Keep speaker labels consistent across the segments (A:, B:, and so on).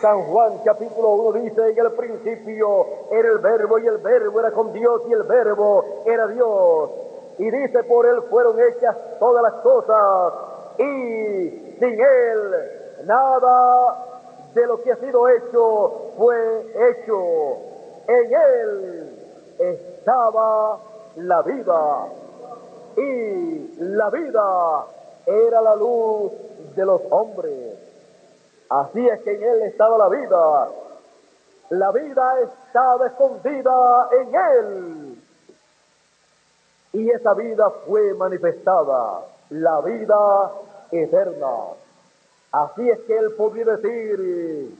A: San Juan capítulo 1 dice, en el principio era el verbo y el verbo era con Dios y el verbo era Dios. Y dice, por él fueron hechas todas las cosas y sin él nada de lo que ha sido hecho fue hecho. En él estaba la vida y la vida era la luz de los hombres. Así es que en él estaba la vida. La vida estaba escondida en él. Y esa vida fue manifestada, la vida eterna. Así es que él podía decir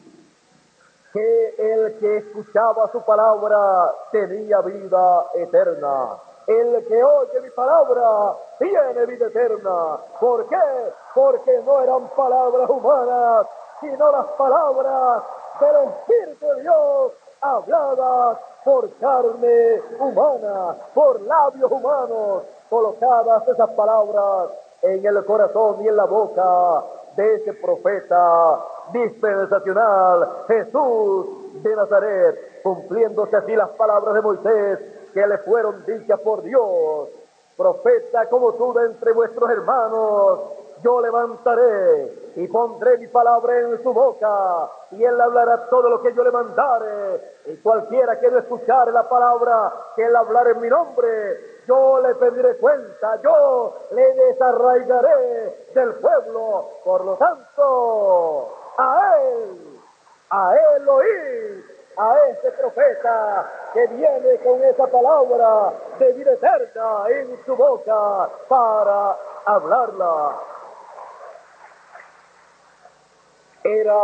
A: que el que escuchaba su palabra tenía vida eterna. El que oye mi palabra tiene vida eterna. ¿Por qué? Porque no eran palabras humanas, sino las palabras del Espíritu de Dios habladas por carne humana, por labios humanos, colocadas esas palabras en el corazón y en la boca de ese profeta dispensacional, Jesús de Nazaret, cumpliéndose así las palabras de Moisés que le fueron dichas por Dios. Profeta como tú de entre vuestros hermanos, yo levantaré y pondré mi palabra en su boca, y él hablará todo lo que yo le mandare, y cualquiera que no escuchare la palabra que él hablará en mi nombre, yo le pediré cuenta, yo le desarraigaré del pueblo. Por lo tanto, a él, a él oír, a ese profeta que viene con esa palabra de vida eterna en su boca para hablarla. Era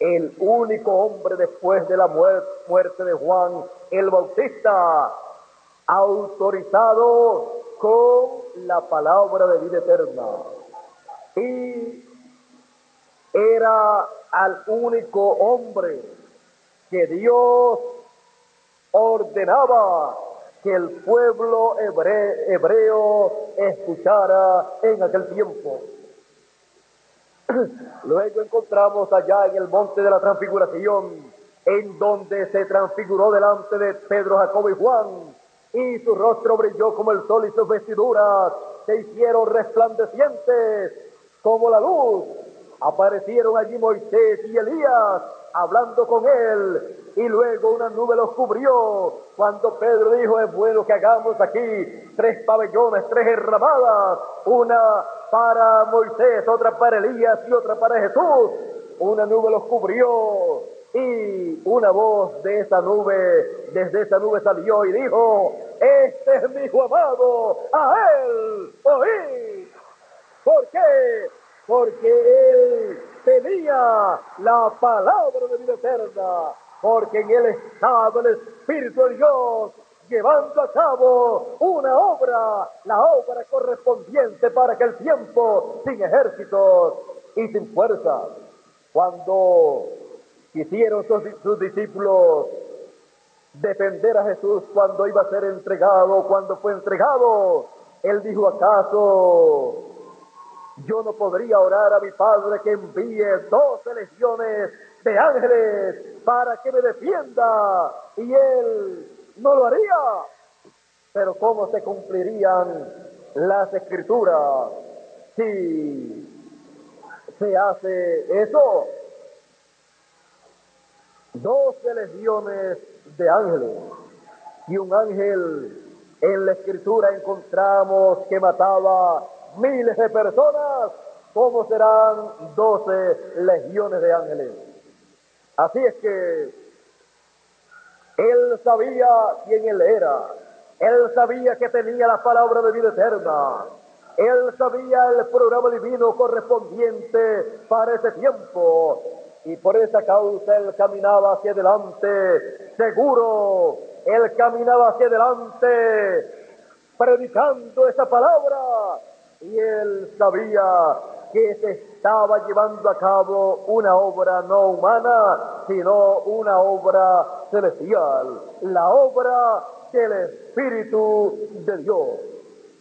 A: el único hombre después de la muerte de Juan el Bautista autorizado con la palabra de vida eterna. Y era al único hombre que Dios ordenaba que el pueblo hebreo escuchara en aquel tiempo. Luego encontramos allá en el monte de la transfiguración, en donde se transfiguró delante de Pedro, Jacobo y Juan, y su rostro brilló como el sol y sus vestiduras se hicieron resplandecientes como la luz. Aparecieron allí Moisés y Elías hablando con él y luego una nube los cubrió. Cuando Pedro dijo, es bueno que hagamos aquí tres pabellones, tres enramadas, una para Moisés, otra para Elías y otra para Jesús. Una nube los cubrió y una voz de esa nube, desde esa nube salió y dijo, este es mi hijo amado, a él oí. ¿Por qué? Porque él tenía la palabra de vida eterna, porque en él estaba el Espíritu de Dios llevando a cabo una obra, la obra correspondiente para aquel tiempo sin ejércitos y sin fuerza. Cuando quisieron sus, discípulos defender a Jesús cuando iba a ser entregado, cuando fue entregado. Él dijo, ¿acaso yo no podría orar a mi Padre que envíe doce legiones de ángeles para que me defienda? Y él no lo haría. Pero ¿cómo se cumplirían las escrituras si se hace eso? doce legiones de ángeles. Y un ángel en la escritura encontramos que mataba miles de personas. ¿Cómo serán doce legiones de ángeles? Así es que él sabía quién él era. Él sabía que tenía la palabra de vida eterna. Él sabía el programa divino correspondiente para ese tiempo y por esa causa él caminaba hacia adelante, seguro, él caminaba hacia adelante, predicando esa palabra, y él sabía que se estaba llevando a cabo una obra no humana, sino una obra celestial, la obra del Espíritu de Dios.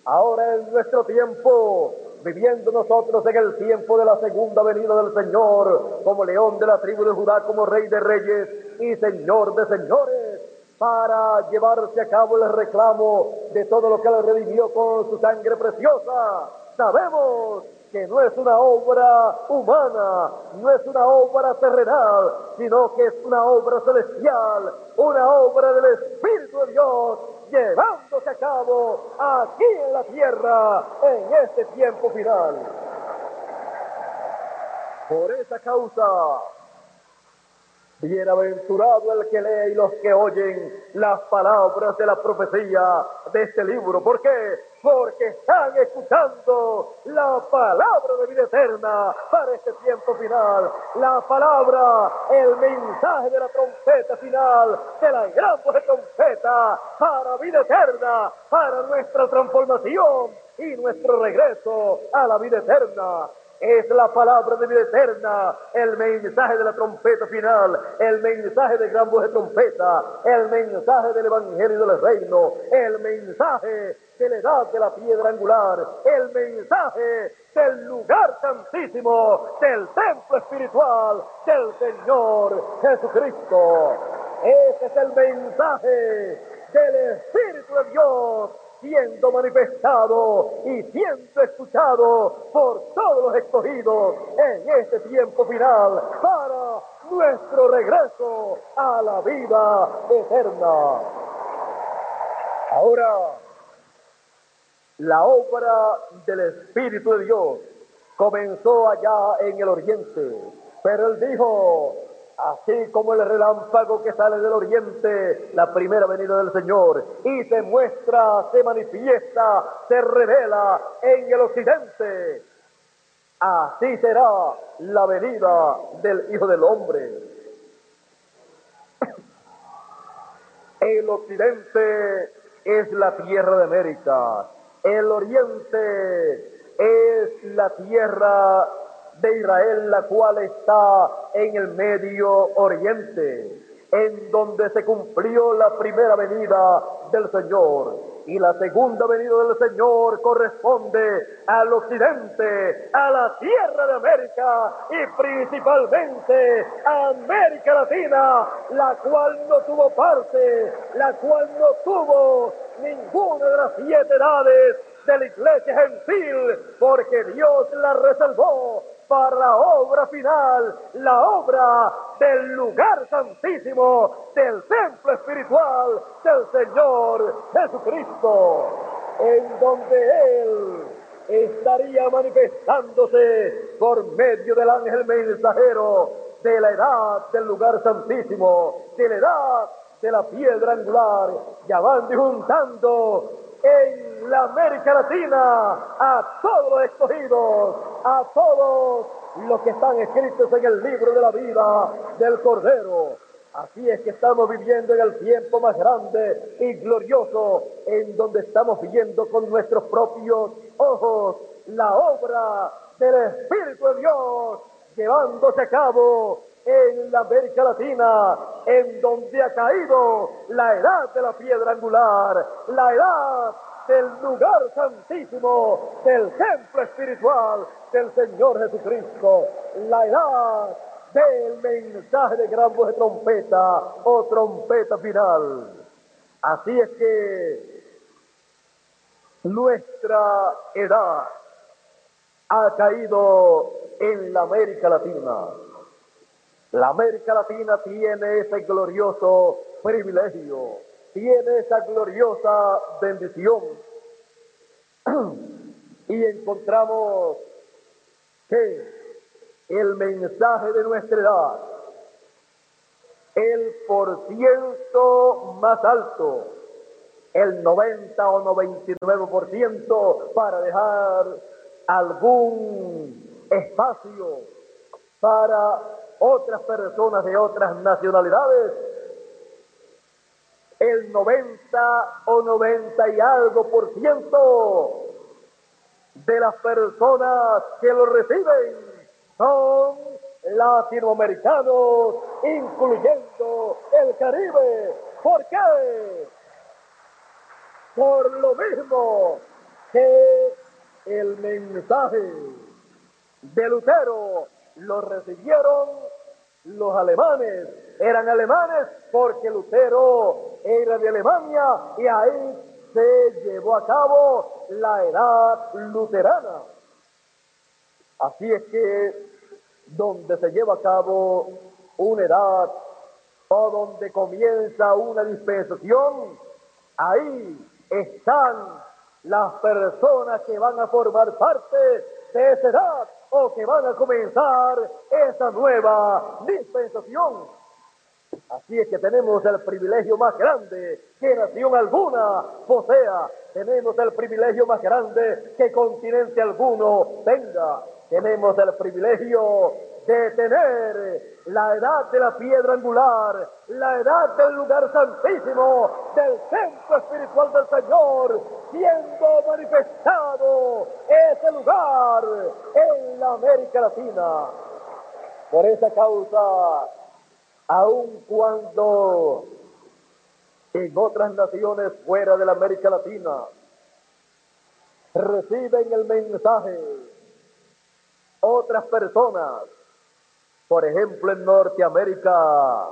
A: Ahora en nuestro tiempo viviendo nosotros en el tiempo de la segunda venida del Señor, como león de la tribu de Judá, como rey de reyes y señor de señores, para llevarse a cabo el reclamo de todo lo que le redimió con su sangre preciosa. Sabemos que no es una obra humana, no es una obra terrenal, sino que es una obra celestial, una obra del Espíritu de Dios, llevándose a cabo aquí en la tierra en este tiempo final. Por esa causa, Bienaventurado el que lee y los que oyen las palabras de la profecía de este libro. ¿Por qué? Porque están escuchando la palabra de vida eterna para este tiempo final. La palabra, el mensaje de la trompeta final, de la gran voz de trompeta para vida eterna, para nuestra transformación y nuestro regreso a la vida eterna es la palabra de vida eterna, el mensaje de la trompeta final, el mensaje de gran voz de trompeta, el mensaje del evangelio del reino, el mensaje de la edad de la piedra angular, el mensaje del lugar santísimo, del templo espiritual del Señor Jesucristo. Ese es el mensaje del Espíritu de Dios siendo manifestado y siendo escuchado por todos los escogidos en este tiempo final para nuestro regreso a la vida eterna. Ahora, la obra del Espíritu de Dios comenzó allá en el oriente, pero él dijo, así como el relámpago que sale del oriente, la primera venida del Señor, y se muestra, se manifiesta, se revela en el occidente. Así será la venida del Hijo del Hombre. El occidente es la tierra de América. El oriente es la tierra de Israel, la cual está en el Medio Oriente, en donde se cumplió la primera venida del Señor. Y la segunda venida del Señor corresponde al occidente, a la tierra de América y principalmente a América Latina, la cual no tuvo parte, la cual no tuvo ninguna de las siete edades de la iglesia gentil, porque Dios la reservó para la obra final, la obra del lugar santísimo, del templo espiritual del Señor Jesucristo, en donde Él estaría manifestándose por medio del ángel mensajero de la edad del lugar santísimo, de la edad de la piedra angular, llamando y juntando en la América Latina a todos los escogidos, a todos los que están escritos en el libro de la vida del Cordero. Así es que estamos viviendo en el tiempo más grande y glorioso, en donde estamos viendo con nuestros propios ojos la obra del Espíritu de Dios llevándose a cabo en la América Latina, en donde ha caído la edad de la piedra angular, la edad del lugar santísimo, del templo espiritual del Señor Jesucristo, la edad del mensaje de gran voz de trompeta o trompeta final. Así es que nuestra edad ha caído en la América Latina. La América Latina tiene ese glorioso privilegio, tiene esa gloriosa bendición. y encontramos que el mensaje de nuestra edad, el por ciento más alto, el 90 o 99% para dejar algún espacio para otras personas de otras nacionalidades, el 90 o 90 y algo por ciento de las personas que lo reciben son latinoamericanos, incluyendo el Caribe. ¿Por qué? Por lo mismo que el mensaje de Lutero lo recibieron los alemanes. Eran alemanes porque Lutero era de Alemania y ahí se llevó a cabo la edad luterana. Así es que donde se lleva a cabo una edad o donde comienza una dispensación, ahí están las personas que van a formar parte de esa edad o que van a comenzar esa nueva dispensación. Así es que tenemos el privilegio más grande que nación alguna posea. Tenemos el privilegio más grande que continente alguno tenga. Tenemos el privilegio de tener la edad de la piedra angular, la edad del lugar santísimo, del templo espiritual del Señor, siendo manifestado ese lugar en la América Latina. Por esa causa, aun cuando en otras naciones fuera de la América Latina reciben el mensaje otras personas por ejemplo en Norteamérica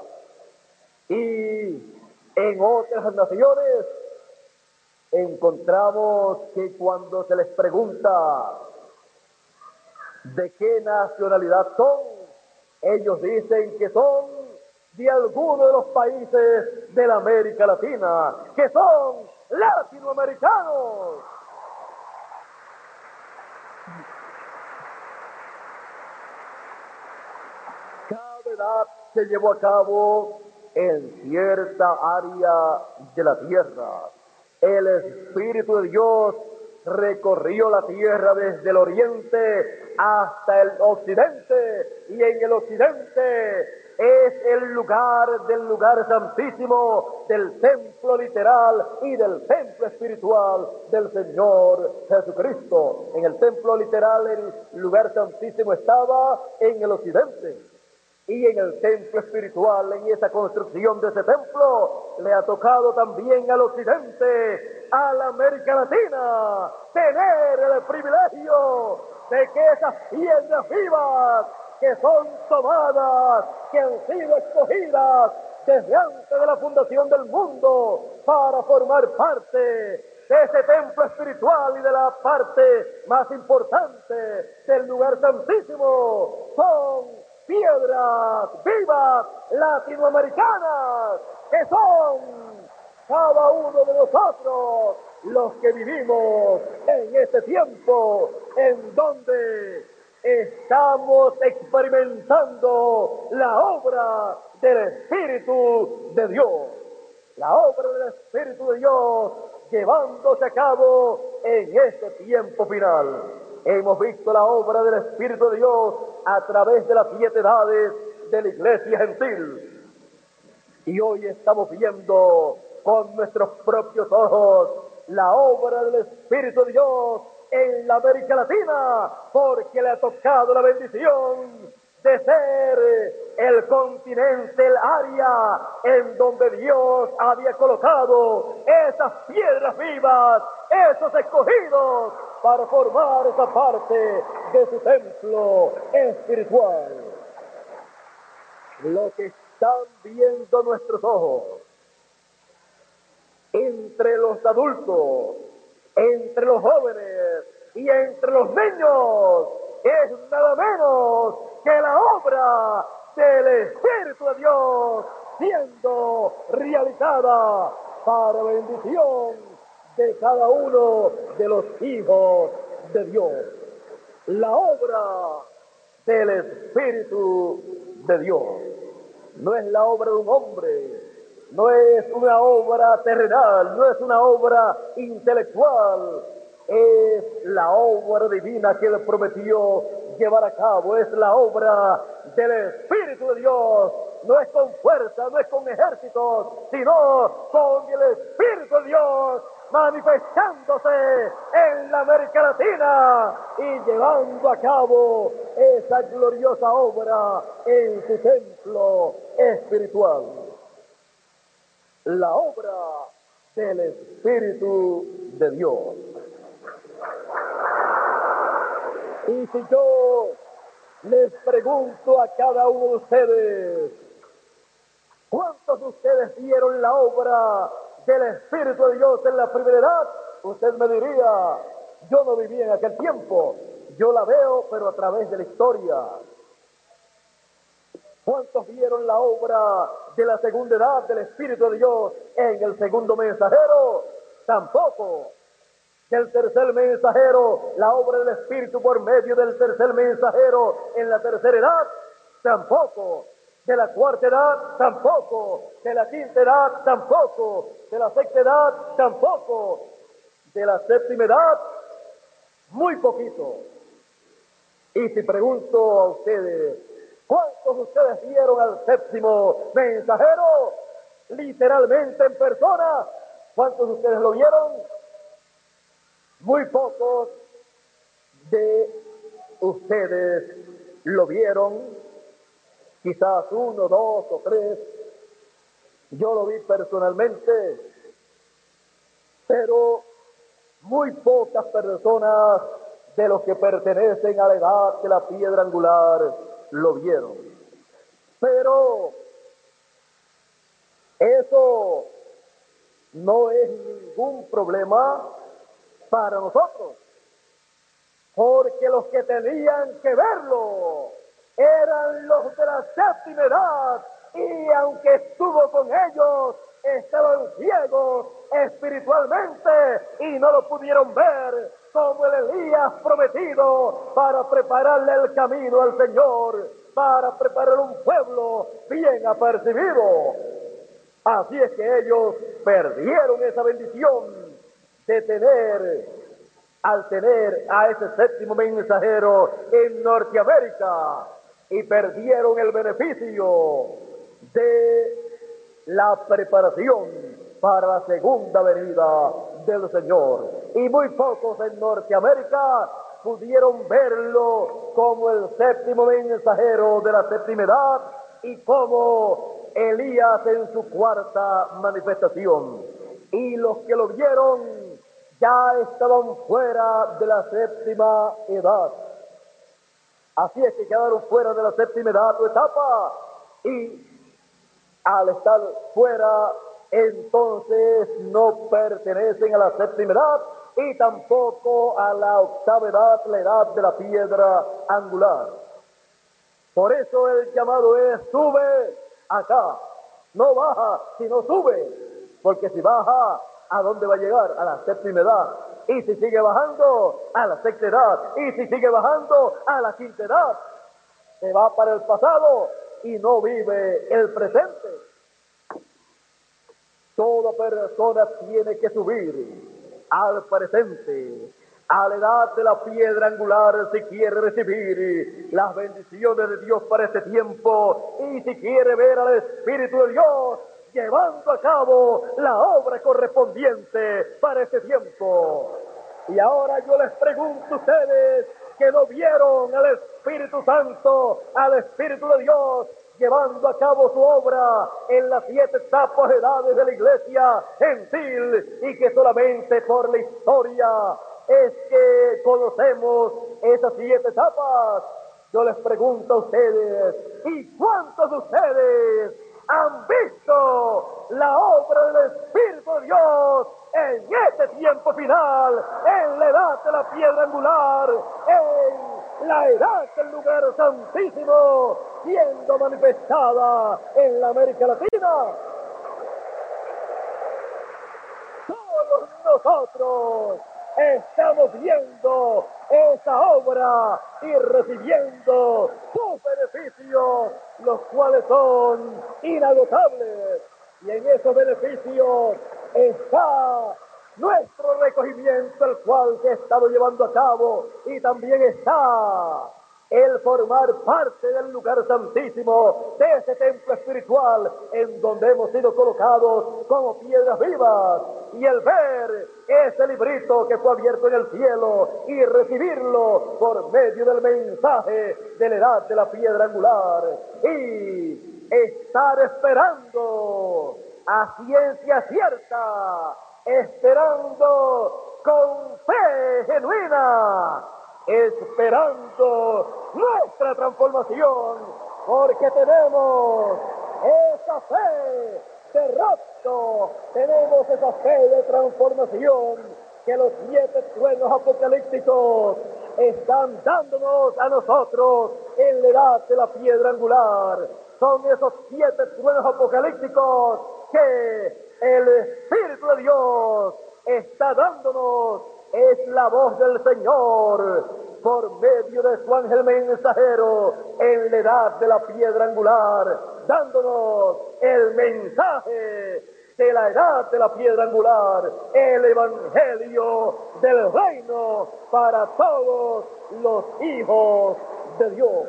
A: y en otras naciones, encontramos que cuando se les pregunta de qué nacionalidad son, ellos dicen que son de alguno de los países de la América Latina, que son latinoamericanos. Se llevó a cabo en cierta área de la tierra. El Espíritu de Dios recorrió la tierra desde el oriente hasta el occidente y en el occidente es el lugar del lugar santísimo, del templo literal y del templo espiritual del Señor Jesucristo. En el templo literal el lugar santísimo estaba en el occidente y en el templo espiritual, en esa construcción de ese templo, le ha tocado también al occidente, a la América Latina, tener el privilegio de que esas piedras vivas que son tomadas, que han sido escogidas desde antes de la fundación del mundo para formar parte de ese templo espiritual y de la parte más importante del lugar santísimo, son piedras vivas latinoamericanas que son cada uno de nosotros los que vivimos en este tiempo en donde estamos experimentando la obra del Espíritu de Dios. La obra del Espíritu de Dios llevándose a cabo en este tiempo final. Hemos visto la obra del Espíritu de Dios a través de las siete edades de la iglesia gentil. Y hoy estamos viendo con nuestros propios ojos la obra del Espíritu de Dios en la América Latina, porque le ha tocado la bendición de ser el continente, el área en donde Dios había colocado esas piedras vivas, esos escogidos para formar esa parte de su templo espiritual. Lo que están viendo nuestros ojos entre los adultos, entre los jóvenes y entre los niños es nada menos que la obra del Espíritu de Dios siendo realizada para bendición de cada uno de los hijos de Dios. La obra del Espíritu de Dios no es la obra de un hombre, no es una obra terrenal, no es una obra intelectual, es la obra divina que Él prometió llevar a cabo, es la obra del Espíritu de Dios. No es con fuerza, no es con ejércitos, sino con el Espíritu de Dios manifestándose en la América Latina y llevando a cabo esa gloriosa obra en su templo espiritual. La obra del Espíritu de Dios.
B: Y si yo les pregunto a cada uno de ustedes, ¿cuántos de ustedes vieron la obra del Espíritu de Dios en la primera edad? Usted me diría, yo no viví en aquel tiempo, yo la veo, pero a través de la historia. ¿Cuántos vieron la obra de la segunda edad del Espíritu de Dios en el segundo mensajero? Tampoco. Del tercer mensajero, la obra del Espíritu por medio del tercer mensajero en la tercera edad? Tampoco. De la cuarta edad, tampoco. De la quinta edad, tampoco. De la sexta edad, tampoco. De la séptima edad, muy poquito. Y si pregunto a ustedes, ¿cuántos de ustedes vieron al séptimo mensajero literalmente en persona? ¿Cuántos de ustedes lo vieron? Muy pocos de ustedes lo vieron, quizás uno, dos o tres. Yo lo vi personalmente, pero muy pocas personas de los que pertenecen a la edad de la piedra angular lo vieron. Pero eso no es ningún problema para nosotros, porque los que tenían que verlo eran los de la séptima edad y aunque estuvo con ellos, estaban ciegos espiritualmente y no lo pudieron ver como el Elías prometido para prepararle el camino al Señor, para preparar un pueblo bien apercibido. Así es que ellos perdieron esa bendición de tener, al tener a ese séptimo mensajero en Norteamérica, y perdieron el beneficio de la preparación para la segunda venida del Señor. Y muy pocos en Norteamérica pudieron verlo como el séptimo mensajero de la séptima edad y como Elías en su cuarta manifestación. Y los que lo vieron ya estaban fuera de la séptima edad. Así es que quedaron fuera de la séptima edad o etapa y al estar fuera, entonces no pertenecen a la séptima edad y tampoco a la octava edad, la edad de la piedra angular. Por eso el llamado es sube acá, no baja, sino sube, porque si baja, ¿a dónde va a llegar? A la séptima edad. Y si sigue bajando, a la sexta edad. Y si sigue bajando, a la quinta edad. Se va para el pasado y no vive el presente. Toda persona tiene que subir al presente, a la edad de la piedra angular si quiere recibir las bendiciones de Dios para este tiempo y si quiere ver al Espíritu de Dios llevando a cabo la obra correspondiente para este tiempo. Y ahora yo les pregunto a ustedes que no vieron al Espíritu Santo, al Espíritu de Dios, llevando a cabo su obra en las siete etapas edades de la iglesia gentil y que solamente por la historia es que conocemos esas siete etapas. Yo les pregunto a ustedes, ¿y cuántos de ustedes han visto la obra del Espíritu de Dios en este tiempo final, en la edad de la piedra angular, en la edad del lugar santísimo, siendo manifestada en la América Latina. Todos nosotros estamos viendo esa obra y recibiendo sus beneficios, los cuales son inagotables. Y en esos beneficios está nuestro recogimiento, el cual se ha estado llevando a cabo, y también está el formar parte del lugar santísimo de ese templo espiritual en donde hemos sido colocados como piedras vivas. Y el ver ese librito que fue abierto en el cielo y recibirlo por medio del mensaje de la edad de la piedra angular. Y estar esperando a ciencia cierta, esperando con fe genuina esperando nuestra transformación, porque tenemos esa fe de rapto, tenemos esa fe de transformación que los siete truenos apocalípticos están dándonos a nosotros en la edad de la piedra angular. Son esos siete truenos apocalípticos que el Espíritu de Dios está dándonos. Es la voz del Señor por medio de su ángel mensajero en la edad de la piedra angular, dándonos el mensaje de la edad de la piedra angular, el Evangelio del reino para todos los hijos de Dios.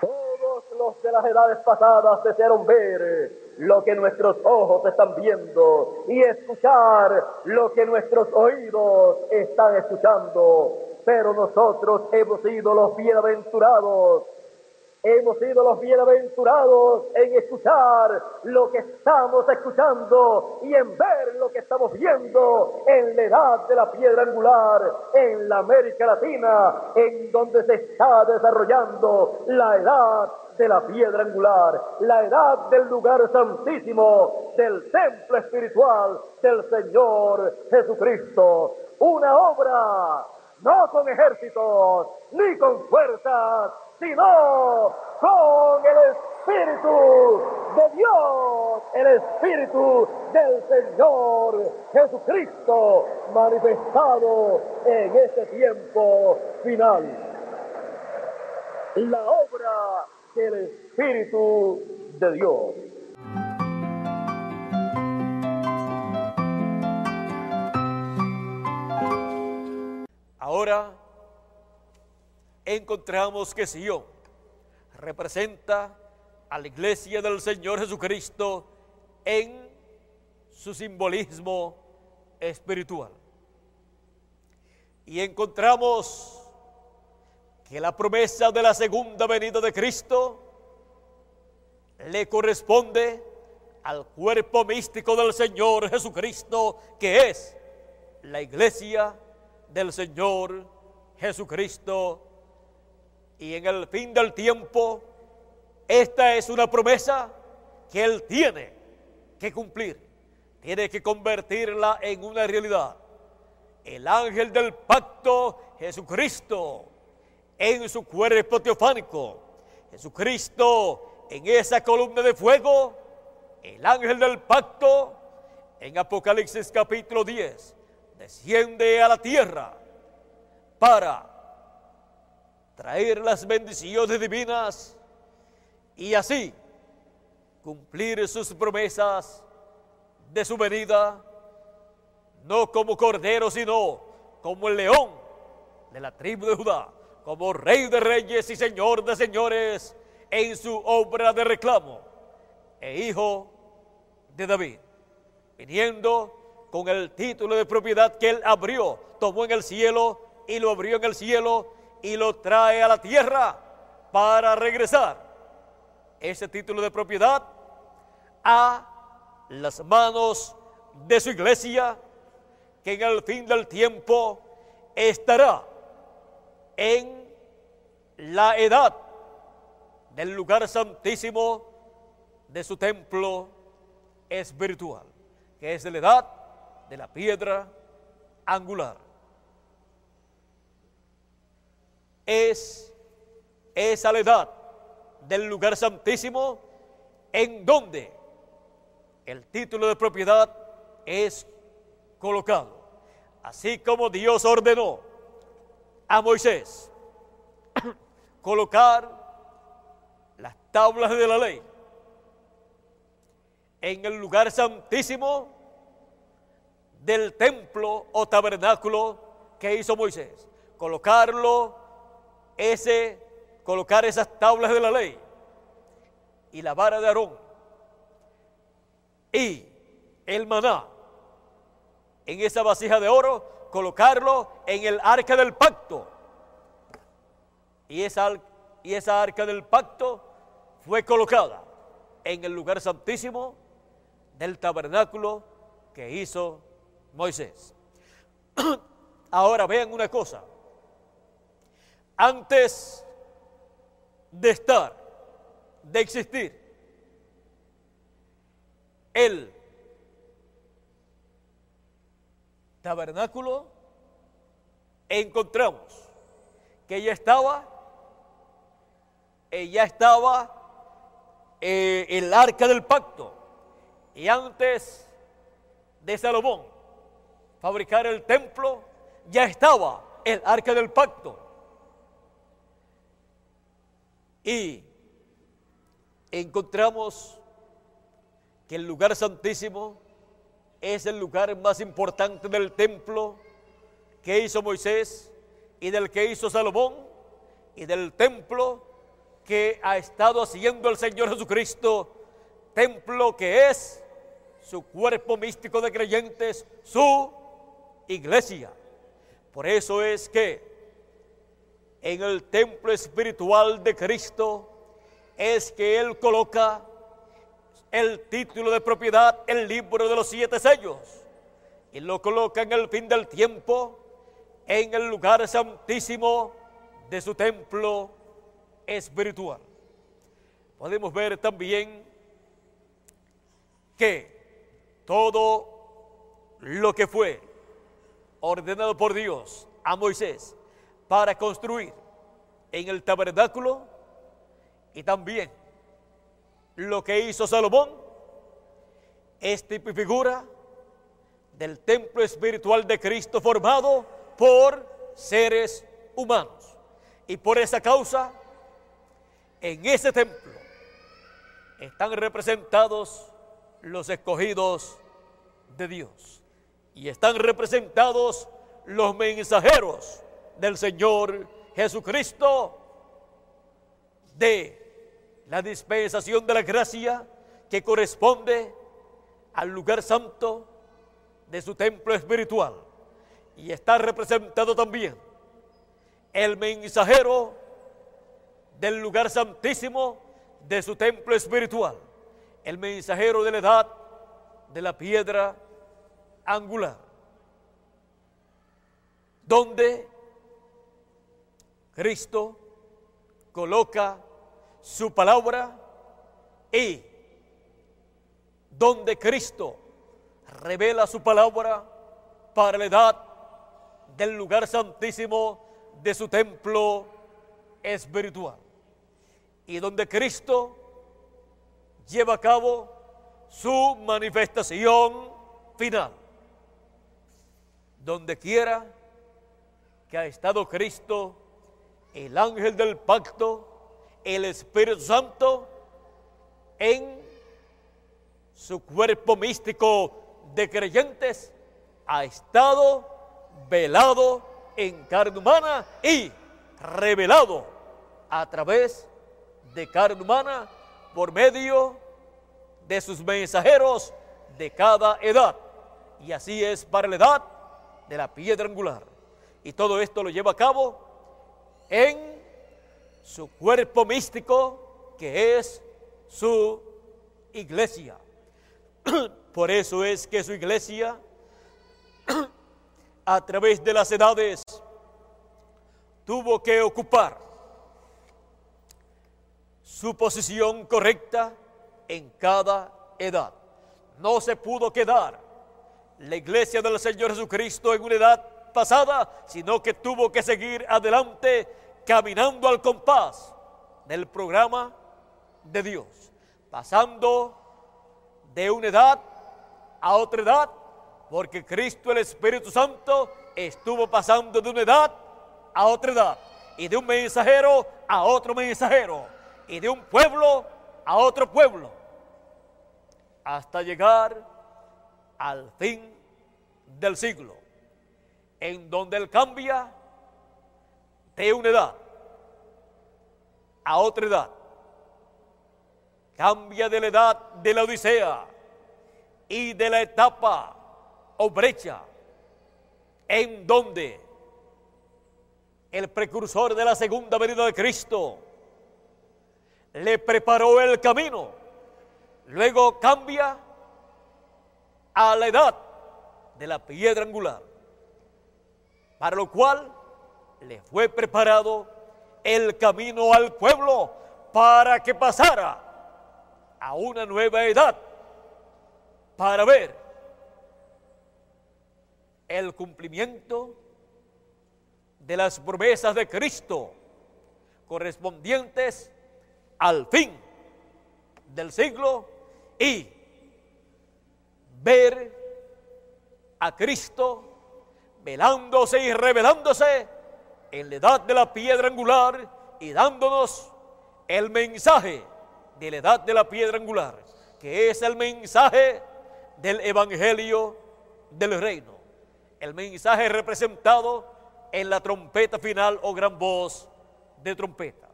B: Todos los de las edades pasadas desearon ver lo que nuestros ojos están viendo y escuchar lo que nuestros oídos están escuchando. Pero nosotros hemos sido los bienaventurados Hemos sido los bienaventurados en escuchar lo que estamos escuchando y en ver lo que estamos viendo en la edad de la piedra angular, en la América Latina, en donde se está desarrollando la edad de la piedra angular, la edad del lugar santísimo, del templo espiritual del Señor Jesucristo. Una obra no con ejércitos ni con fuerzas, sino con el Espíritu de Dios, el Espíritu del Señor Jesucristo manifestado en este tiempo final. La obra del Espíritu de Dios.
A: Ahora encontramos que Sion representa a la iglesia del Señor Jesucristo en su simbolismo espiritual. Y encontramos que la promesa de la segunda venida de Cristo le corresponde al cuerpo místico del Señor Jesucristo, que es la iglesia del Señor Jesucristo. Y en el fin del tiempo, esta es una promesa que Él tiene que cumplir. Tiene que convertirla en una realidad. El ángel del pacto, Jesucristo, en su cuerpo teofánico. Jesucristo en esa columna de fuego. El ángel del pacto en Apocalipsis capítulo 10 desciende a la tierra para traer las bendiciones divinas y así cumplir sus promesas de su venida, no como cordero, sino como el león de la tribu de Judá, como rey de reyes y señor de señores en su obra de reclamo, e hijo de David, viniendo con el título de propiedad que él abrió, tomó en el cielo y lo abrió en el cielo y lo trae a la tierra para regresar. Ese título de propiedad a las manos de su iglesia que en el fin del tiempo estará en la edad del lugar santísimo de su templo espiritual, que es la edad de la piedra angular. Es esa la edad del lugar santísimo en donde el título de propiedad es colocado. Así como Dios ordenó a Moisés colocar las tablas de la ley en el lugar santísimo del templo o tabernáculo que hizo Moisés. Colocarlo, ese, colocar esas tablas de la ley y la vara de Aarón y el maná en esa vasija de oro, colocarlo en el arca del pacto. Y esa, y esa arca del pacto fue colocada en el lugar santísimo del tabernáculo que hizo Moisés. Ahora vean una cosa. Antes de estar, de existir, el tabernáculo, encontramos que ya estaba, ya estaba eh, el arca del pacto. Y antes de Salomón fabricar el templo, ya estaba el arca del pacto. Y encontramos que el lugar santísimo es el lugar más importante del templo que hizo Moisés y del que hizo Salomón y del templo que ha estado haciendo el Señor Jesucristo, templo que es su cuerpo místico de creyentes, su iglesia. Por eso es que en el templo espiritual de Cristo es que Él coloca el título de propiedad, el libro de los siete sellos, y lo coloca en el fin del tiempo en el lugar santísimo de su templo espiritual. Podemos ver también que todo lo que fue ordenado por Dios a Moisés para construir en el tabernáculo y también lo que hizo Salomón es tipo y figura del templo espiritual de Cristo formado por seres humanos. Y por esa causa, en ese templo están representados los escogidos de Dios. Y están representados los mensajeros del Señor Jesucristo de la dispensación de la gracia que corresponde al lugar santo de su templo espiritual. Y está representado también el mensajero del lugar santísimo de su templo espiritual, el mensajero de la edad de la piedra angular, donde Cristo coloca su palabra y donde Cristo revela su palabra para la edad del lugar santísimo de su templo espiritual. Y donde Cristo lleva a cabo su manifestación final. Donde quiera que ha estado Cristo, el ángel del pacto, el Espíritu Santo en su cuerpo místico de creyentes ha estado velado en carne humana y revelado a través de carne humana por medio de sus mensajeros de cada edad. Y así es para la edad de la piedra angular. Y todo esto lo lleva a cabo en su cuerpo místico que es su iglesia. Por eso es que su iglesia, a través de las edades, tuvo que ocupar su posición correcta en cada edad. No se pudo quedar la iglesia del Señor Jesucristo en una edad pasada, sino que tuvo que seguir adelante caminando al compás del programa de Dios, pasando de una edad a otra edad, porque Cristo el Espíritu Santo estuvo pasando de una edad a otra edad, y de un mensajero a otro mensajero, y de un pueblo a otro pueblo, hasta llegar al fin del siglo, en donde Él cambia de una edad a otra edad. Cambia de la edad de la Odisea y de la etapa o brecha en donde el precursor de la segunda venida de Cristo le preparó el camino. Luego cambia a la edad de la piedra angular para lo cual le fue preparado el camino al pueblo para que pasara a una nueva edad, para ver el cumplimiento de las promesas de Cristo correspondientes al fin del siglo y ver a Cristo velándose y revelándose en la edad de la piedra angular y dándonos el mensaje de la edad de la piedra angular, que es el mensaje del Evangelio del Reino, el mensaje representado en la trompeta final o gran voz de trompeta.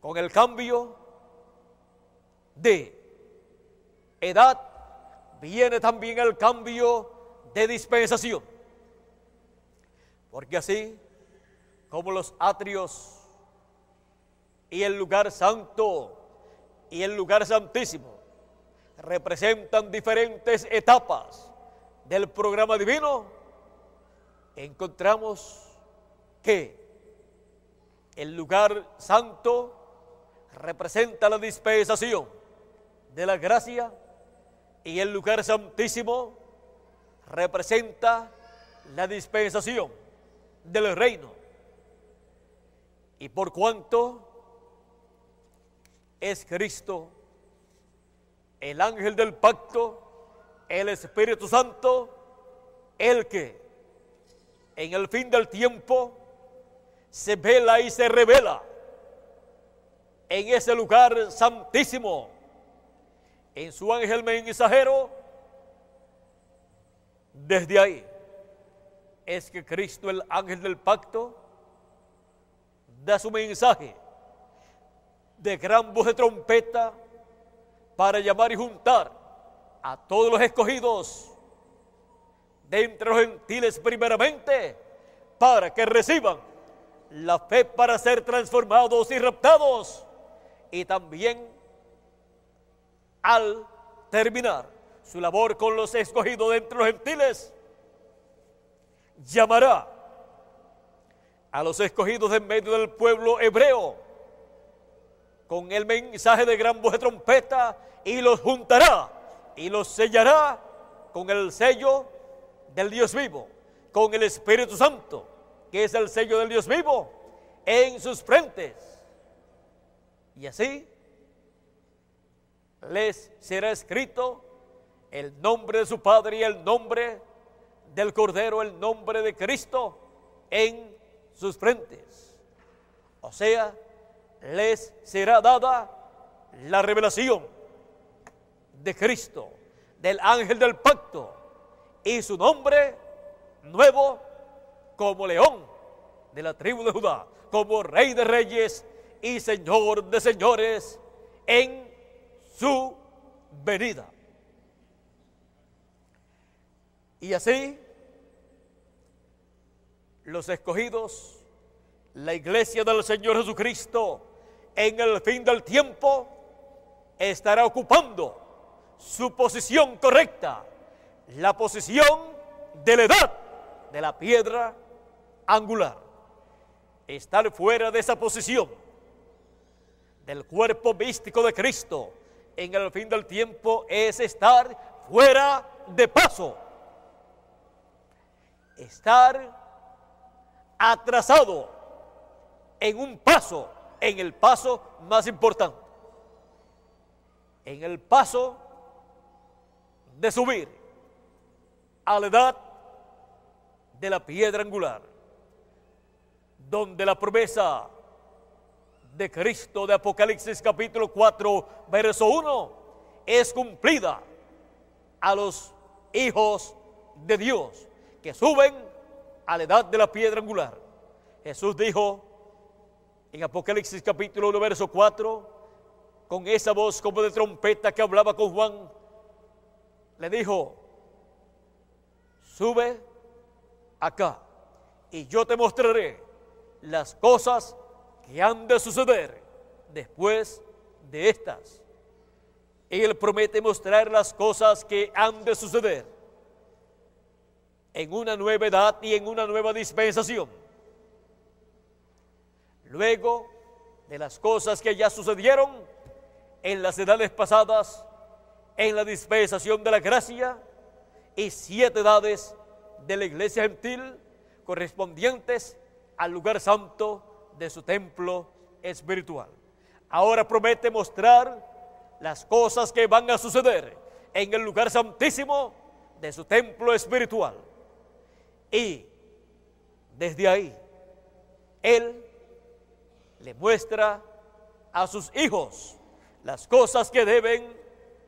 A: Con el cambio de edad viene también el cambio de dispensación. Porque así como los atrios y el lugar santo y el lugar santísimo representan diferentes etapas del programa divino, encontramos que el lugar santo representa la dispensación de la gracia y el lugar santísimo representa la dispensación del reino. Y por cuanto es Cristo, el ángel del pacto, el Espíritu Santo, el que en el fin del tiempo se vela y se revela en ese lugar santísimo, en su ángel mensajero, desde ahí es que Cristo, el ángel del pacto, da su mensaje de gran voz de trompeta para llamar y juntar a todos los escogidos de entre los gentiles primeramente para que reciban la fe para ser transformados y raptados y también al terminar su labor con los escogidos de entre los gentiles llamará a los escogidos en medio del pueblo hebreo con el mensaje de gran voz de trompeta y los juntará y los sellará con el sello del Dios vivo, con el Espíritu Santo, que es el sello del Dios vivo, en sus frentes. Y así les será escrito el nombre de su Padre y el nombre del Cordero, el nombre de Cristo en sus frentes. O sea, les será dada la revelación de Cristo, del ángel del pacto, y su nombre nuevo como león de la tribu de Judá, como rey de reyes y señor de señores en su venida. Y así, los escogidos, la iglesia del Señor Jesucristo, en el fin del tiempo, estará ocupando su posición correcta, la posición de la edad de la piedra angular. Estar fuera de esa posición del cuerpo místico de Cristo en el fin del tiempo es estar fuera de paso estar atrasado en un paso, en el paso más importante, en el paso de subir a la edad de la piedra angular, donde la promesa de Cristo de Apocalipsis capítulo 4, verso 1, es cumplida a los hijos de Dios que suben a la edad de la piedra angular. Jesús dijo en Apocalipsis capítulo 1, verso 4, con esa voz como de trompeta que hablaba con Juan, le dijo, sube acá y yo te mostraré las cosas que han de suceder después de estas. Él promete mostrar las cosas que han de suceder en una nueva edad y en una nueva dispensación. Luego de las cosas que ya sucedieron en las edades pasadas, en la dispensación de la gracia y siete edades de la iglesia gentil correspondientes al lugar santo de su templo espiritual. Ahora promete mostrar las cosas que van a suceder en el lugar santísimo de su templo espiritual. Y desde ahí, Él le muestra a sus hijos las cosas que deben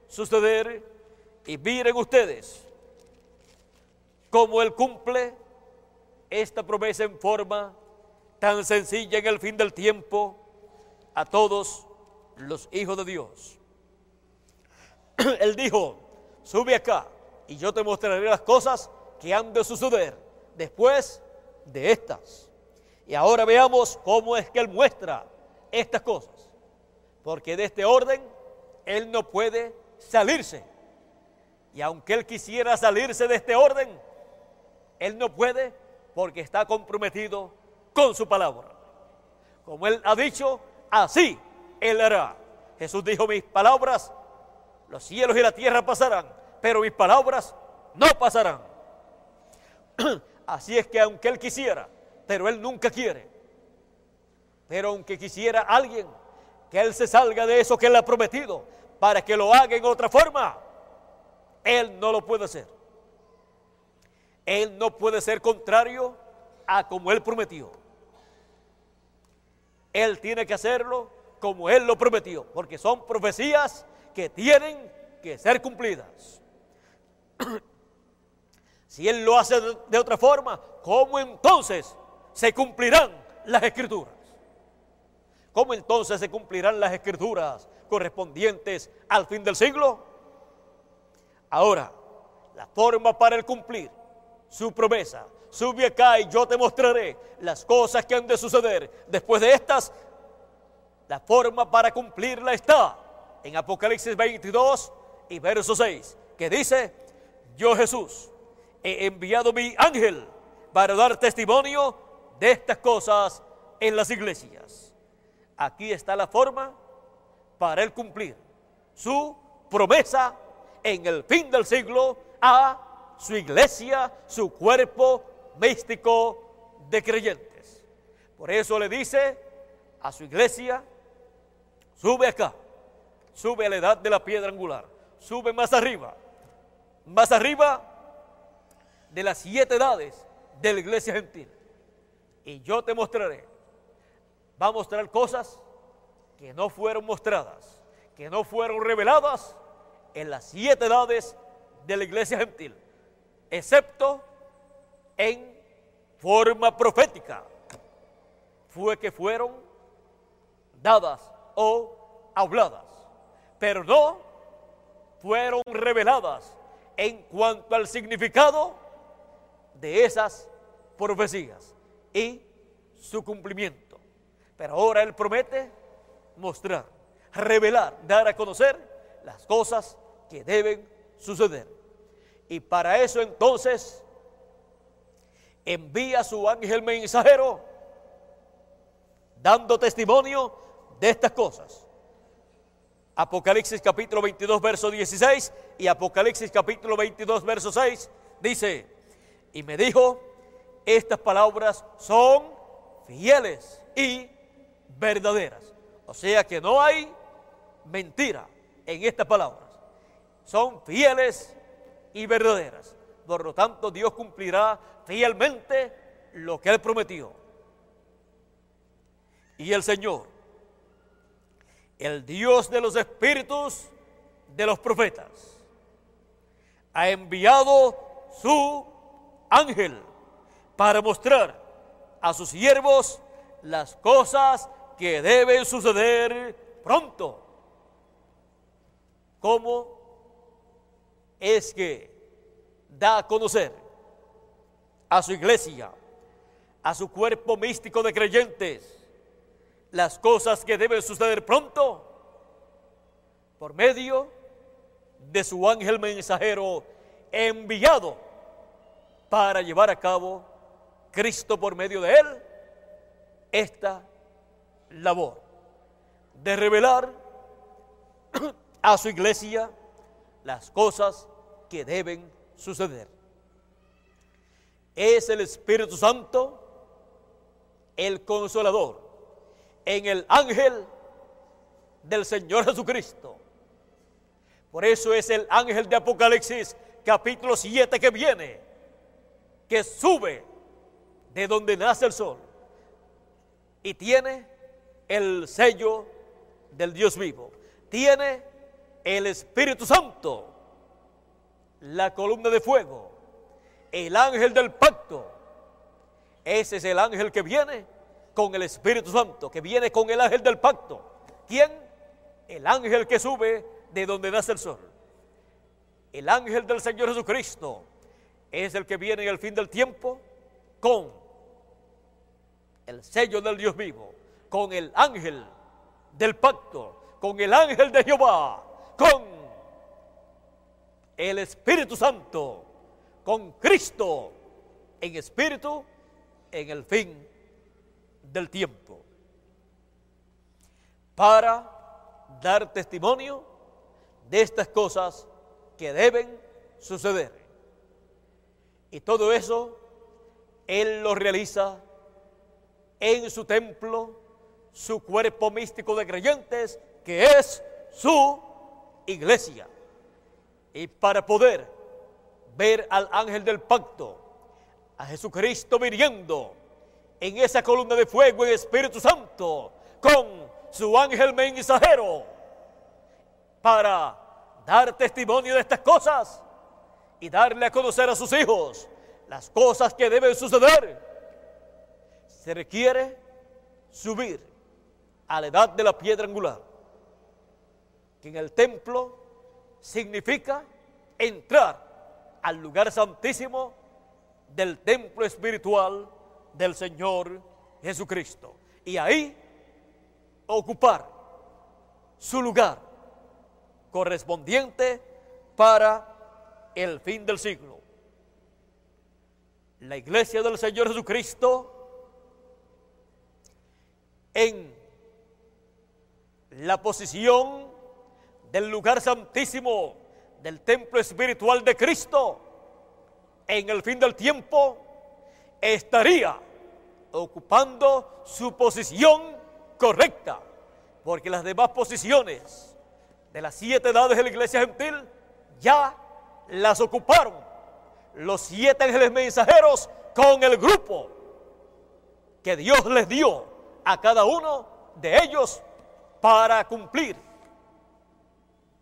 A: suceder y miren ustedes cómo Él cumple esta promesa en forma tan sencilla en el fin del tiempo a todos los hijos de Dios. Él dijo, sube acá y yo te mostraré las cosas que han de suceder después de estas. Y ahora veamos cómo es que Él muestra estas cosas. Porque de este orden Él no puede salirse. Y aunque Él quisiera salirse de este orden, Él no puede porque está comprometido con su palabra. Como Él ha dicho, así Él hará. Jesús dijo, mis palabras, los cielos y la tierra pasarán, pero mis palabras no pasarán. Así es que aunque Él quisiera, pero Él nunca quiere. Pero aunque quisiera alguien que Él se salga de eso que Él ha prometido para que lo haga en otra forma, Él no lo puede hacer. Él no puede ser contrario a como Él prometió. Él tiene que hacerlo como Él lo prometió, porque son profecías que tienen que ser cumplidas. si Él lo hace de otra forma, ¿cómo entonces se cumplirán las escrituras? ¿Cómo entonces se cumplirán las escrituras correspondientes al fin del siglo? Ahora, la forma para el cumplir su promesa sube acá y yo te mostraré las cosas que han de suceder. Después de estas, la forma para cumplirla está en Apocalipsis 22 y verso 6, que dice, yo Jesús he enviado mi ángel para dar testimonio de estas cosas en las iglesias. Aquí está la forma para él cumplir su promesa en el fin del siglo a su iglesia, su cuerpo místico de creyentes. Por eso le dice a su iglesia, sube acá, sube a la edad de la piedra angular, sube más arriba, más arriba de las siete edades de la iglesia gentil. Y yo te mostraré, va a mostrar cosas que no fueron mostradas, que no fueron reveladas en las siete edades de la iglesia gentil, excepto en forma profética fue que fueron dadas o habladas, pero no fueron reveladas en cuanto al significado de esas profecías y su cumplimiento. Pero ahora Él promete mostrar, revelar, dar a conocer las cosas que deben suceder. Y para eso entonces envía su ángel mensajero dando testimonio de estas cosas. Apocalipsis capítulo 22, verso 16 y Apocalipsis capítulo 22, verso 6 dice, y me dijo, estas palabras son fieles y verdaderas. O sea que no hay mentira en estas palabras. Son fieles y verdaderas. Por lo tanto, Dios cumplirá fielmente lo que Él prometió. Y el Señor, el Dios de los espíritus de los profetas, ha enviado su ángel para mostrar a sus siervos las cosas que deben suceder pronto. ¿Cómo es que da a conocer a su iglesia, a su cuerpo místico de creyentes, las cosas que deben suceder pronto por medio de su ángel mensajero enviado para llevar a cabo Cristo por medio de él esta labor de revelar a su iglesia las cosas que deben suceder. Es el Espíritu Santo el consolador en el ángel del Señor Jesucristo. Por eso es el ángel de Apocalipsis capítulo 7 que viene, que sube de donde nace el sol y tiene el sello del Dios vivo. Tiene el Espíritu Santo, la columna de fuego, el ángel del pacto. Ese es el ángel que viene con el Espíritu Santo, que viene con el ángel del pacto. ¿Quién? El ángel que sube de donde nace el sol. El ángel del Señor Jesucristo es el que viene en el fin del tiempo con el sello del Dios vivo, con el ángel del pacto, con el ángel de Jehová, con el Espíritu Santo, con Cristo en espíritu en el fin del tiempo. Para dar testimonio de estas cosas que deben suceder. Y todo eso Él lo realiza en su templo, su cuerpo místico de creyentes, que es su iglesia. Y para poder ver al ángel del pacto, a Jesucristo viniendo en esa columna de fuego en Espíritu Santo, con su ángel mensajero, para dar testimonio de estas cosas y darle a conocer a sus hijos las cosas que deben suceder se requiere subir a la edad de la piedra angular, que en el templo significa entrar al lugar santísimo del templo espiritual del Señor Jesucristo. Y ahí ocupar su lugar correspondiente para el fin del siglo. La iglesia del Señor Jesucristo en la posición del lugar santísimo del templo espiritual de Cristo, en el fin del tiempo estaría ocupando su posición correcta, porque las demás posiciones de las siete edades de la iglesia gentil ya las ocuparon los siete ángeles mensajeros con el grupo que Dios les dio a cada uno de ellos para cumplir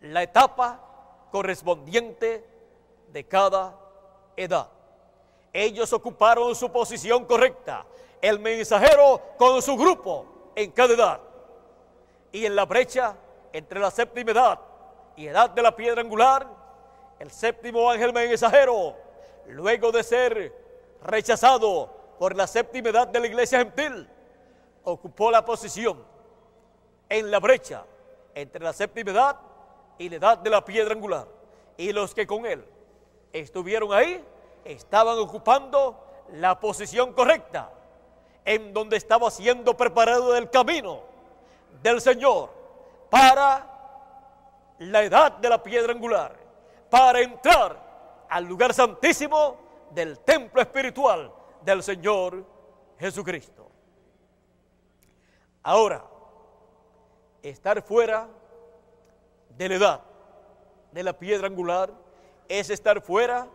A: la etapa correspondiente de cada edad. Ellos ocuparon su posición correcta, el mensajero con su grupo en cada edad. Y en la brecha entre la séptima edad y edad de la piedra angular, el séptimo ángel mensajero, luego de ser rechazado por la séptima edad de la iglesia gentil, ocupó la posición en la brecha entre la séptima edad y la edad de la piedra angular. Y los que con él estuvieron ahí estaban ocupando la posición correcta en donde estaba siendo preparado el camino del Señor para la edad de la piedra angular, para entrar al lugar santísimo del templo espiritual del Señor Jesucristo. Ahora, estar fuera de la edad de la piedra angular es estar fuera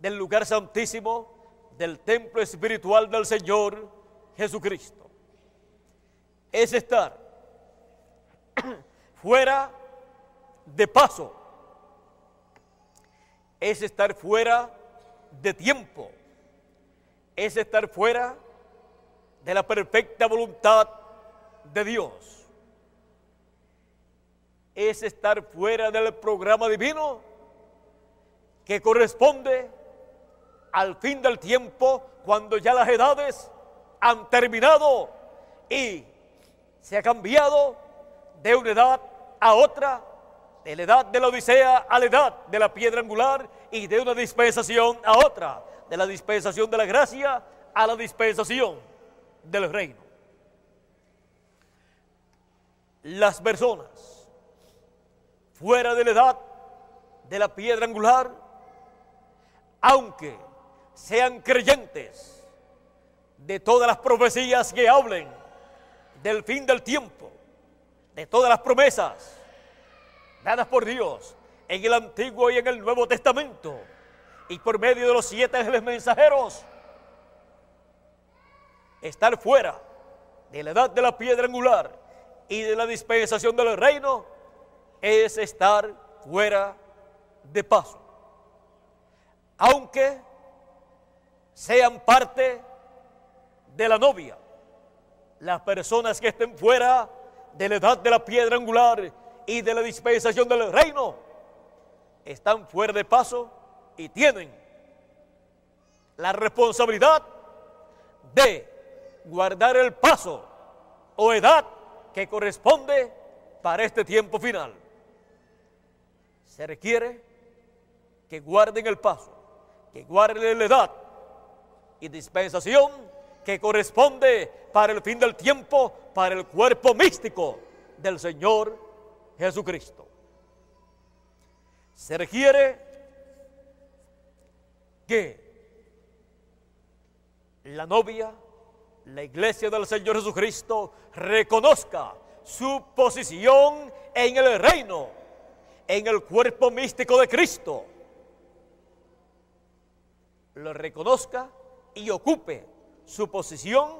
A: del lugar santísimo del templo espiritual del Señor Jesucristo. Es estar fuera de paso. Es estar fuera de tiempo. Es estar fuera de la perfecta voluntad de Dios. Es estar fuera del programa divino que corresponde al fin del tiempo cuando ya las edades han terminado y se ha cambiado de una edad a otra, de la edad de la Odisea a la edad de la piedra angular y de una dispensación a otra, de la dispensación de la gracia a la dispensación del reino. Las personas fuera de la edad de la piedra angular, aunque sean creyentes de todas las profecías que hablen del fin del tiempo, de todas las promesas dadas por Dios en el Antiguo y en el Nuevo Testamento, y por medio de los siete ángeles mensajeros, estar fuera de la edad de la piedra angular y de la dispensación del reino es estar fuera de paso. Aunque sean parte de la novia, las personas que estén fuera de la edad de la piedra angular y de la dispensación del reino están fuera de paso y tienen la responsabilidad de guardar el paso o edad que corresponde para este tiempo final. Se requiere que guarden el paso, que guarden la edad y dispensación que corresponde para el fin del tiempo, para el cuerpo místico del Señor Jesucristo. Se requiere que la novia, la iglesia del Señor Jesucristo, reconozca su posición en el reino, en el cuerpo místico de Cristo. Lo reconozca y ocupe su posición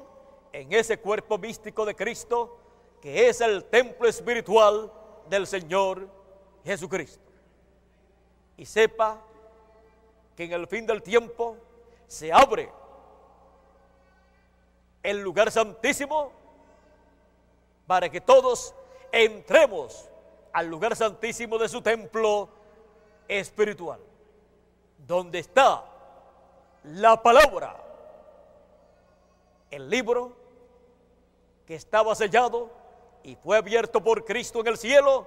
A: en ese cuerpo místico de Cristo que es el templo espiritual del Señor Jesucristo. Y sepa que en el fin del tiempo se abre el lugar santísimo para que todos entremos al lugar santísimo de su templo espiritual, donde está la palabra, el libro que estaba sellado y fue abierto por Cristo en el cielo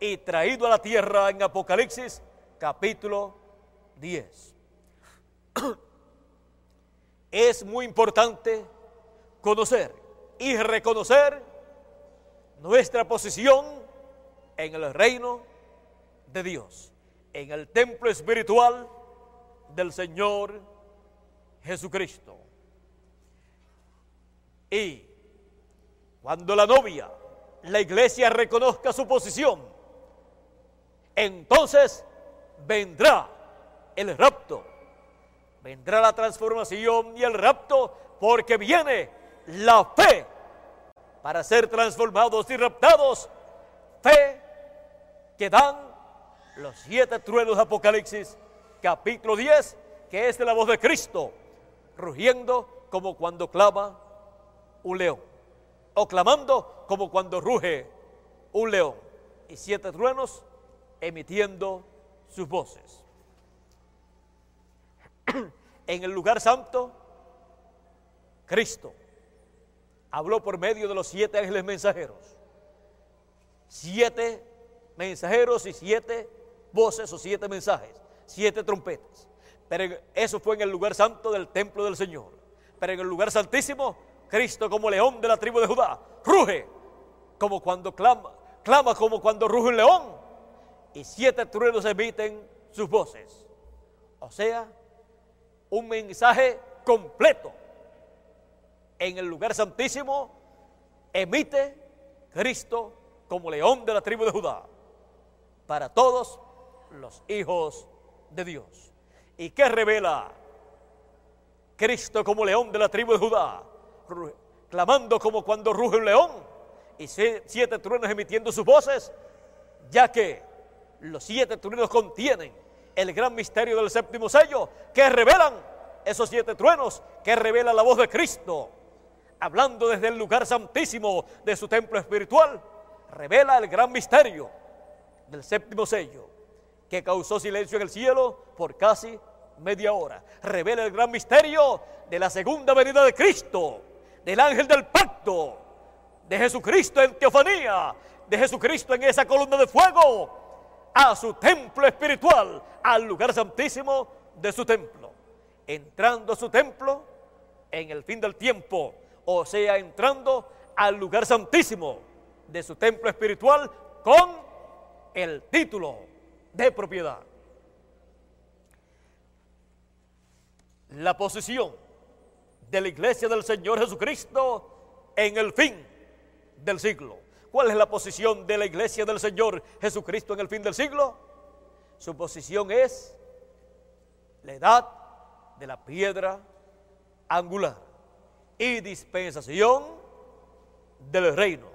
A: y traído a la tierra en Apocalipsis capítulo 10. Es muy importante conocer y reconocer nuestra posición en el reino de Dios, en el templo espiritual del Señor Jesucristo. Y cuando la novia, la iglesia reconozca su posición, entonces vendrá el rapto, vendrá la transformación y el rapto, porque viene la fe para ser transformados y raptados, fe que dan los siete truenos de Apocalipsis, capítulo 10, que es de la voz de Cristo, rugiendo como cuando clama un león, o clamando como cuando ruge un león, y siete truenos emitiendo sus voces. en el lugar santo, Cristo habló por medio de los siete ángeles mensajeros. Siete mensajeros y siete voces o siete mensajes, siete trompetas. Pero eso fue en el lugar santo del templo del Señor. Pero en el lugar santísimo, Cristo como león de la tribu de Judá, ruge como cuando clama, clama como cuando ruge un león. Y siete truenos emiten sus voces. O sea, un mensaje completo. En el lugar santísimo emite Cristo como león de la tribu de Judá para todos los hijos de Dios. ¿Y qué revela Cristo como león de la tribu de Judá? Clamando como cuando ruge un león y siete truenos emitiendo sus voces, ya que los siete truenos contienen el gran misterio del séptimo sello, que revelan esos siete truenos, que revela la voz de Cristo, hablando desde el lugar santísimo de su templo espiritual, revela el gran misterio del séptimo sello, que causó silencio en el cielo por casi media hora. Revela el gran misterio de la segunda venida de Cristo, del ángel del pacto, de Jesucristo en teofanía, de Jesucristo en esa columna de fuego, a su templo espiritual, al lugar santísimo de su templo. Entrando a su templo en el fin del tiempo, o sea, entrando al lugar santísimo de su templo espiritual con el título de propiedad. La posición de la iglesia del Señor Jesucristo en el fin del siglo. ¿Cuál es la posición de la iglesia del Señor Jesucristo en el fin del siglo? Su posición es la edad de la piedra angular y dispensación del reino.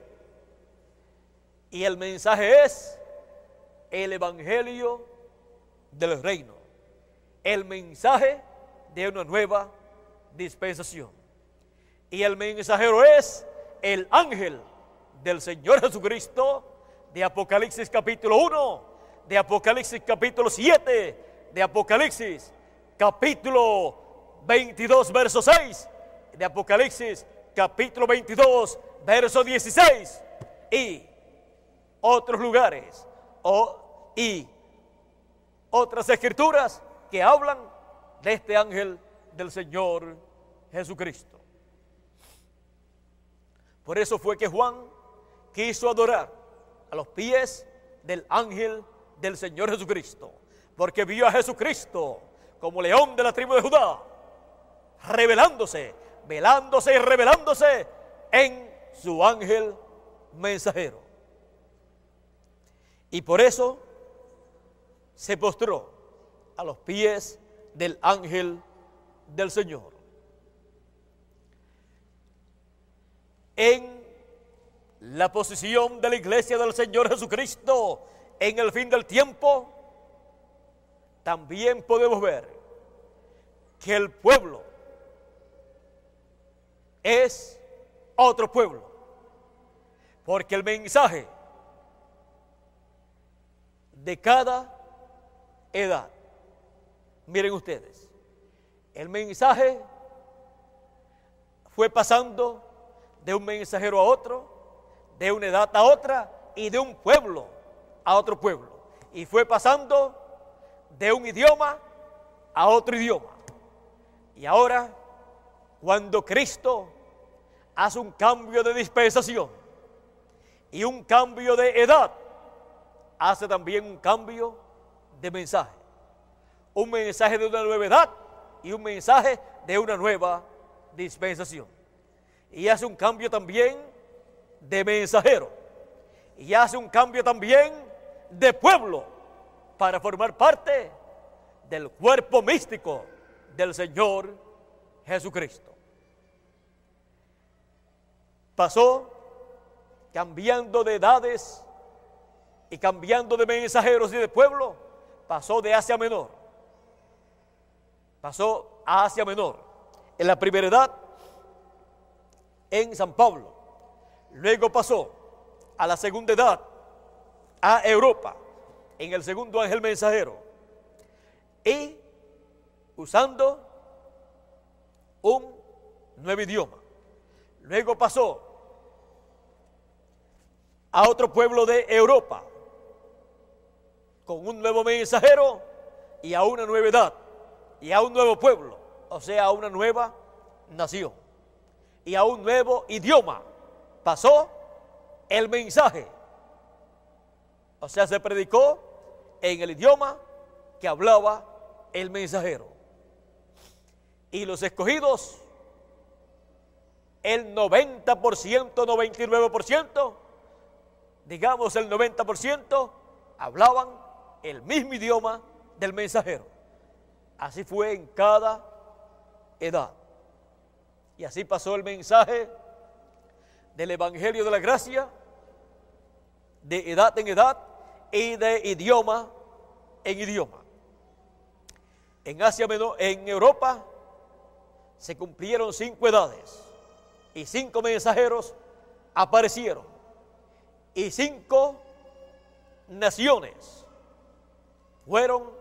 A: Y el mensaje es el evangelio del reino, el mensaje de una nueva dispensación. Y el mensajero es el ángel del Señor Jesucristo de Apocalipsis capítulo 1, de Apocalipsis capítulo 7, de Apocalipsis capítulo 22, verso 6, de Apocalipsis capítulo 22, verso 16 y otros lugares o, y otras escrituras que hablan de este ángel del Señor Jesucristo. Por eso fue que Juan quiso adorar a los pies del ángel del Señor Jesucristo, porque vio a Jesucristo como león de la tribu de Judá, revelándose, velándose y revelándose en su ángel mensajero. Y por eso se postró a los pies del ángel del Señor. En la posición de la iglesia del Señor Jesucristo en el fin del tiempo, también podemos ver que el pueblo es otro pueblo. Porque el mensaje de cada edad, miren ustedes, el mensaje fue pasando de un mensajero a otro, de una edad a otra y de un pueblo a otro pueblo. Y fue pasando de un idioma a otro idioma. Y ahora, cuando Cristo hace un cambio de dispensación y un cambio de edad, hace también un cambio de mensaje. Un mensaje de una nueva edad y un mensaje de una nueva dispensación. Y hace un cambio también de mensajero. Y hace un cambio también de pueblo para formar parte del cuerpo místico del Señor Jesucristo. Pasó cambiando de edades y cambiando de mensajeros y de pueblo, pasó de Asia Menor. Pasó a Asia Menor. En la primera edad, en San Pablo. Luego pasó a la segunda edad, a Europa, en el segundo ángel mensajero. Y usando un nuevo idioma. Luego pasó a otro pueblo de Europa, con un nuevo mensajero y a una nueva edad y a un nuevo pueblo, o sea, a una nueva nación y a un nuevo idioma. Pasó el mensaje, o sea, se predicó en el idioma que hablaba el mensajero. Y los escogidos, el 90%, 99%, digamos el 90%, hablaban el mismo idioma del mensajero. Así fue en cada edad. Y así pasó el mensaje del Evangelio de la Gracia de edad en edad y de idioma en idioma. En Asia Menor, en Europa, se cumplieron cinco edades y cinco mensajeros aparecieron y cinco naciones fueron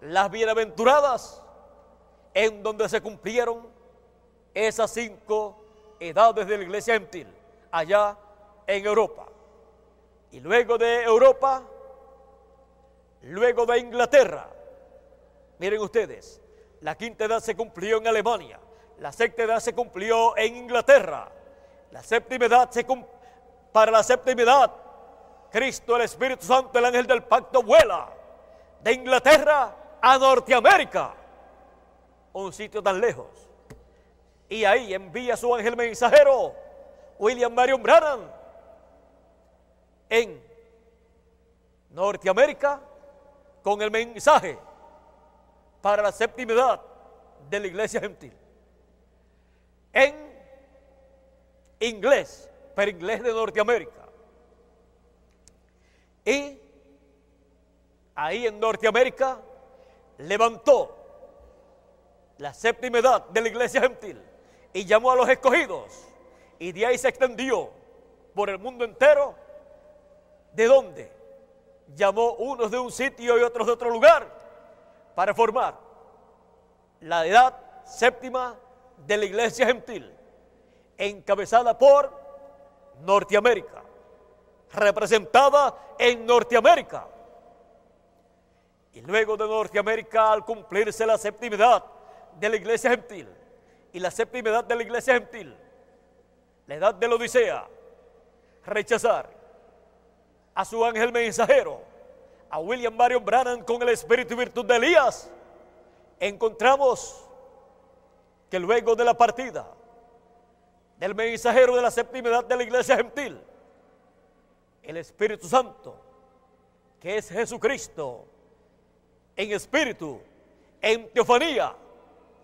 A: las bienaventuradas en donde se cumplieron esas cinco edades de la iglesia gentil, allá en Europa. Y luego de Europa luego de Inglaterra. Miren ustedes, la quinta edad se cumplió en Alemania, la sexta edad se cumplió en Inglaterra, la séptima edad se para la séptima edad, Cristo, el Espíritu Santo, el ángel del pacto vuela de Inglaterra a Norteamérica, un sitio tan lejos. Y ahí envía su ángel mensajero, William Marion Branham, en Norteamérica con el mensaje para la séptima edad de la iglesia gentil. En inglés, pero inglés de Norteamérica. Y ahí en Norteamérica levantó la séptima edad de la iglesia gentil y llamó a los escogidos. Y de ahí se extendió por el mundo entero. ¿De dónde? Llamó unos de un sitio y otros de otro lugar para formar la edad séptima de la iglesia gentil, encabezada por Norteamérica, representada en Norteamérica. Y luego de Norteamérica, al cumplirse la séptima edad de la iglesia gentil y la séptima edad de la iglesia gentil, la edad de la Odisea, rechazar a su ángel mensajero, a William Marion Brannan con el espíritu y virtud de Elías, encontramos que luego de la partida del mensajero de la séptima edad de la iglesia gentil, el Espíritu Santo, que es Jesucristo, en espíritu, en teofanía,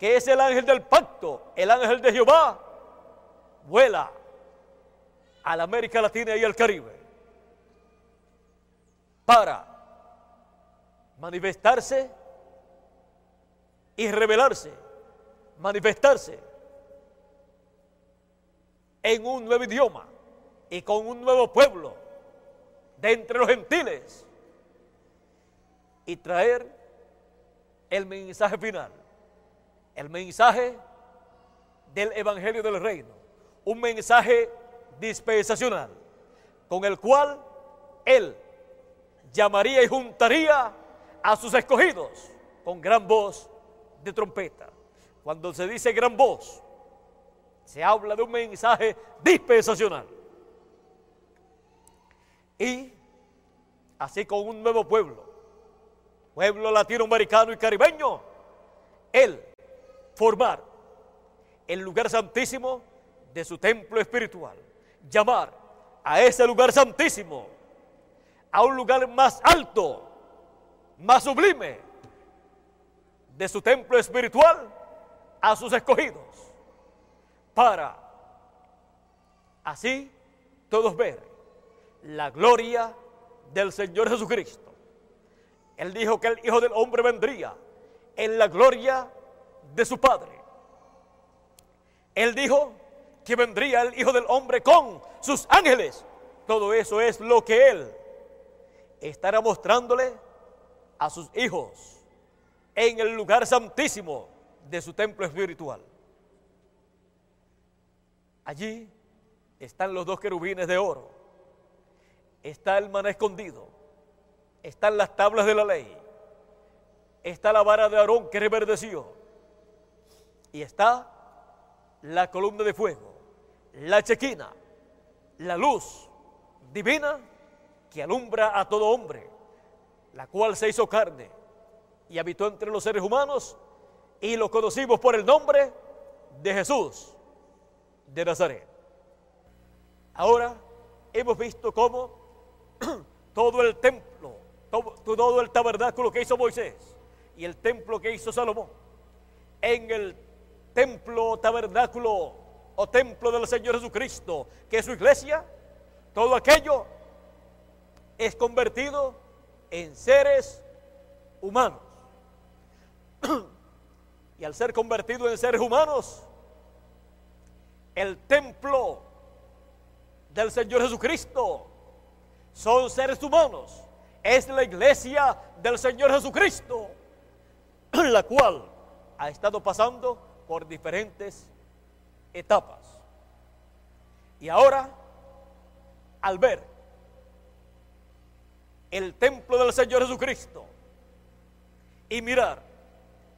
A: que es el ángel del pacto, el ángel de Jehová, vuela a la América Latina y al Caribe para manifestarse y revelarse, manifestarse en un nuevo idioma y con un nuevo pueblo de entre los gentiles y traer el mensaje final, el mensaje del Evangelio del Reino, un mensaje dispensacional con el cual Él llamaría y juntaría a sus escogidos con gran voz de trompeta. Cuando se dice gran voz, se habla de un mensaje dispensacional. Y así con un nuevo pueblo, pueblo latinoamericano y caribeño, él formar el lugar santísimo de su templo espiritual, llamar a ese lugar santísimo a un lugar más alto, más sublime de su templo espiritual a sus escogidos, para así todos ver la gloria del Señor Jesucristo. Él dijo que el Hijo del Hombre vendría en la gloria de su Padre. Él dijo que vendría el Hijo del Hombre con sus ángeles. Todo eso es lo que Él estará mostrándole a sus hijos en el lugar santísimo de su templo espiritual. Allí están los dos querubines de oro, está el maná escondido, están las tablas de la ley, está la vara de Aarón que reverdeció y está la columna de fuego, la chequina, la luz divina que alumbra a todo hombre, la cual se hizo carne y habitó entre los seres humanos y lo conocimos por el nombre de Jesús de Nazaret. Ahora hemos visto cómo todo el templo, todo, todo, el tabernáculo que hizo Moisés y el templo que hizo Salomón, en el templo, tabernáculo o templo del Señor Jesucristo, que es su iglesia, todo aquello es convertido en seres humanos. y al ser convertido en seres humanos, el templo del Señor Jesucristo son seres humanos. Es la iglesia del Señor Jesucristo, la cual ha estado pasando por diferentes etapas. Y ahora, al ver el templo del Señor Jesucristo, y mirar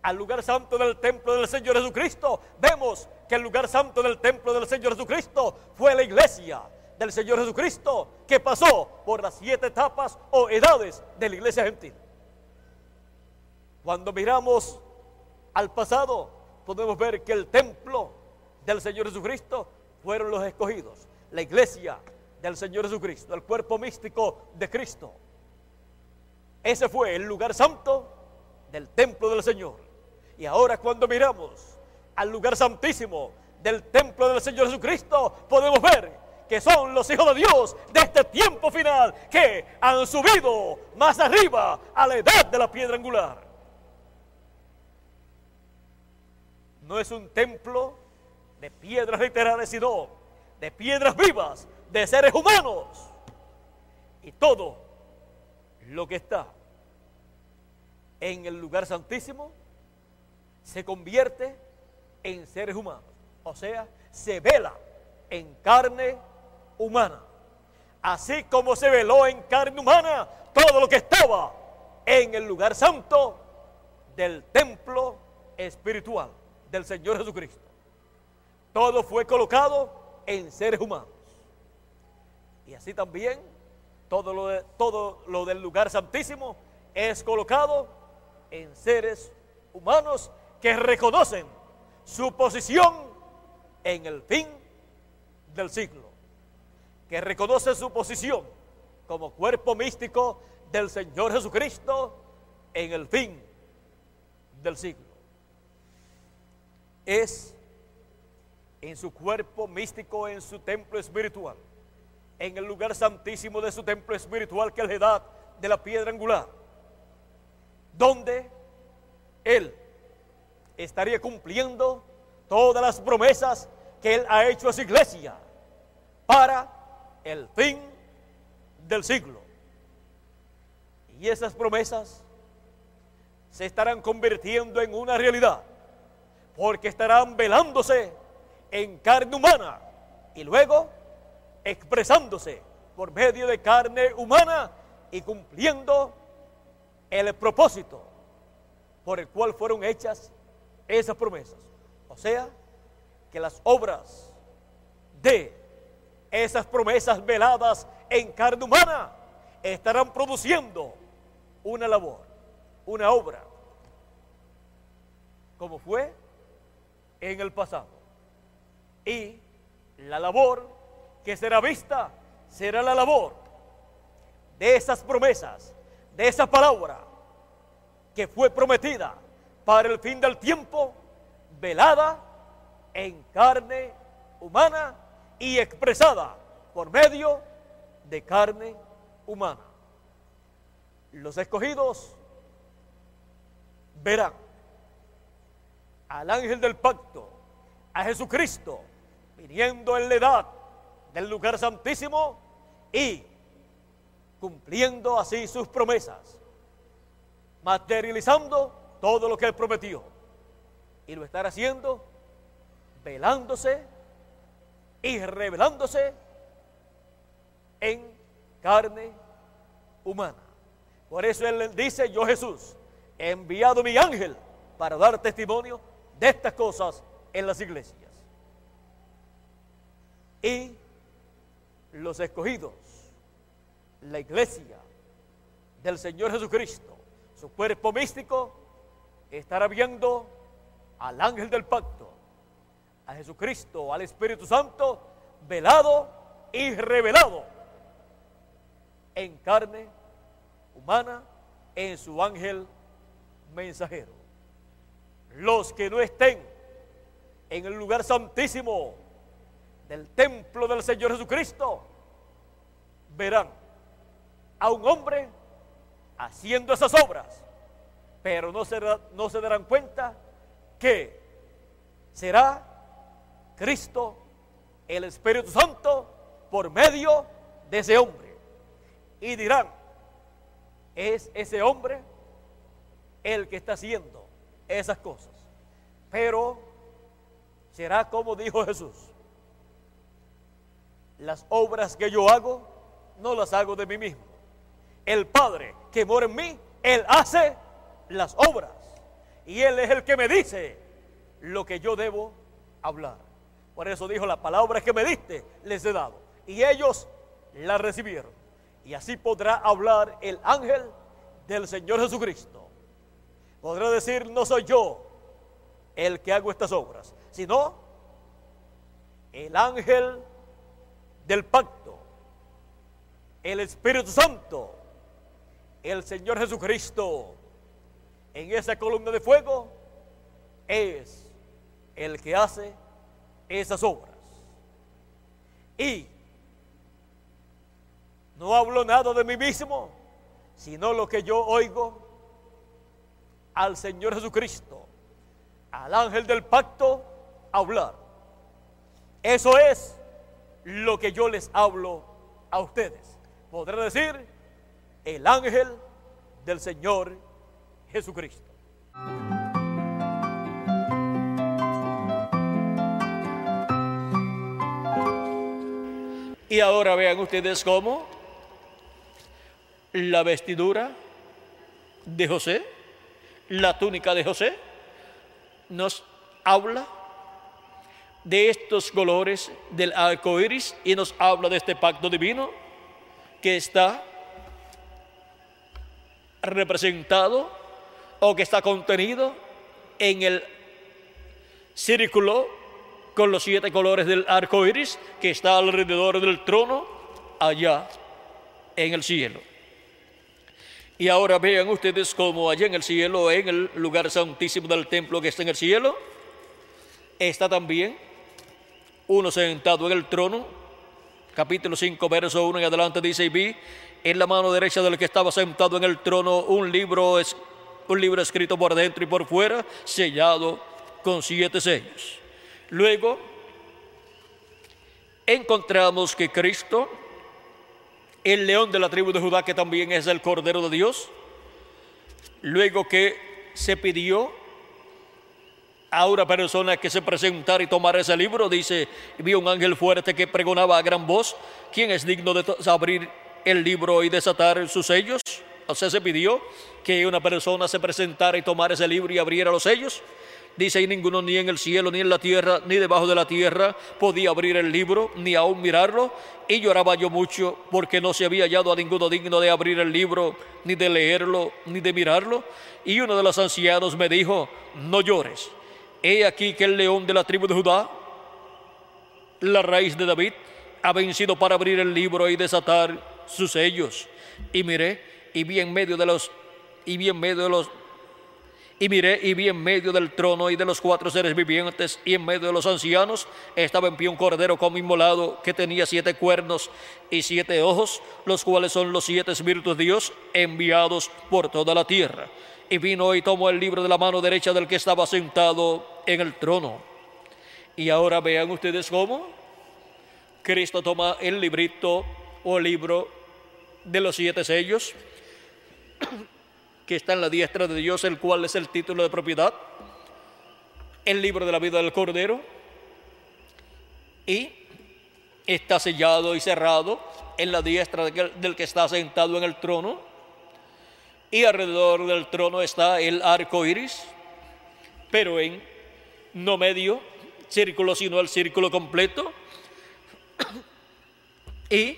A: al lugar santo del templo del Señor Jesucristo, vemos que el lugar santo del templo del Señor Jesucristo fue la iglesia del Señor Jesucristo que pasó por las siete etapas o edades de la iglesia gentil. Cuando miramos al pasado, podemos ver que el templo del Señor Jesucristo fueron los escogidos, la iglesia del Señor Jesucristo, el cuerpo místico de Cristo. Ese fue el lugar santo del templo del Señor. Y ahora cuando miramos al lugar santísimo del templo del Señor Jesucristo, podemos ver que son los hijos de Dios de este tiempo final que han subido más arriba a la edad de la piedra angular. No es un templo de piedras literales, sino de piedras vivas, de seres humanos. Y todo lo que está en el lugar santísimo se convierte en seres humanos. O sea, se vela en carne humana. Así como se veló en carne humana todo lo que estaba en el lugar santo del templo espiritual del Señor Jesucristo. Todo fue colocado en seres humanos. Y así también todo lo, todo lo del lugar santísimo es colocado en seres humanos que reconocen su posición en el fin del siglo que reconoce su posición como cuerpo místico del Señor Jesucristo en el fin del siglo. Es en su cuerpo místico, en su templo espiritual, en el lugar santísimo de su templo espiritual que es la edad de la piedra angular, donde Él estaría cumpliendo todas las promesas que Él ha hecho a su iglesia para el fin del siglo. Y esas promesas se estarán convirtiendo en una realidad, porque estarán velándose en carne humana y luego expresándose por medio de carne humana y cumpliendo el propósito por el cual fueron hechas esas promesas. O sea, que las obras de esas promesas veladas en carne humana estarán produciendo una labor, una obra, como fue en el pasado. Y la labor que será vista será la labor de esas promesas, de esa palabra que fue prometida para el fin del tiempo, velada en carne humana y expresada por medio de carne humana. Los escogidos verán al ángel del pacto, a Jesucristo, viniendo en la edad del lugar santísimo y cumpliendo así sus promesas, materializando todo lo que él prometió. Y lo estará haciendo velándose y revelándose en carne humana. Por eso Él dice, yo Jesús, he enviado mi ángel para dar testimonio de estas cosas en las iglesias. Y los escogidos, la iglesia del Señor Jesucristo, su cuerpo místico, estará viendo al ángel del pacto a Jesucristo, al Espíritu Santo, velado y revelado en carne humana en su ángel mensajero. Los que no estén en el lugar santísimo del templo del Señor Jesucristo verán a un hombre haciendo esas obras, pero no se, darán cuenta que será Cristo, el Espíritu Santo, por medio de ese hombre. Y dirán, es ese hombre el que está haciendo esas cosas. Pero será como dijo Jesús, las obras que yo hago, no las hago de mí mismo. El Padre que mora en mí, Él hace las obras. Y Él es el que me dice lo que yo debo hablar. Por eso dijo, la palabra que me diste les he dado. Y ellos la recibieron. Y así podrá hablar el ángel del Señor Jesucristo. Podrá decir, no soy yo el que hago estas obras, sino el ángel del pacto, el Espíritu Santo, el Señor Jesucristo, en esa columna de fuego, es el que hace esas obras. Y no hablo nada de mí mismo, sino lo que yo oigo al Señor Jesucristo, al ángel del pacto, hablar. Eso es lo que yo les hablo a ustedes. Podré decir, el ángel del Señor Jesucristo. Y ahora vean ustedes cómo la vestidura de José, la túnica de José, nos habla de estos colores del arco iris y nos habla de este pacto divino que está representado o que está contenido en el círculo con los siete colores del arco iris que está alrededor del trono allá en el cielo. Y ahora vean ustedes cómo allá en el cielo, en el lugar santísimo del templo que está en el cielo, está también uno sentado en el trono. Capítulo 5, verso 1 en adelante dice, y vi en la mano derecha del que estaba sentado en el trono un libro, un libro escrito por dentro y por fuera, sellado con siete sellos. Luego, encontramos que Cristo el león de la tribu de Judá, que también es el Cordero de Dios. Luego que se pidió a una persona que se presentara y tomara ese libro, dice, vi un ángel fuerte que pregonaba a gran voz, ¿quién es digno de abrir el libro y desatar sus sellos? O sea, se pidió que una persona se presentara y tomara ese libro y abriera los sellos. Dice, y ninguno ni en el cielo, ni en la tierra, ni debajo de la tierra podía abrir el libro, ni aún mirarlo. Y lloraba yo mucho porque no se había hallado a ninguno digno de abrir el libro, ni de leerlo, ni de mirarlo. Y uno de los ancianos me dijo, no llores. He aquí que el león de la tribu de Judá, la raíz de David, ha vencido para abrir el libro y desatar sus sellos. Y miré y vi en medio de los y vi en medio de los y miré y vi en medio del trono y de los cuatro seres vivientes y en medio de los ancianos estaba en pie un cordero como inmolado que tenía siete cuernos y siete ojos, los cuales son los siete espíritus de Dios enviados por toda la tierra. Y vino y tomó el libro de la mano derecha del que estaba sentado en el trono. Y ahora vean ustedes cómo Cristo toma el librito o libro de los siete sellos que está en la diestra de Dios, el cual es el título de propiedad, el libro de la vida del Cordero, y está sellado y cerrado en la diestra del que está sentado en el trono, y alrededor del trono está el arco iris, pero en no medio círculo, sino el círculo completo. Y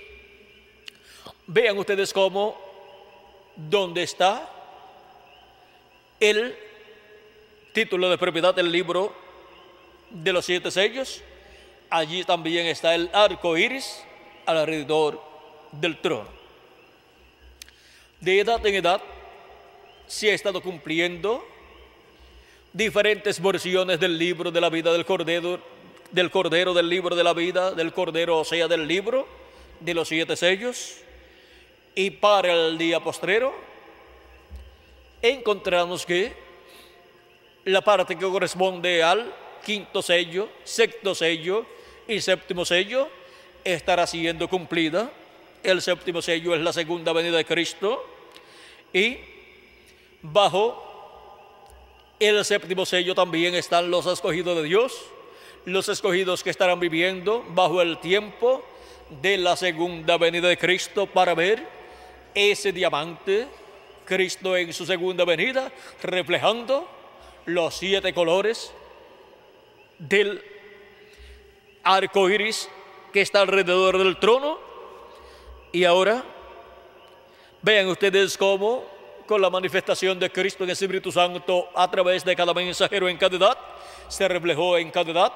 A: vean ustedes cómo, donde está el título de propiedad del libro de los siete sellos. Allí también está el arco iris alrededor del trono. De edad en edad se ha estado cumpliendo diferentes versiones del libro de la vida del cordero, del cordero del libro de la vida, del cordero, o sea, del libro de los siete sellos. Y para el día postrero encontramos que la parte que corresponde al quinto sello, sexto sello y séptimo sello estará siendo cumplida. El séptimo sello es la segunda venida de Cristo y bajo el séptimo sello también están los escogidos de Dios, los escogidos que estarán viviendo bajo el tiempo de la segunda venida de Cristo para ver ese diamante Cristo en su segunda venida, reflejando los siete colores del arco iris que está alrededor del trono. Y ahora vean ustedes cómo con la manifestación de Cristo en el Espíritu Santo a través de cada mensajero en cada edad, se reflejó en cada edad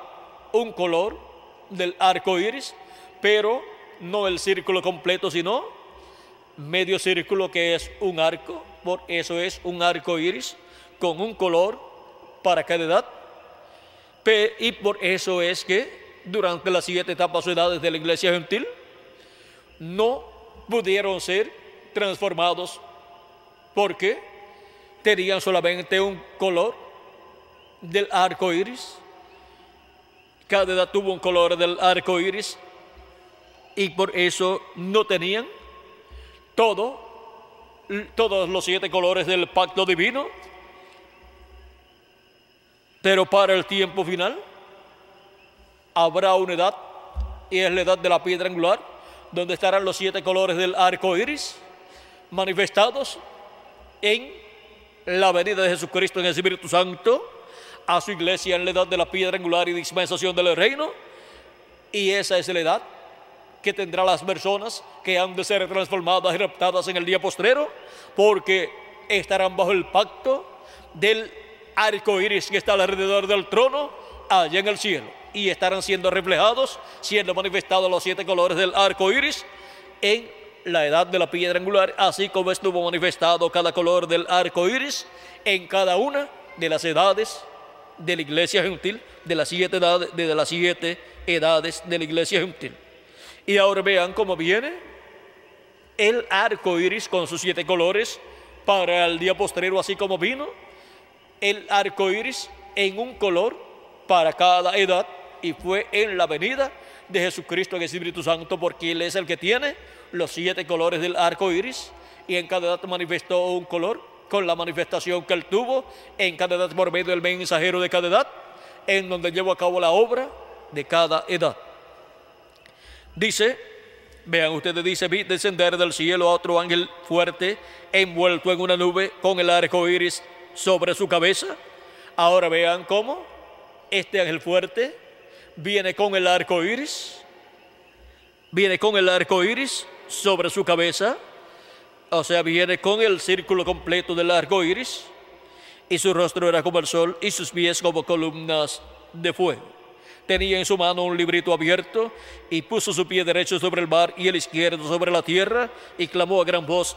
A: un color del arco iris, pero no el círculo completo, sino medio círculo que es un arco, por eso es un arco iris con un color para cada edad. Y por eso es que durante las siete etapas o edades de la iglesia gentil no pudieron ser transformados porque tenían solamente un color del arco iris. Cada edad tuvo un color del arco iris y por eso no tenían todo, todos los siete colores del pacto divino. Pero para el tiempo final habrá una edad y es la edad de la piedra angular, donde estarán los siete colores del arco iris manifestados en la venida de Jesucristo en el Espíritu Santo a su iglesia en la edad de la piedra angular y dispensación del reino. Y esa es la edad que tendrá las personas que han de ser transformadas y raptadas en el día postrero, porque estarán bajo el pacto del arco iris que está alrededor del trono allá en el cielo y estarán siendo reflejados, siendo manifestados los siete colores del arco iris en la edad de la piedra angular, así como estuvo manifestado cada color del arco iris en cada una de las edades de la iglesia gentil, de las siete edades, de las siete edades de la iglesia gentil. Y ahora vean cómo viene el arco iris con sus siete colores para el día postrero, así como vino el arco iris en un color para cada edad y fue en la venida de Jesucristo en el Espíritu Santo, porque Él es el que tiene los siete colores del arco iris y en cada edad manifestó un color con la manifestación que Él tuvo en cada edad por medio del mensajero de cada edad, en donde llevó a cabo la obra de cada edad. Dice, vean ustedes, dice, vi descender del cielo a otro ángel fuerte, envuelto en una nube con el arco iris sobre su cabeza. Ahora vean cómo este ángel fuerte viene con el arco iris, viene con el arco iris sobre su cabeza, o sea, viene con el círculo completo del arco iris, y su rostro era como el sol y sus pies como columnas de fuego. Tenía en su mano un librito abierto y puso su pie derecho sobre el mar y el izquierdo sobre la tierra y clamó a gran voz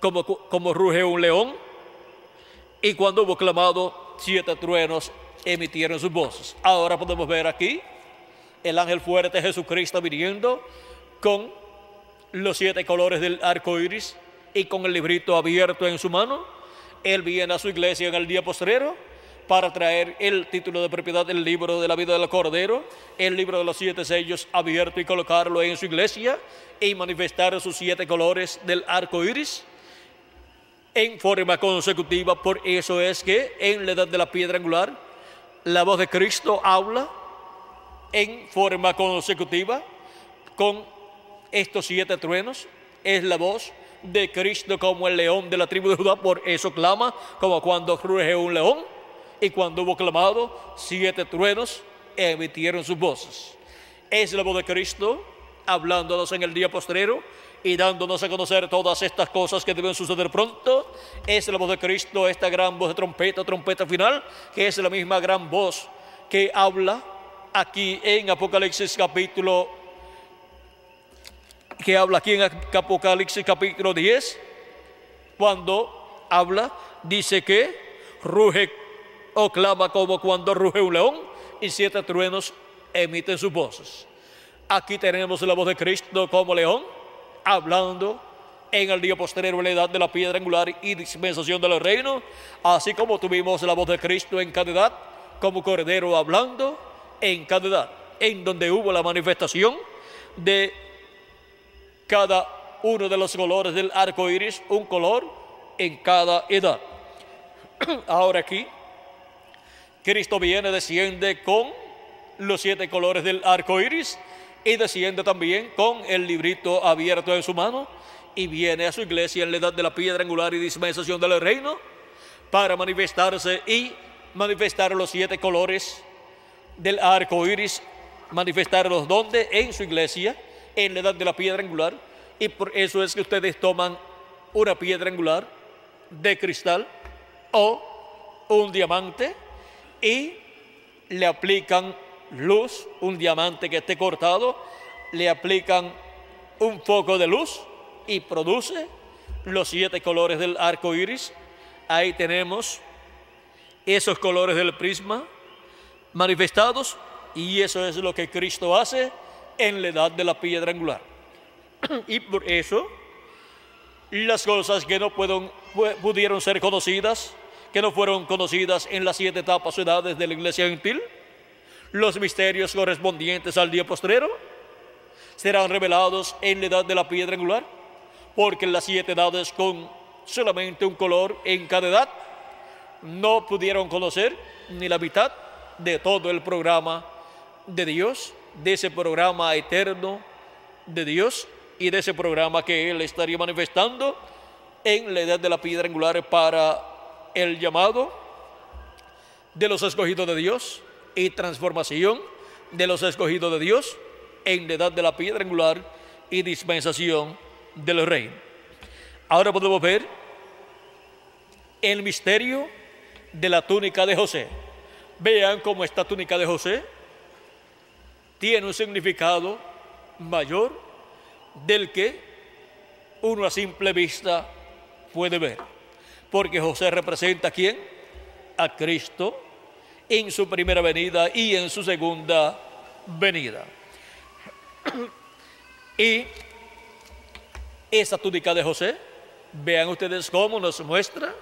A: como, como ruge un león. Y cuando hubo clamado, siete truenos emitieron sus voces. Ahora podemos ver aquí el ángel fuerte Jesucristo viniendo con los siete colores del arco iris y con el librito abierto en su mano. Él viene a su iglesia en el día postrero para traer el título de propiedad del libro de la vida del Cordero, el libro de los siete sellos abierto y colocarlo en su iglesia y manifestar sus siete colores del arco iris en forma consecutiva. Por eso es que en la edad de la piedra angular, la voz de Cristo habla en forma consecutiva con estos siete truenos. Es la voz de Cristo como el león de la tribu de Judá, por eso clama como cuando ruge un león. Y cuando hubo clamado, siete truenos emitieron sus voces. Es la voz de Cristo hablándonos en el día postrero y dándonos a conocer todas estas cosas que deben suceder pronto. Es la voz de Cristo, esta gran voz de trompeta, trompeta final, que es la misma gran voz que habla aquí en Apocalipsis capítulo que habla aquí en Apocalipsis capítulo 10, cuando habla, dice que ruge o clama como cuando ruge un león y siete truenos emiten sus voces. Aquí tenemos la voz de Cristo como león, hablando en el día posterior la edad de la piedra angular y dispensación del reino, así como tuvimos la voz de Cristo en cada edad, como cordero hablando en cada edad, en donde hubo la manifestación de cada uno de los colores del arco iris, un color en cada edad. Ahora aquí, Cristo viene, desciende con los siete colores del arco iris y desciende también con el librito abierto en su mano y viene a su iglesia en la edad de la piedra angular y dispensación del reino para manifestarse y manifestar los siete colores del arco iris, manifestarlos donde en su iglesia, en la edad de la piedra angular, y por eso es que ustedes toman una piedra angular de cristal o un diamante y le aplican luz, un diamante que esté cortado, le aplican un foco de luz y produce los siete colores del arco iris. Ahí tenemos esos colores del prisma manifestados y eso es lo que Cristo hace en la edad de la piedra angular. y por eso las cosas que no pudieron ser conocidas, que no fueron conocidas en las siete etapas o edades de la iglesia gentil, los misterios correspondientes al día postrero, serán revelados en la edad de la piedra angular, porque las siete edades con solamente un color en cada edad, no pudieron conocer ni la mitad de todo el programa de Dios, de ese programa eterno de Dios y de ese programa que Él estaría manifestando en la edad de la piedra angular para el llamado de los escogidos de Dios y transformación de los escogidos de Dios en la edad de la piedra angular y dispensación del rey. Ahora podemos ver el misterio de la túnica de José. Vean cómo esta túnica de José tiene un significado mayor del que uno a simple vista puede ver. Porque José representa a quién? A Cristo en su primera venida y en su segunda venida. Y esa túnica de José, vean ustedes cómo nos muestra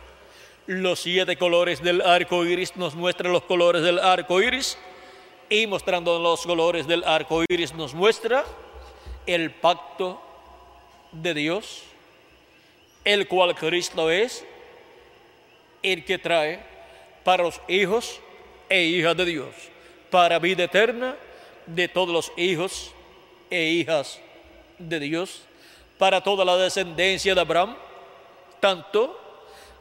A: los siete colores del arco iris, nos muestra los colores del arco iris y mostrando los colores del arco iris nos muestra el pacto de Dios, el cual Cristo es el que trae para los hijos e hijas de Dios, para vida eterna de todos los hijos e hijas de Dios, para toda la descendencia de Abraham, tanto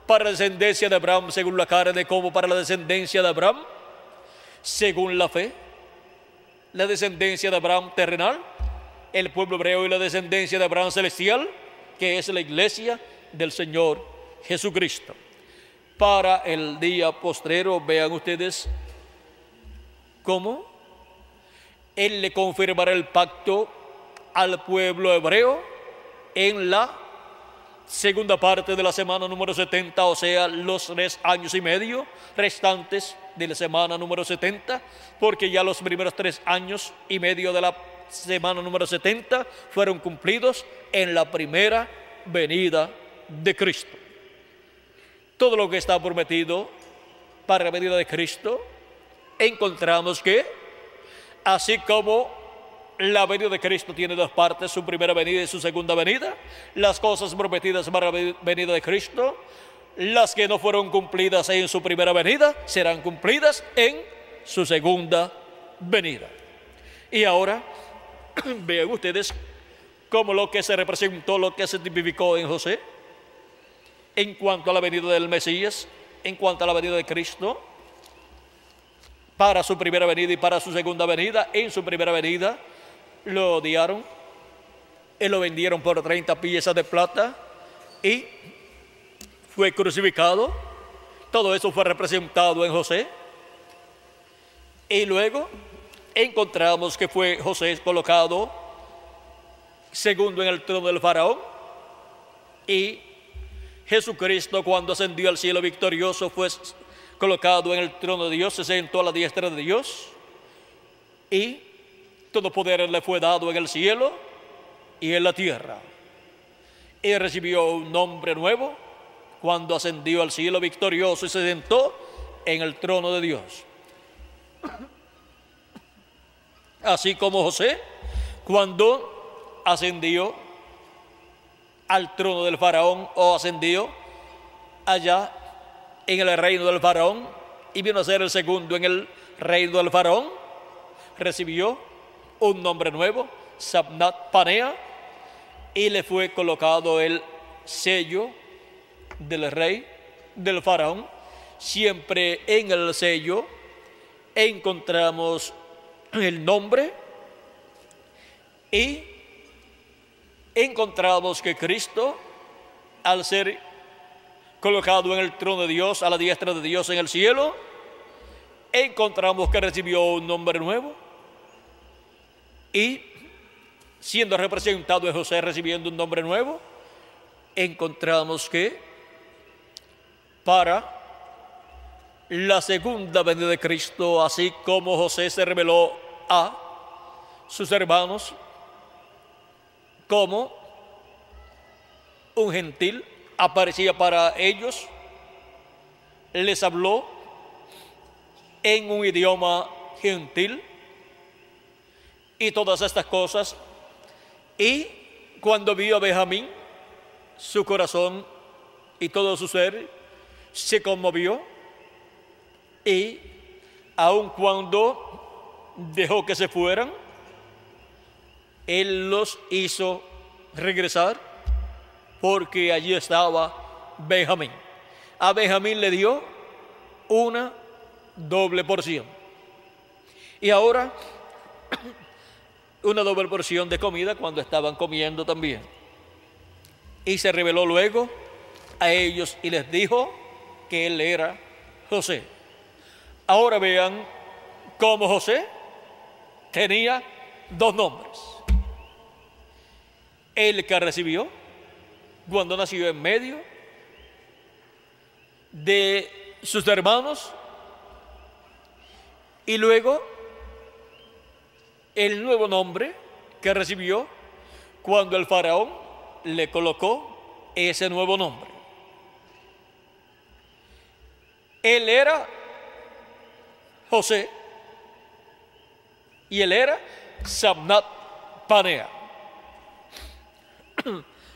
A: para la descendencia de Abraham según la carne como para la descendencia de Abraham según la fe, la descendencia de Abraham terrenal, el pueblo hebreo y la descendencia de Abraham celestial, que es la iglesia del Señor Jesucristo para el día postrero. Vean ustedes cómo Él le confirmará el pacto al pueblo hebreo en la segunda parte de la semana número 70, o sea, los tres años y medio restantes de la semana número 70, porque ya los primeros tres años y medio de la semana número 70 fueron cumplidos en la primera venida de Cristo todo lo que está prometido para la venida de Cristo, encontramos que, así como la venida de Cristo tiene dos partes, su primera venida y su segunda venida, las cosas prometidas para la venida de Cristo, las que no fueron cumplidas en su primera venida, serán cumplidas en su segunda venida. Y ahora, vean ustedes cómo lo que se representó, lo que se tipificó en José, en cuanto a la venida del Mesías, en cuanto a la venida de Cristo, para su primera venida y para su segunda venida. En su primera venida lo odiaron y lo vendieron por 30 piezas de plata y fue crucificado. Todo eso fue representado en José. Y luego encontramos que fue José colocado segundo en el trono del faraón y Jesucristo cuando ascendió al cielo victorioso fue colocado en el trono de Dios, se sentó a la diestra de Dios y todo poder le fue dado en el cielo y en la tierra. Y recibió un nombre nuevo cuando ascendió al cielo victorioso y se sentó en el trono de Dios. Así como José, cuando ascendió al trono del faraón o ascendió allá en el reino del faraón y vino a ser el segundo en el reino del faraón, recibió un nombre nuevo, Sabnat Panea, y le fue colocado el sello del rey, del faraón. Siempre en el sello encontramos el nombre y encontramos que Cristo, al ser colocado en el trono de Dios, a la diestra de Dios en el cielo, encontramos que recibió un nombre nuevo y siendo representado de José recibiendo un nombre nuevo, encontramos que para la segunda venida de Cristo, así como José se reveló a sus hermanos como un gentil, aparecía para ellos, les habló en un idioma gentil y todas estas cosas. Y cuando vio a Benjamín, su corazón y todo su ser se conmovió y aun cuando dejó que se fueran, él los hizo regresar porque allí estaba Benjamín. A Benjamín le dio una doble porción. Y ahora una doble porción de comida cuando estaban comiendo también. Y se reveló luego a ellos y les dijo que él era José. Ahora vean cómo José tenía dos nombres. El que recibió cuando nació en medio de sus hermanos y luego el nuevo nombre que recibió cuando el faraón le colocó ese nuevo nombre. Él era José y él era Samnat Panea.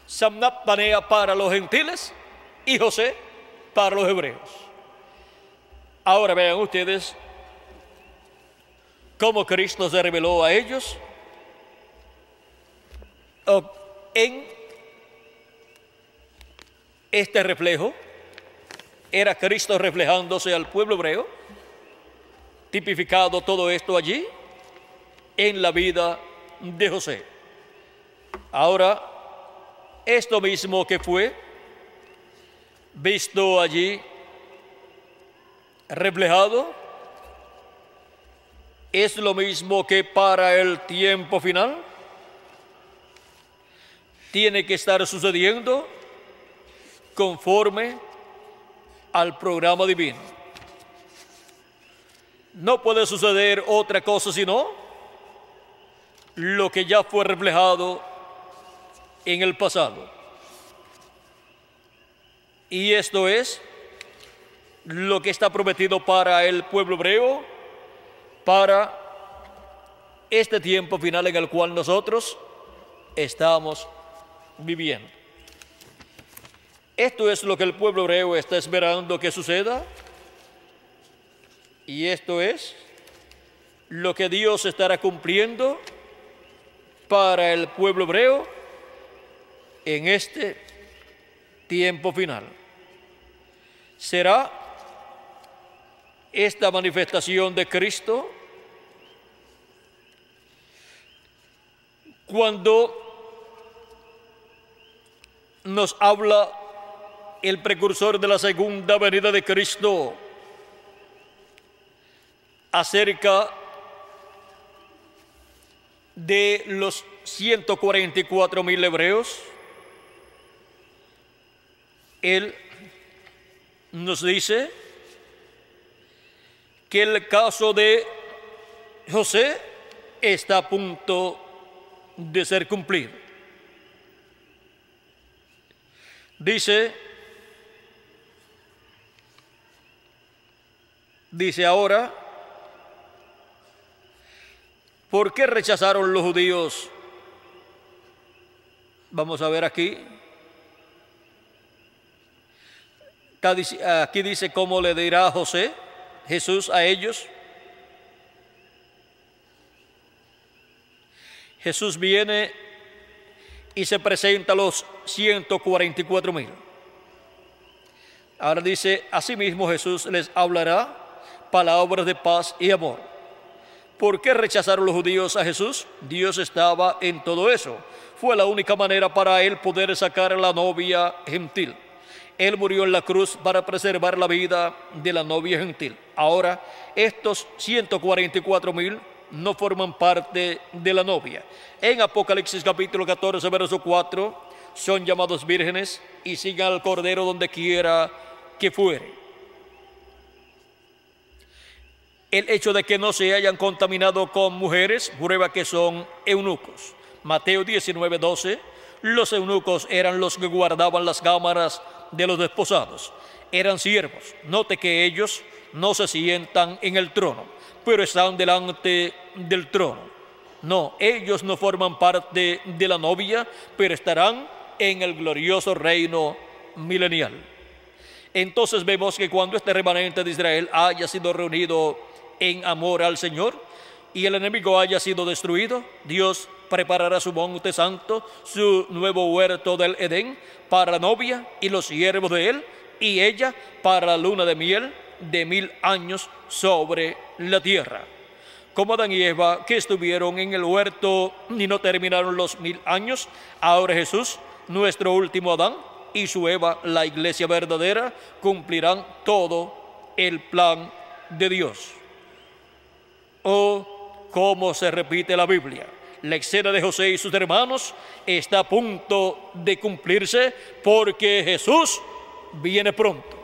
A: Samnat Panea para los gentiles y José para los hebreos. Ahora vean ustedes cómo Cristo se reveló a ellos en este reflejo. Era Cristo reflejándose al pueblo hebreo, tipificado todo esto allí en la vida de José. Ahora, esto mismo que fue visto allí reflejado es lo mismo que para el tiempo final. Tiene que estar sucediendo conforme al programa divino. No puede suceder otra cosa sino lo que ya fue reflejado en el pasado. Y esto es lo que está prometido para el pueblo hebreo para este tiempo final en el cual nosotros estamos viviendo. Esto es lo que el pueblo hebreo está esperando que suceda y esto es lo que Dios estará cumpliendo para el pueblo hebreo en este tiempo final. Será esta manifestación de Cristo cuando nos habla el precursor de la segunda venida de Cristo acerca de los 144 mil hebreos, Él nos dice que el caso de José está a punto de ser cumplido. Dice, dice ahora, ¿por qué rechazaron los judíos? Vamos a ver aquí. Aquí dice cómo le dirá José, Jesús a ellos. Jesús viene y se presenta a los 144 mil. Ahora dice, asimismo Jesús les hablará palabras de paz y amor. ¿Por qué rechazaron los judíos a Jesús? Dios estaba en todo eso. Fue la única manera para él poder sacar a la novia gentil. Él murió en la cruz para preservar la vida de la novia gentil. Ahora, estos 144 mil no forman parte de la novia. En Apocalipsis capítulo 14, verso 4, son llamados vírgenes y siguen al Cordero donde quiera que fuere. El hecho de que no se hayan contaminado con mujeres prueba que son eunucos. Mateo 19, 12, los eunucos eran los que guardaban las cámaras de los desposados. Eran siervos. Note que ellos no se sientan en el trono, pero están delante del trono. No, ellos no forman parte de la novia, pero estarán en el glorioso reino milenial. Entonces vemos que cuando este remanente de Israel haya sido reunido en amor al Señor y el enemigo haya sido destruido, Dios preparará su monte santo, su nuevo huerto del Edén para la novia y los siervos de él y ella para la luna de miel de mil años sobre la tierra. Como Adán y Eva que estuvieron en el huerto y no terminaron los mil años, ahora Jesús, nuestro último Adán, y su Eva, la iglesia verdadera, cumplirán todo el plan de Dios. O como se repite la Biblia, la escena de José y sus hermanos está a punto de cumplirse porque Jesús viene pronto.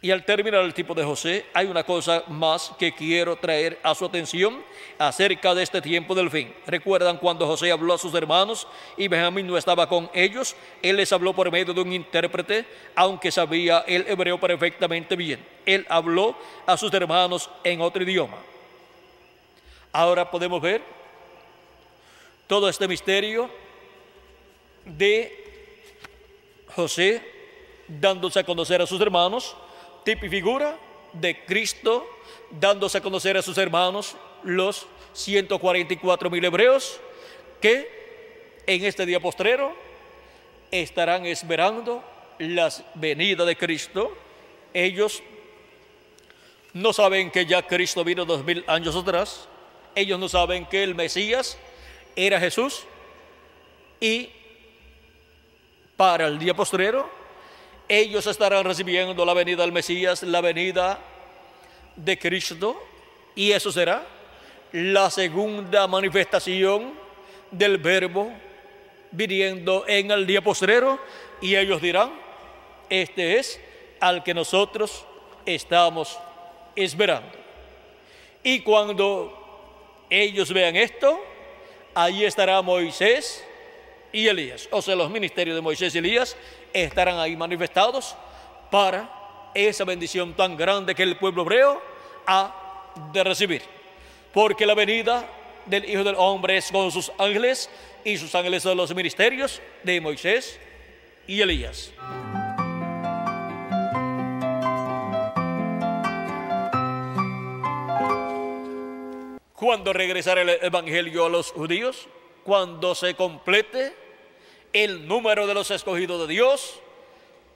A: Y al terminar el tipo de José, hay una cosa más que quiero traer a su atención acerca de este tiempo del fin. ¿Recuerdan cuando José habló a sus hermanos y Benjamín no estaba con ellos? Él les habló por medio de un intérprete, aunque sabía el hebreo perfectamente bien. Él habló a sus hermanos en otro idioma. Ahora podemos ver todo este misterio de José dándose a conocer a sus hermanos tipo y figura de Cristo dándose a conocer a sus hermanos, los 144 mil hebreos, que en este día postrero estarán esperando la venida de Cristo. Ellos no saben que ya Cristo vino dos mil años atrás. Ellos no saben que el Mesías era Jesús. Y para el día postrero ellos estarán recibiendo la venida del Mesías, la venida de Cristo, y eso será la segunda manifestación del verbo viniendo en el día postrero, y ellos dirán, este es al que nosotros estamos esperando. Y cuando ellos vean esto, ahí estará Moisés y Elías, o sea, los ministerios de Moisés y Elías estarán ahí manifestados para esa bendición tan grande que el pueblo hebreo ha de recibir. Porque la venida del Hijo del Hombre es con sus ángeles y sus ángeles son los ministerios de Moisés y Elías. Cuando regresará el Evangelio a los judíos, cuando se complete el número de los escogidos de Dios,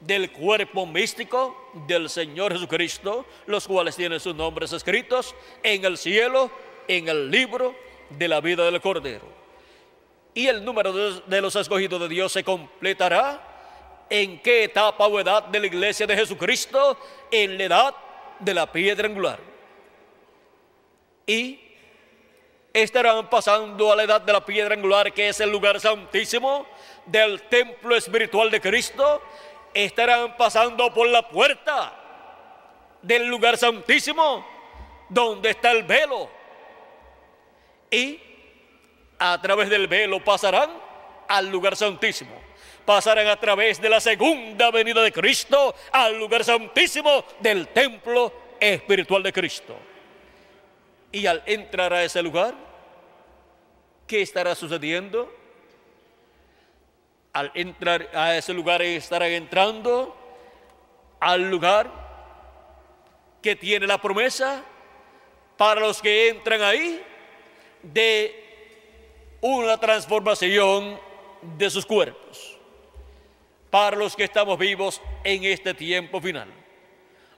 A: del cuerpo místico del Señor Jesucristo, los cuales tienen sus nombres escritos en el cielo, en el libro de la vida del Cordero. Y el número de los escogidos de Dios se completará en qué etapa o edad de la iglesia de Jesucristo, en la edad de la piedra angular. Y estarán pasando a la edad de la piedra angular, que es el lugar santísimo del templo espiritual de Cristo, estarán pasando por la puerta del lugar santísimo, donde está el velo. Y a través del velo pasarán al lugar santísimo. Pasarán a través de la segunda venida de Cristo al lugar santísimo del templo espiritual de Cristo. Y al entrar a ese lugar, ¿qué estará sucediendo? Al entrar a ese lugar estarán entrando al lugar que tiene la promesa para los que entran ahí de una transformación de sus cuerpos para los que estamos vivos en este tiempo final.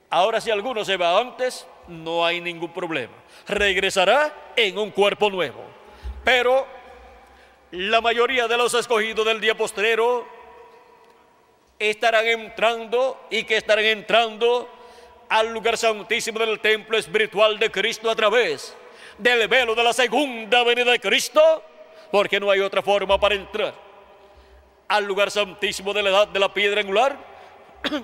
A: Ahora si alguno se va antes, no hay ningún problema. Regresará en un cuerpo nuevo. Pero la mayoría de los escogidos del día postrero estarán entrando y que estarán entrando al lugar santísimo del templo espiritual de Cristo a través del velo de la segunda venida de Cristo, porque no hay otra forma para entrar al lugar santísimo de la edad de la piedra angular.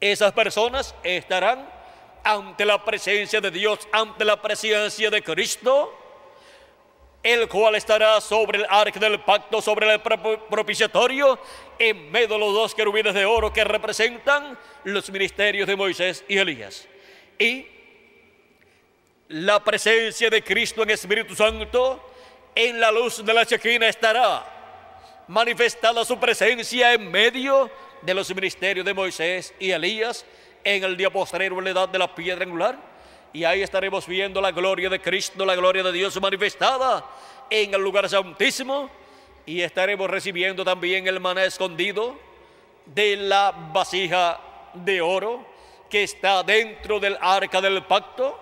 A: Esas personas estarán ante la presencia de Dios, ante la presencia de Cristo, el cual estará sobre el arca del pacto, sobre el propiciatorio, en medio de los dos querubines de oro que representan los ministerios de Moisés y Elías. Y la presencia de Cristo en Espíritu Santo, en la luz de la chequina estará manifestada su presencia en medio de los ministerios de Moisés y Elías en el día postrero en la edad de la piedra angular. Y ahí estaremos viendo la gloria de Cristo, la gloria de Dios manifestada en el lugar santísimo. Y estaremos recibiendo también el maná escondido de la vasija de oro que está dentro del arca del pacto,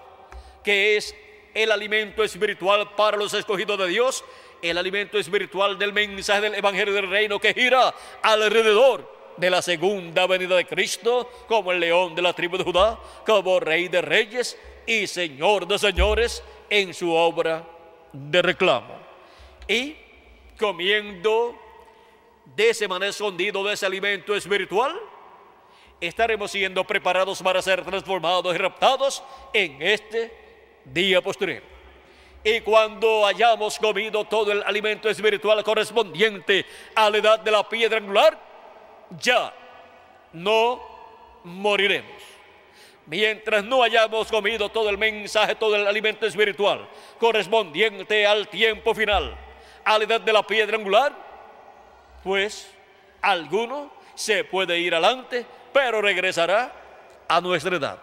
A: que es el alimento espiritual para los escogidos de Dios, el alimento espiritual del mensaje del Evangelio del Reino que gira alrededor de la segunda venida de Cristo, como el león de la tribu de Judá, como rey de reyes y señor de señores en su obra de reclamo. Y comiendo de ese maná escondido, de ese alimento espiritual, estaremos siendo preparados para ser transformados y raptados en este día posterior. Y cuando hayamos comido todo el alimento espiritual correspondiente a la edad de la piedra angular, ya no moriremos. Mientras no hayamos comido todo el mensaje, todo el alimento espiritual correspondiente al tiempo final, a la edad de la piedra angular, pues alguno se puede ir adelante, pero regresará a nuestra edad.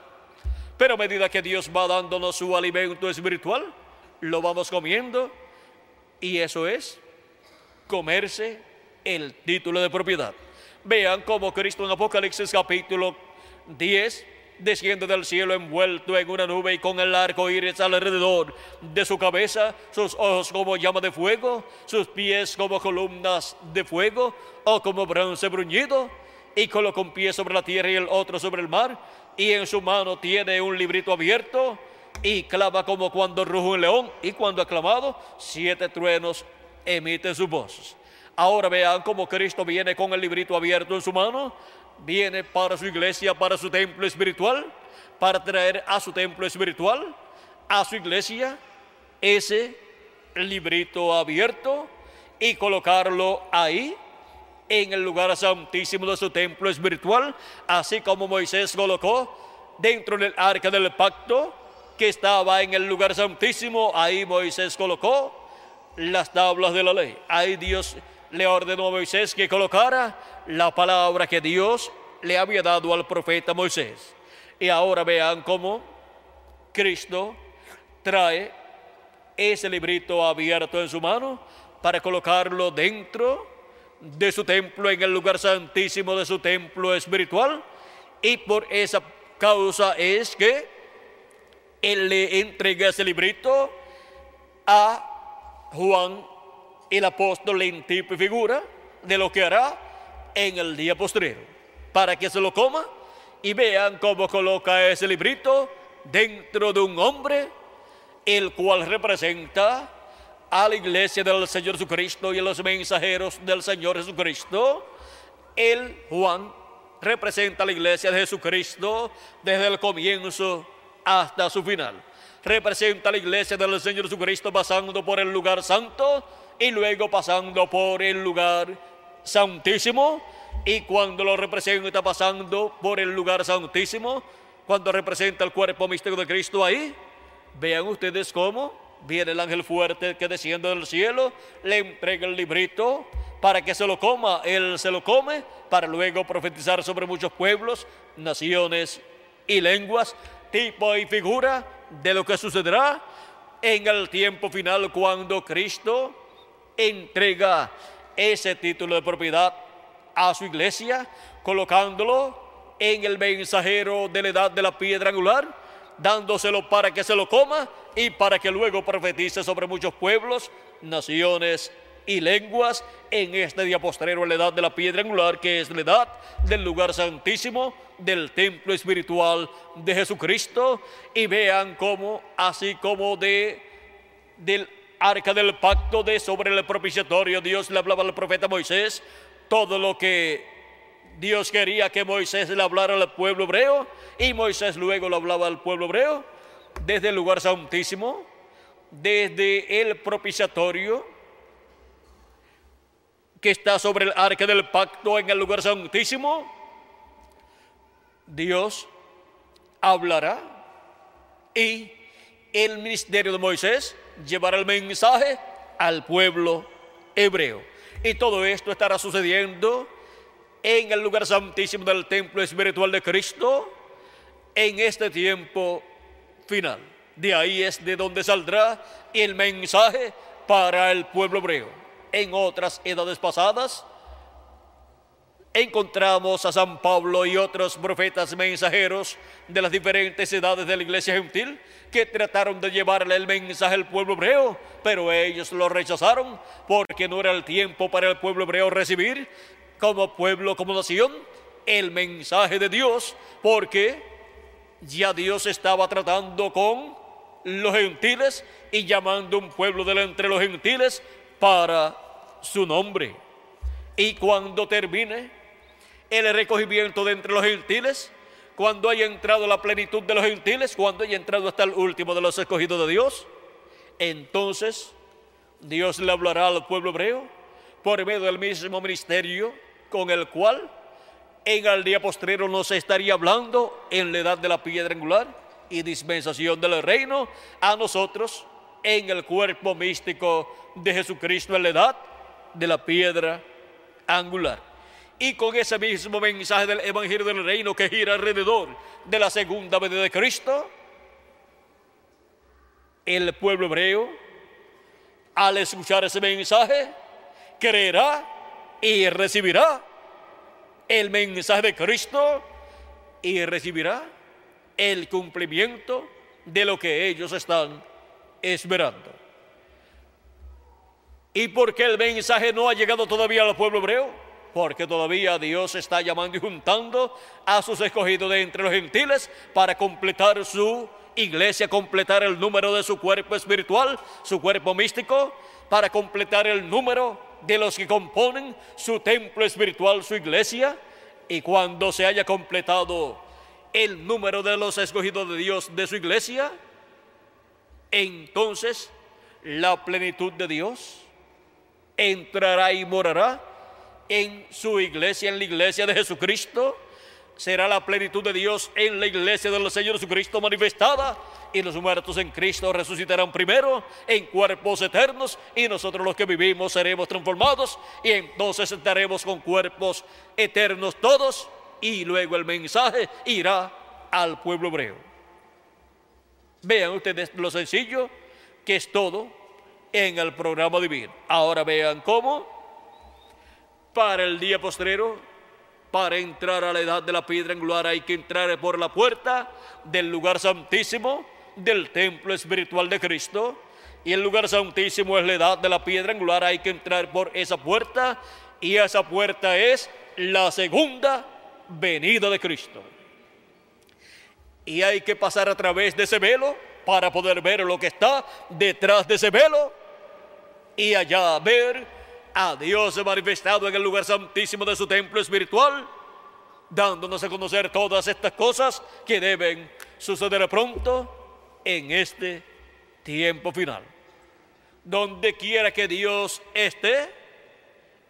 A: Pero a medida que Dios va dándonos su alimento espiritual, lo vamos comiendo y eso es comerse el título de propiedad. Vean cómo Cristo en Apocalipsis capítulo 10 desciende del cielo envuelto en una nube y con el arco iris alrededor de su cabeza, sus ojos como llama de fuego, sus pies como columnas de fuego o como bronce bruñido, y colocó un pie sobre la tierra y el otro sobre el mar, y en su mano tiene un librito abierto y clava como cuando ruge un león, y cuando aclamado, siete truenos emiten sus voces. Ahora vean cómo Cristo viene con el librito abierto en su mano, viene para su iglesia, para su templo espiritual, para traer a su templo espiritual, a su iglesia, ese librito abierto y colocarlo ahí en el lugar santísimo de su templo espiritual, así como Moisés colocó dentro del arca del pacto que estaba en el lugar santísimo, ahí Moisés colocó las tablas de la ley. Ahí Dios le ordenó a Moisés que colocara la palabra que Dios le había dado al profeta Moisés. Y ahora vean cómo Cristo trae ese librito abierto en su mano para colocarlo dentro de su templo, en el lugar santísimo de su templo espiritual. Y por esa causa es que Él le entrega ese librito a Juan el apóstol en tipo y figura de lo que hará en el día posterior, para que se lo coma y vean cómo coloca ese librito dentro de un hombre, el cual representa a la iglesia del Señor Jesucristo y a los mensajeros del Señor Jesucristo. El Juan representa a la iglesia de Jesucristo desde el comienzo hasta su final. Representa a la iglesia del Señor Jesucristo pasando por el lugar santo y luego pasando por el lugar santísimo. Y cuando lo representa pasando por el lugar santísimo, cuando representa el cuerpo místico de Cristo ahí, vean ustedes cómo viene el ángel fuerte que desciende del cielo, le entrega el librito para que se lo coma, él se lo come para luego profetizar sobre muchos pueblos, naciones y lenguas, tipo y figura de lo que sucederá en el tiempo final cuando Cristo entrega ese título de propiedad a su iglesia, colocándolo en el mensajero de la edad de la piedra angular, dándoselo para que se lo coma y para que luego profetice sobre muchos pueblos, naciones y lenguas en este día postrero en la edad de la piedra angular, que es la edad del lugar santísimo, del templo espiritual de Jesucristo, y vean cómo, así como de del arca del pacto de sobre el propiciatorio, Dios le hablaba al profeta Moisés, todo lo que Dios quería que Moisés le hablara al pueblo hebreo, y Moisés luego le hablaba al pueblo hebreo, desde el lugar santísimo, desde el propiciatorio, que está sobre el arca del pacto en el lugar santísimo, Dios hablará y el ministerio de Moisés llevará el mensaje al pueblo hebreo. Y todo esto estará sucediendo en el lugar santísimo del templo espiritual de Cristo en este tiempo final. De ahí es de donde saldrá el mensaje para el pueblo hebreo en otras edades pasadas. Encontramos a San Pablo y otros profetas mensajeros de las diferentes edades de la iglesia gentil que trataron de llevarle el mensaje al pueblo hebreo, pero ellos lo rechazaron porque no era el tiempo para el pueblo hebreo recibir como pueblo, como nación, el mensaje de Dios, porque ya Dios estaba tratando con los gentiles y llamando un pueblo de entre los gentiles para su nombre. Y cuando termine el recogimiento de entre los gentiles, cuando haya entrado la plenitud de los gentiles, cuando haya entrado hasta el último de los escogidos de Dios, entonces Dios le hablará al pueblo hebreo por medio del mismo ministerio con el cual en el día postrero nos estaría hablando en la edad de la piedra angular y dispensación del reino a nosotros en el cuerpo místico de Jesucristo en la edad de la piedra angular. Y con ese mismo mensaje del Evangelio del Reino que gira alrededor de la segunda venida de Cristo, el pueblo hebreo, al escuchar ese mensaje, creerá y recibirá el mensaje de Cristo y recibirá el cumplimiento de lo que ellos están esperando. ¿Y por qué el mensaje no ha llegado todavía al pueblo hebreo? Porque todavía Dios está llamando y juntando a sus escogidos de entre los gentiles para completar su iglesia, completar el número de su cuerpo espiritual, su cuerpo místico, para completar el número de los que componen su templo espiritual, su iglesia. Y cuando se haya completado el número de los escogidos de Dios de su iglesia, entonces la plenitud de Dios entrará y morará en su iglesia, en la iglesia de Jesucristo. Será la plenitud de Dios en la iglesia del Señor Jesucristo manifestada y los muertos en Cristo resucitarán primero en cuerpos eternos y nosotros los que vivimos seremos transformados y entonces estaremos con cuerpos eternos todos y luego el mensaje irá al pueblo hebreo. Vean ustedes lo sencillo que es todo en el programa divino. Ahora vean cómo para el día postrero, para entrar a la edad de la piedra angular hay que entrar por la puerta del lugar santísimo del templo espiritual de Cristo. Y el lugar santísimo es la edad de la piedra angular, hay que entrar por esa puerta y esa puerta es la segunda venida de Cristo. Y hay que pasar a través de ese velo para poder ver lo que está detrás de ese velo y allá ver a Dios manifestado en el lugar santísimo de su templo espiritual, dándonos a conocer todas estas cosas que deben suceder pronto en este tiempo final. Donde quiera que Dios esté,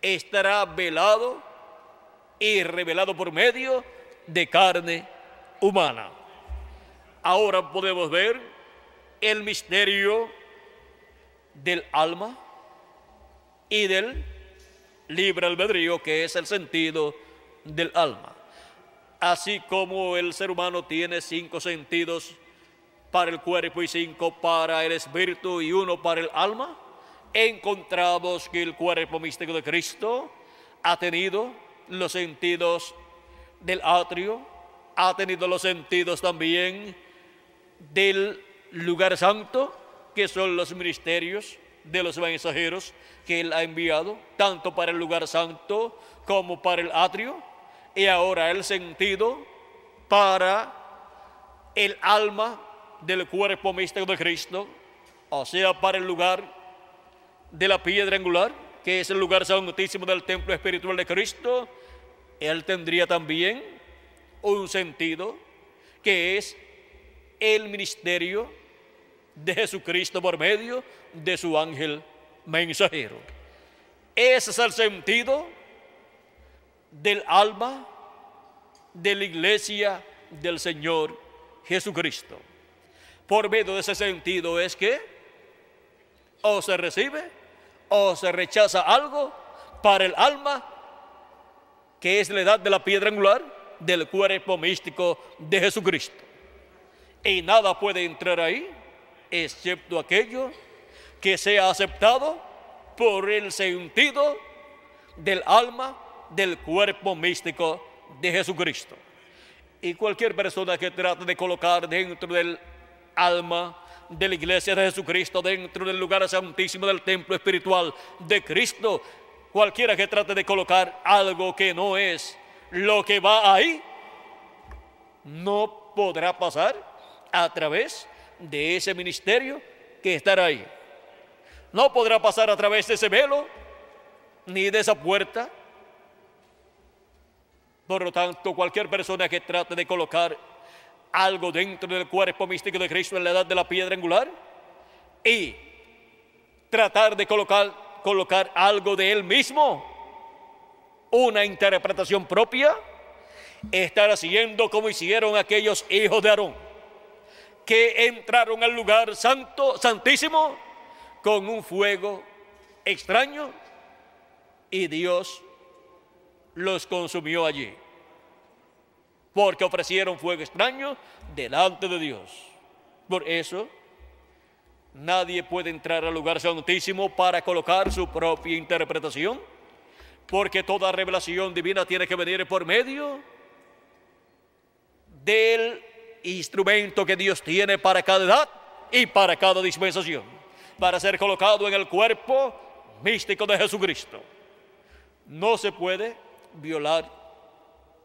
A: estará velado y revelado por medio de carne humana. Ahora podemos ver el misterio del alma y del libre albedrío, que es el sentido del alma. Así como el ser humano tiene cinco sentidos para el cuerpo y cinco para el espíritu y uno para el alma, encontramos que el cuerpo místico de Cristo ha tenido los sentidos del atrio, ha tenido los sentidos también del lugar santo, que son los ministerios de los mensajeros que él ha enviado, tanto para el lugar santo como para el atrio, y ahora el sentido para el alma del cuerpo místico de Cristo, o sea, para el lugar de la piedra angular, que es el lugar santísimo del templo espiritual de Cristo, él tendría también un sentido que es el ministerio de Jesucristo por medio de su ángel mensajero. Ese es el sentido del alma de la iglesia del Señor Jesucristo. Por medio de ese sentido es que o se recibe o se rechaza algo para el alma, que es la edad de la piedra angular del cuerpo místico de Jesucristo. Y nada puede entrar ahí, excepto aquello que sea aceptado por el sentido del alma del cuerpo místico de Jesucristo. Y cualquier persona que trate de colocar dentro del alma de la iglesia de Jesucristo, dentro del lugar santísimo del templo espiritual de Cristo, cualquiera que trate de colocar algo que no es lo que va ahí, no podrá pasar a través de ese ministerio que estará ahí. No podrá pasar a través de ese velo, ni de esa puerta, por lo tanto, cualquier persona que trate de colocar algo dentro del cuerpo místico de Cristo en la edad de la piedra angular y tratar de colocar, colocar algo de él mismo, una interpretación propia, estar haciendo como hicieron aquellos hijos de Aarón, que entraron al lugar santo, santísimo, con un fuego extraño y Dios los consumió allí, porque ofrecieron fuego extraño delante de Dios. Por eso, nadie puede entrar al lugar santísimo para colocar su propia interpretación, porque toda revelación divina tiene que venir por medio del instrumento que Dios tiene para cada edad y para cada dispensación, para ser colocado en el cuerpo místico de Jesucristo. No se puede violar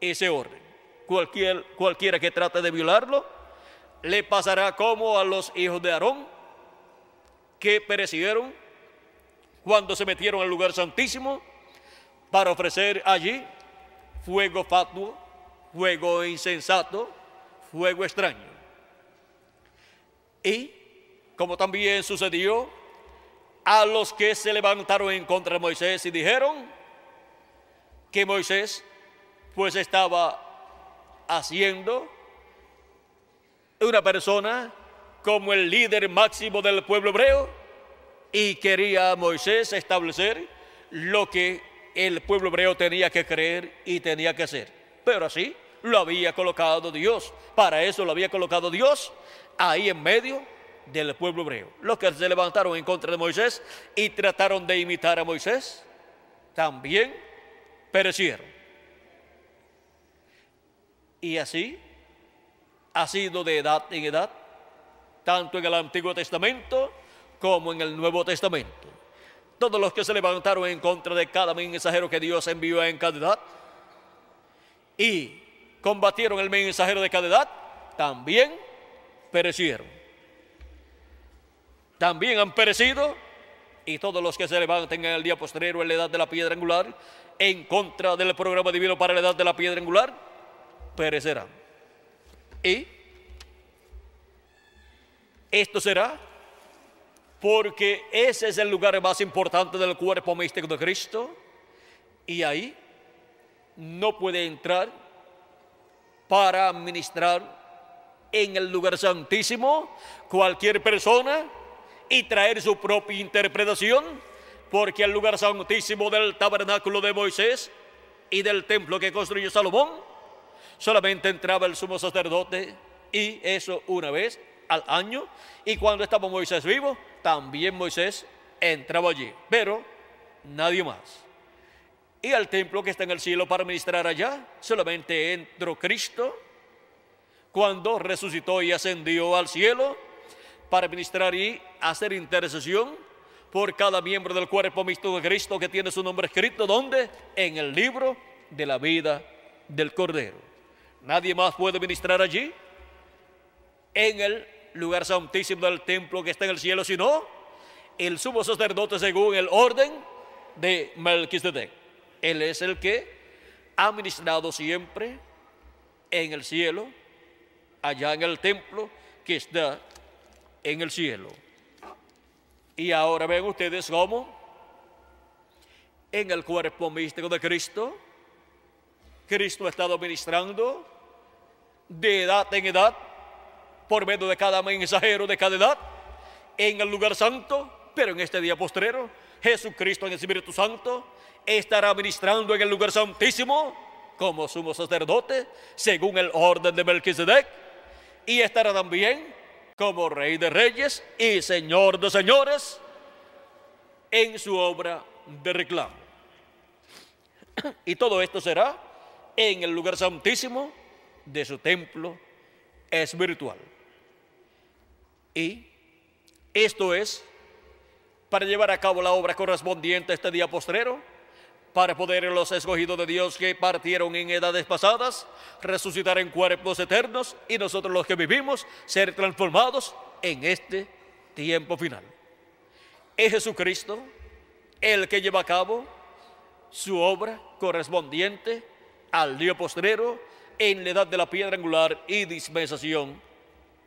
A: ese orden. Cualquier, cualquiera que trate de violarlo, le pasará como a los hijos de Aarón, que perecieron cuando se metieron al lugar santísimo para ofrecer allí fuego fatuo, fuego insensato, fuego extraño. Y como también sucedió a los que se levantaron en contra de Moisés y dijeron, que Moisés pues estaba haciendo una persona como el líder máximo del pueblo hebreo y quería Moisés establecer lo que el pueblo hebreo tenía que creer y tenía que hacer. Pero así lo había colocado Dios. Para eso lo había colocado Dios ahí en medio del pueblo hebreo. Los que se levantaron en contra de Moisés y trataron de imitar a Moisés, también perecieron. Y así ha sido de edad en edad, tanto en el Antiguo Testamento como en el Nuevo Testamento. Todos los que se levantaron en contra de cada mensajero que Dios envió en cada edad y combatieron el mensajero de cada edad, también perecieron. También han perecido y todos los que se levanten en el día posterior en la edad de la piedra angular en contra del programa divino para la edad de la piedra angular, perecerán. Y esto será porque ese es el lugar más importante del cuerpo místico de Cristo y ahí no puede entrar para administrar en el lugar santísimo cualquier persona y traer su propia interpretación porque el lugar santísimo del tabernáculo de Moisés y del templo que construyó Salomón, solamente entraba el sumo sacerdote y eso una vez al año. Y cuando estaba Moisés vivo, también Moisés entraba allí, pero nadie más. Y al templo que está en el cielo para ministrar allá, solamente entró Cristo cuando resucitó y ascendió al cielo para ministrar y hacer intercesión por cada miembro del cuerpo mixto de Cristo que tiene su nombre escrito, ¿dónde? En el libro de la vida del Cordero. Nadie más puede ministrar allí, en el lugar santísimo del templo que está en el cielo, sino el sumo sacerdote según el orden de Melquisedec. Él es el que ha ministrado siempre en el cielo, allá en el templo que está en el cielo. Y ahora ven ustedes cómo en el cuerpo místico de Cristo, Cristo ha estado ministrando de edad en edad por medio de cada mensajero de cada edad en el lugar santo, pero en este día postrero, Jesucristo en el Espíritu Santo estará ministrando en el lugar santísimo como sumo sacerdote, según el orden de Melquisedec, y estará también como Rey de Reyes y Señor de Señores en su obra de reclamo. Y todo esto será en el lugar santísimo de su templo espiritual. Y esto es para llevar a cabo la obra correspondiente a este día postrero, para poder los escogidos de Dios que partieron en edades pasadas resucitar en cuerpos eternos y nosotros los que vivimos ser transformados en este tiempo final. Es Jesucristo el que lleva a cabo su obra correspondiente al día postrero en la edad de la piedra angular y dispensación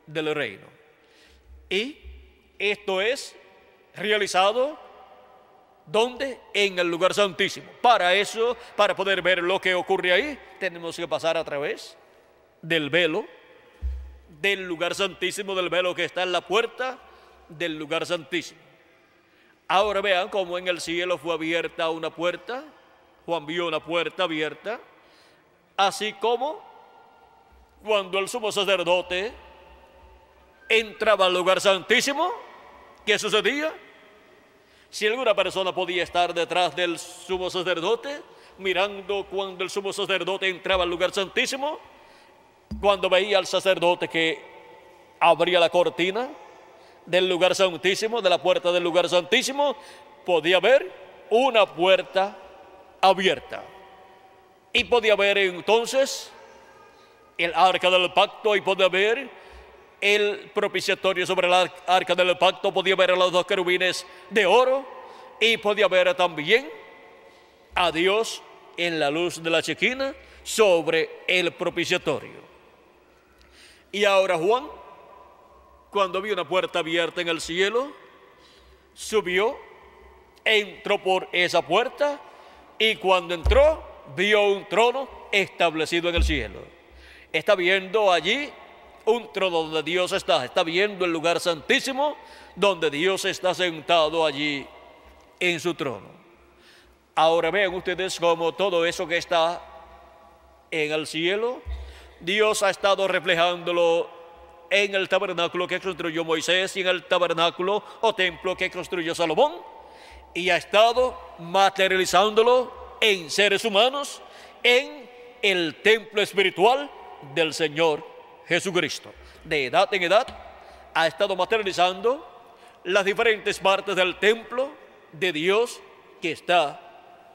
A: del reino. Y esto es realizado ¿Dónde? En el lugar santísimo. Para eso, para poder ver lo que ocurre ahí, tenemos que pasar a través del velo, del lugar santísimo, del velo que está en la puerta del lugar santísimo. Ahora vean cómo en el cielo fue abierta una puerta, Juan vio una puerta abierta, así como cuando el sumo sacerdote entraba al lugar santísimo, ¿qué sucedía? Si alguna persona podía estar detrás del sumo sacerdote, mirando cuando el sumo sacerdote entraba al lugar santísimo, cuando veía al sacerdote que abría la cortina del lugar santísimo, de la puerta del lugar santísimo, podía ver una puerta abierta. Y podía ver entonces el arca del pacto y podía ver el propiciatorio sobre el arca del pacto, podía ver a los dos querubines de oro y podía ver también a Dios en la luz de la chequina sobre el propiciatorio. Y ahora Juan, cuando vio una puerta abierta en el cielo, subió, entró por esa puerta y cuando entró vio un trono establecido en el cielo. Está viendo allí un trono donde Dios está, está viendo el lugar santísimo donde Dios está sentado allí en su trono. Ahora vean ustedes cómo todo eso que está en el cielo, Dios ha estado reflejándolo en el tabernáculo que construyó Moisés y en el tabernáculo o templo que construyó Salomón y ha estado materializándolo en seres humanos en el templo espiritual del Señor Jesucristo. De edad en edad ha estado materializando las diferentes partes del templo de Dios que está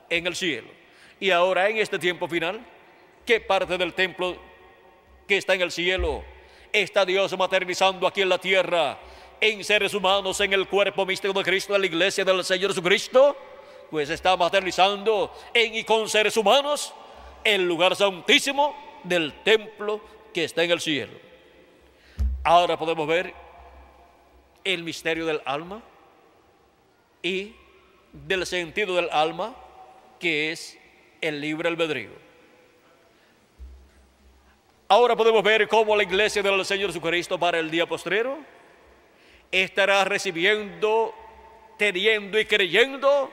A: en el cielo. Y ahora en este tiempo final, ¿qué parte del templo que está en el cielo está Dios materializando aquí en la tierra, en seres humanos, en el cuerpo místico de Cristo, en la iglesia del Señor Jesucristo? Pues está materializando en y con seres humanos el lugar santísimo del templo que está en el cielo. Ahora podemos ver el misterio del alma y del sentido del alma, que es el libre albedrío. Ahora podemos ver cómo la iglesia del Señor Jesucristo para el día postrero estará recibiendo, teniendo y creyendo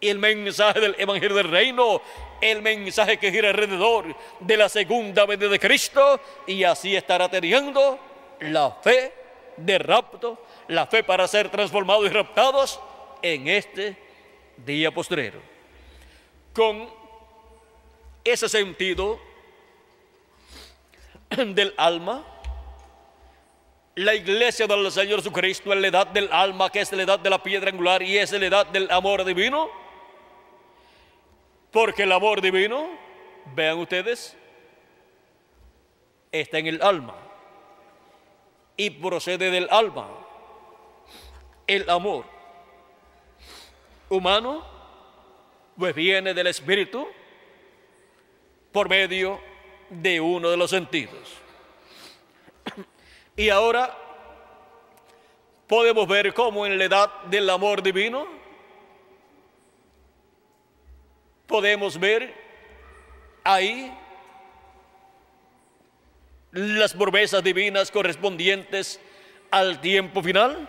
A: el mensaje del Evangelio del Reino, el mensaje que gira alrededor de la segunda venida de Cristo, y así estará teniendo la fe de rapto, la fe para ser transformados y raptados en este día postrero. Con ese sentido del alma, la iglesia del Señor Jesucristo es la edad del alma, que es la edad de la piedra angular y es la edad del amor divino. Porque el amor divino, vean ustedes, está en el alma y procede del alma. El amor humano, pues viene del espíritu por medio de uno de los sentidos. Y ahora podemos ver cómo en la edad del amor divino podemos ver ahí las promesas divinas correspondientes al tiempo final.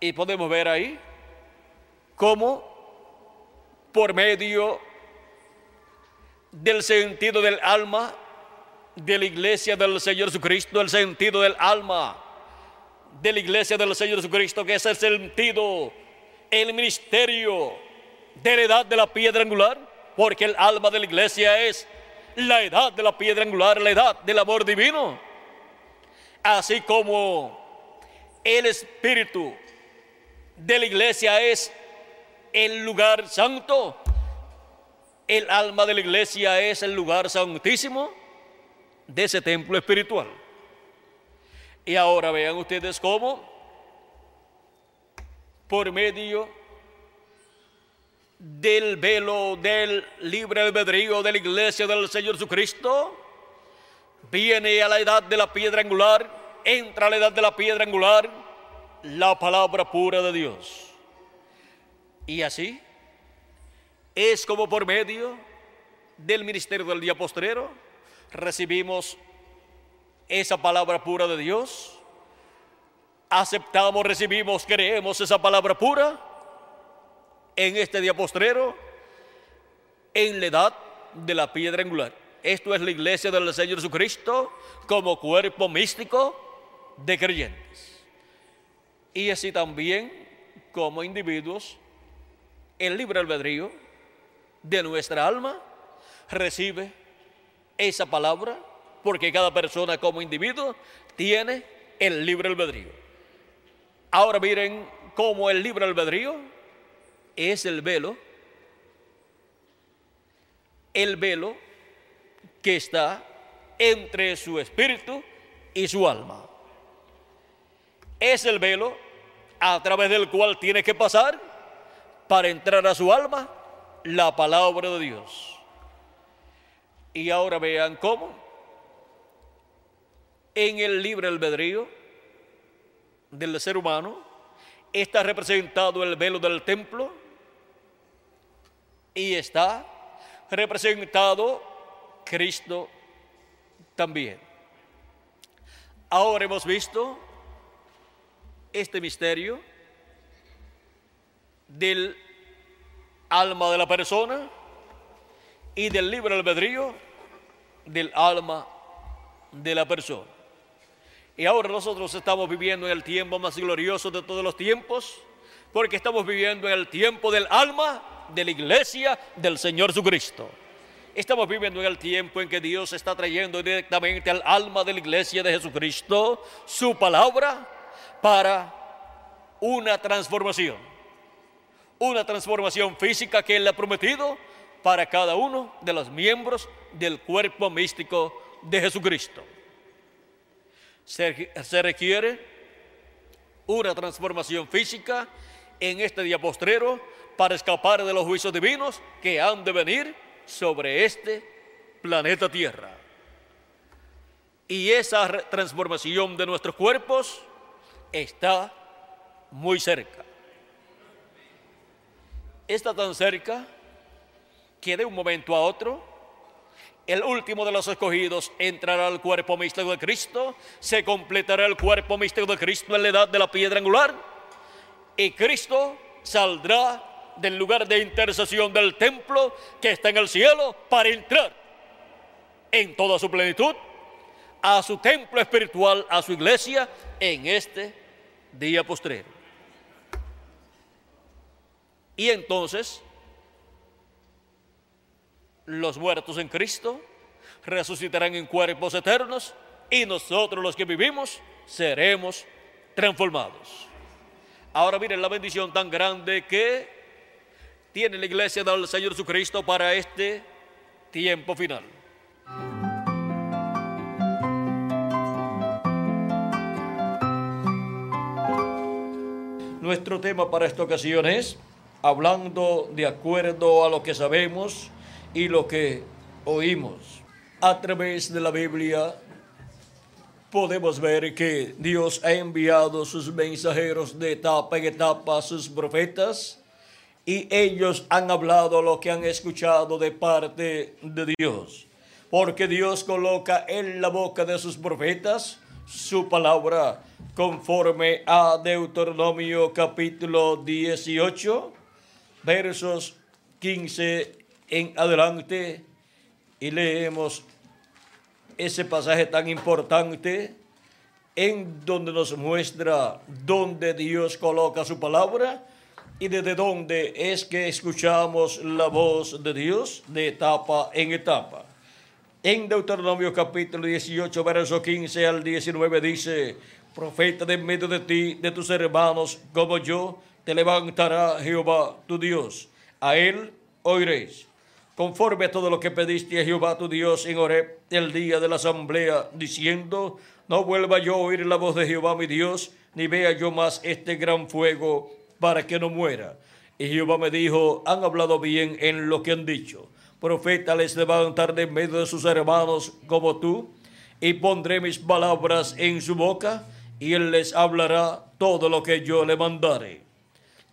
A: Y podemos ver ahí cómo por medio del sentido del alma de la iglesia del Señor Jesucristo, el sentido del alma de la iglesia del Señor Jesucristo, que es el sentido, el ministerio de la edad de la piedra angular, porque el alma de la iglesia es la edad de la piedra angular, la edad del amor divino. Así como el espíritu de la iglesia es el lugar santo, el alma de la iglesia es el lugar santísimo de ese templo espiritual. Y ahora vean ustedes cómo, por medio del velo del libre albedrío de la iglesia del Señor Jesucristo, viene a la edad de la piedra angular, entra a la edad de la piedra angular, la palabra pura de Dios. Y así es como por medio del ministerio del día postrero recibimos esa palabra pura de Dios, aceptamos, recibimos, creemos esa palabra pura en este día postrero, en la edad de la piedra angular. Esto es la iglesia del Señor Jesucristo como cuerpo místico de creyentes. Y así también como individuos, el libre albedrío de nuestra alma recibe esa palabra porque cada persona como individuo tiene el libre albedrío. Ahora miren cómo el libre albedrío es el velo, el velo que está entre su espíritu y su alma. Es el velo a través del cual tiene que pasar para entrar a su alma la palabra de Dios. Y ahora vean cómo en el libre albedrío del ser humano está representado el velo del templo y está representado Cristo también. Ahora hemos visto este misterio del alma de la persona y del libre albedrío del alma de la persona. Y ahora nosotros estamos viviendo en el tiempo más glorioso de todos los tiempos, porque estamos viviendo en el tiempo del alma de la iglesia del Señor Jesucristo. Estamos viviendo en el tiempo en que Dios está trayendo directamente al alma de la iglesia de Jesucristo su palabra para una transformación. Una transformación física que Él ha prometido para cada uno de los miembros del cuerpo místico de Jesucristo. Se, requiere una transformación física en este día postrero para escapar de los juicios divinos que han de venir sobre este planeta Tierra. Y esa transformación de nuestros cuerpos está muy cerca. Está tan cerca que de un momento a otro el último de los escogidos entrará al cuerpo místico de Cristo, se completará el cuerpo místico de Cristo en la edad de la piedra angular y Cristo saldrá del lugar de intercesión del templo que está en el cielo para entrar en toda su plenitud a su templo espiritual, a su iglesia, en este día postrero. Y entonces, los muertos en Cristo resucitarán en cuerpos eternos y nosotros los que vivimos seremos transformados. Ahora miren la bendición tan grande que tiene la iglesia del Señor Jesucristo para este tiempo final. Nuestro tema para esta ocasión es hablando de acuerdo a lo que sabemos y lo que oímos. A través de la Biblia podemos ver que Dios ha enviado sus mensajeros de etapa en etapa sus profetas y ellos han hablado lo que han escuchado de parte de Dios. Porque Dios coloca en la boca de sus profetas su palabra conforme a Deuteronomio capítulo 18, versos 15 en adelante, y leemos ese pasaje tan importante en donde nos muestra dónde Dios coloca su palabra y desde dónde es que escuchamos la voz de Dios de etapa en etapa. En Deuteronomio capítulo 18, verso 15 al 19 dice, profeta de medio de ti, de tus hermanos, como yo, te levantará Jehová tu Dios. A él oiréis conforme a todo lo que pediste a Jehová tu Dios en Horeb el día de la asamblea, diciendo, no vuelva yo a oír la voz de Jehová mi Dios, ni vea yo más este gran fuego para que no muera. Y Jehová me dijo, han hablado bien en lo que han dicho. Profeta les levantar de medio de sus hermanos como tú, y pondré mis palabras en su boca, y él les hablará todo lo que yo le mandare.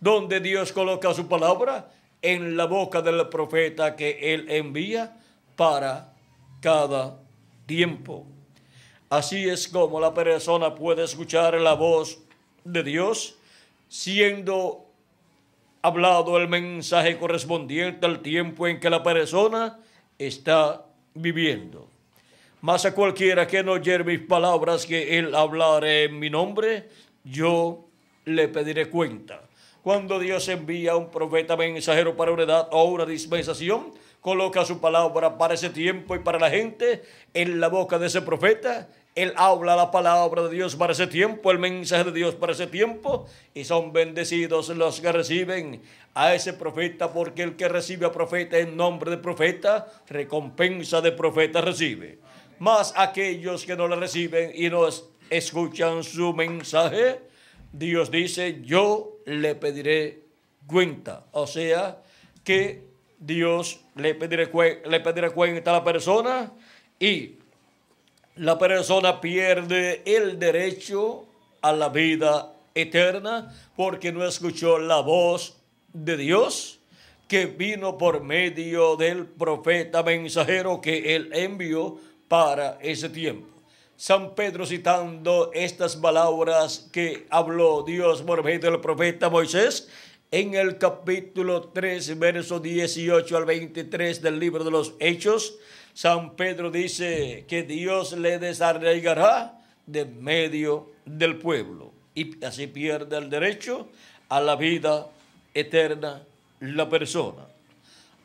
A: Donde Dios coloca su palabra, en la boca del profeta que él envía para cada tiempo. Así es como la persona puede escuchar la voz de Dios siendo hablado el mensaje correspondiente al tiempo en que la persona está viviendo. Mas a cualquiera que no oye mis palabras que él hablare en mi nombre, yo le pediré cuenta. Cuando Dios envía a un profeta mensajero para una edad o una dispensación, coloca su palabra para ese tiempo y para la gente en la boca de ese profeta. Él habla la palabra de Dios para ese tiempo, el mensaje de Dios para ese tiempo, y son bendecidos los que reciben a ese profeta, porque el que recibe a profeta en nombre de profeta, recompensa de profeta recibe. Más aquellos que no le reciben y no escuchan su mensaje, Dios dice, yo le pediré cuenta. O sea, que Dios le pedirá, le cuenta a la persona y la persona pierde el derecho a la vida eterna porque no escuchó la voz de Dios que vino por medio del profeta mensajero que él envió para ese tiempo. San Pedro citando estas palabras que habló Dios por medio del profeta Moisés en el capítulo 3, verso 18 al 23 del libro de los Hechos. San Pedro dice que Dios le desarraigará de medio del pueblo y así pierde el derecho a la vida eterna la persona.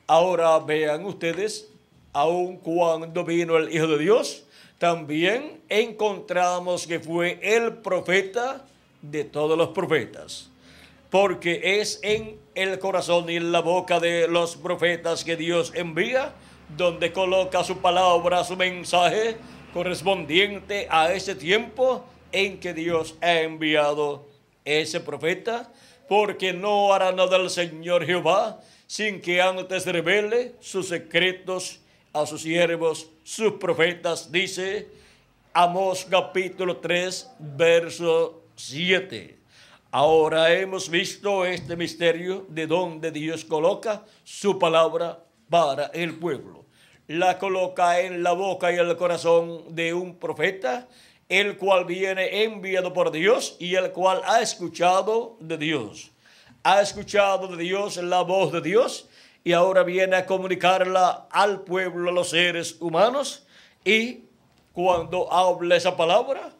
A: Ahora vean ustedes, aun cuando vino el Hijo de Dios, también encontramos que fue el profeta de todos los profetas, porque es en el corazón y en la boca de los profetas que Dios envía, donde coloca su palabra, su mensaje correspondiente a ese tiempo en que Dios ha enviado ese profeta, porque no hará nada el Señor Jehová sin que antes revele sus secretos a sus siervos, sus profetas, dice Amos capítulo 3, verso 7. Ahora hemos visto este misterio de donde Dios coloca su palabra para el pueblo. La coloca en la boca y el corazón de un profeta, el cual viene enviado por Dios y el cual ha escuchado de Dios. Ha escuchado de Dios la voz de Dios y ahora viene a comunicarla al pueblo, a los seres humanos, y cuando habla esa palabra,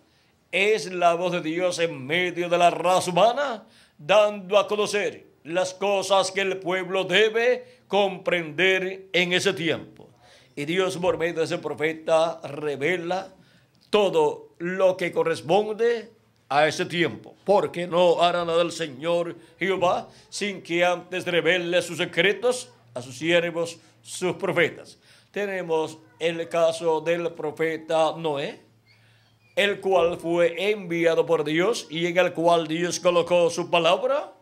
A: es la voz de Dios en medio de la raza humana, dando a conocer las cosas que el pueblo debe comprender en ese tiempo. Y Dios por medio de ese profeta revela todo lo que corresponde a ese tiempo, porque no hará nada el Señor Jehová sin que antes revele sus secretos a sus siervos, sus profetas. Tenemos el caso del profeta Noé, el cual fue enviado por Dios y en el cual Dios colocó su palabra,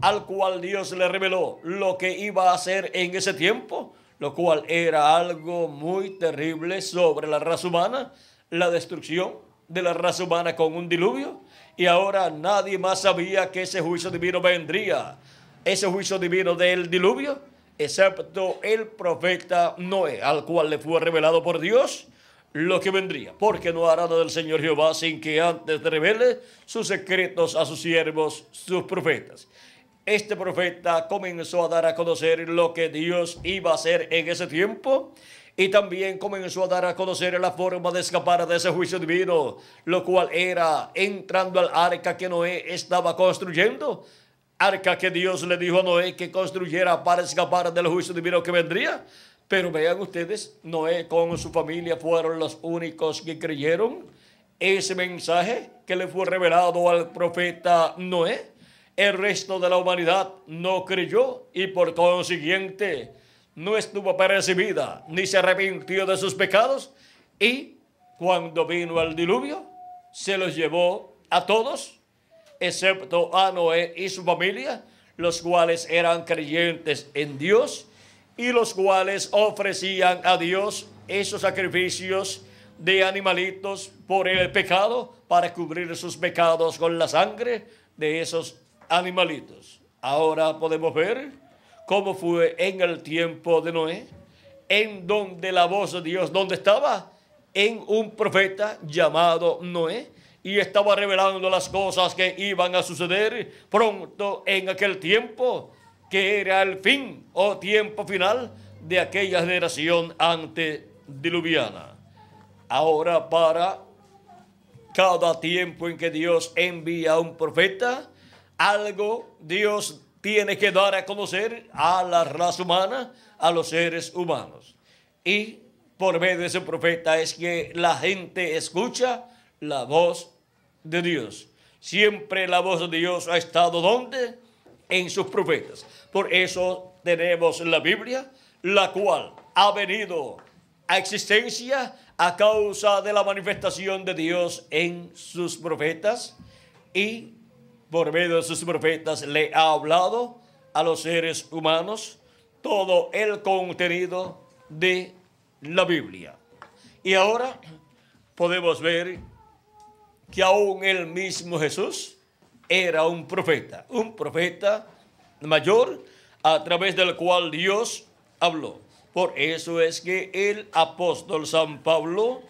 A: al cual Dios le reveló lo que iba a hacer en ese tiempo, lo cual era algo muy terrible sobre la raza humana, la destrucción de la raza humana con un diluvio. Y ahora nadie más sabía que ese juicio divino vendría, ese juicio divino del diluvio, excepto el profeta Noé, al cual le fue revelado por Dios lo que vendría, porque no hará nada del Señor Jehová sin que antes revele sus secretos a sus siervos, sus profetas. Este profeta comenzó a dar a conocer lo que Dios iba a hacer en ese tiempo y también comenzó a dar a conocer la forma de escapar de ese juicio divino, lo cual era entrando al arca que Noé estaba construyendo. Arca que Dios le dijo a Noé que construyera para escapar del juicio divino que vendría. Pero vean ustedes, Noé con su familia fueron los únicos que creyeron ese mensaje que le fue revelado al profeta Noé. El resto de la humanidad no creyó y por consiguiente no estuvo percibida ni se arrepintió de sus pecados. Y cuando vino el diluvio se los llevó a todos excepto a Noé y su familia los cuales eran creyentes en Dios y los cuales ofrecían a Dios esos sacrificios de animalitos por el pecado para cubrir sus pecados con la sangre de esos animalitos. Ahora podemos ver cómo fue en el tiempo de Noé, en donde la voz de Dios, ¿dónde estaba? En un profeta llamado Noé, y estaba revelando las cosas que iban a suceder pronto en aquel tiempo, que era el fin o tiempo final de aquella generación antediluviana. Ahora para cada tiempo en que Dios envía a un profeta, algo Dios tiene que dar a conocer a la raza humana, a los seres humanos. Y por medio de ese profeta es que la gente escucha la voz de Dios. Siempre la voz de Dios ha estado donde? En sus profetas. Por eso tenemos la Biblia, la cual ha venido a existencia a causa de la manifestación de Dios en sus profetas y por medio de sus profetas le ha hablado a los seres humanos todo el contenido de la Biblia. Y ahora podemos ver que aún el mismo Jesús era un profeta, un profeta mayor a través del cual Dios habló. Por eso es que el apóstol San Pablo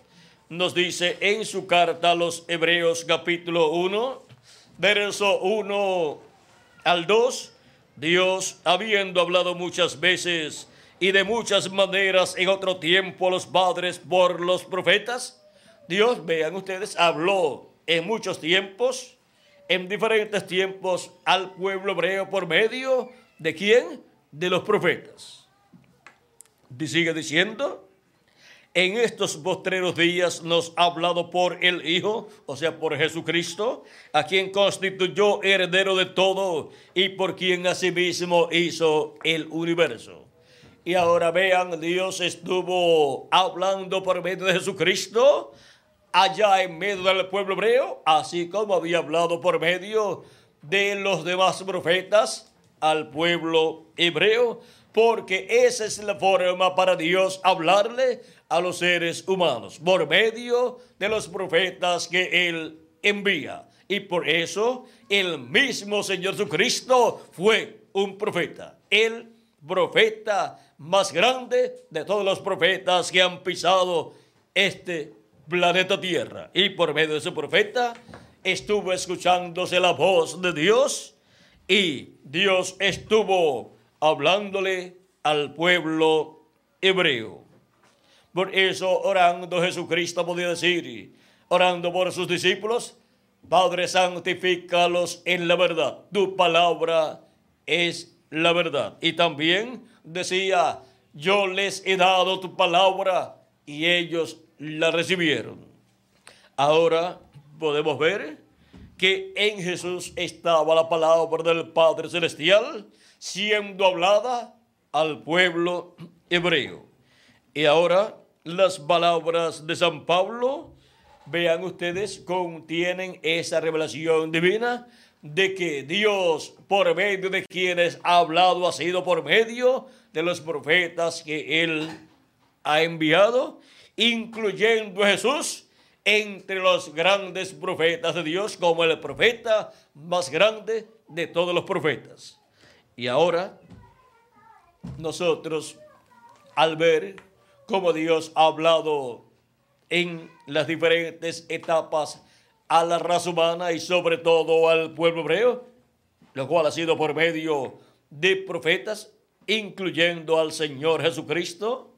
A: nos dice en su carta a los Hebreos capítulo 1, verso 1 al 2, Dios, habiendo hablado muchas veces y de muchas maneras en otro tiempo a los padres por los profetas, Dios, vean ustedes, habló en muchos tiempos, en diferentes tiempos al pueblo hebreo por medio de quién? De los profetas. Y sigue diciendo, en estos postreros días nos ha hablado por el Hijo, o sea, por Jesucristo, a quien constituyó heredero de todo y por quien asimismo hizo el universo. Y ahora vean, Dios estuvo hablando por medio de Jesucristo allá en medio del pueblo hebreo, así como había hablado por medio de los demás profetas al pueblo hebreo, porque esa es la forma para Dios hablarle a los seres humanos por medio de los profetas que Él envía. Y por eso el mismo Señor Jesucristo fue un profeta. El profeta más grande de todos los profetas que han pisado este planeta Tierra. Y por medio de su profeta estuvo escuchándose la voz de Dios y Dios estuvo hablándole al pueblo hebreo. Por eso, orando Jesucristo podía decir, orando por sus discípulos, Padre, santifícalos en la verdad. Tu palabra es la verdad. Y también decía, yo les he dado tu palabra y ellos la recibieron. Ahora podemos ver que en Jesús estaba la palabra del Padre Celestial siendo hablada al pueblo hebreo. Y ahora las palabras de San Pablo, vean ustedes, contienen esa revelación divina de que Dios, por medio de quienes ha hablado, ha sido por medio de los profetas que Él ha enviado, incluyendo a Jesús entre los grandes profetas de Dios, como el profeta más grande de todos los profetas. Y ahora, nosotros, al ver cómo Dios ha hablado en las diferentes etapas a la raza humana y sobre todo al pueblo hebreo, lo cual ha sido por medio de profetas, incluyendo al Señor Jesucristo,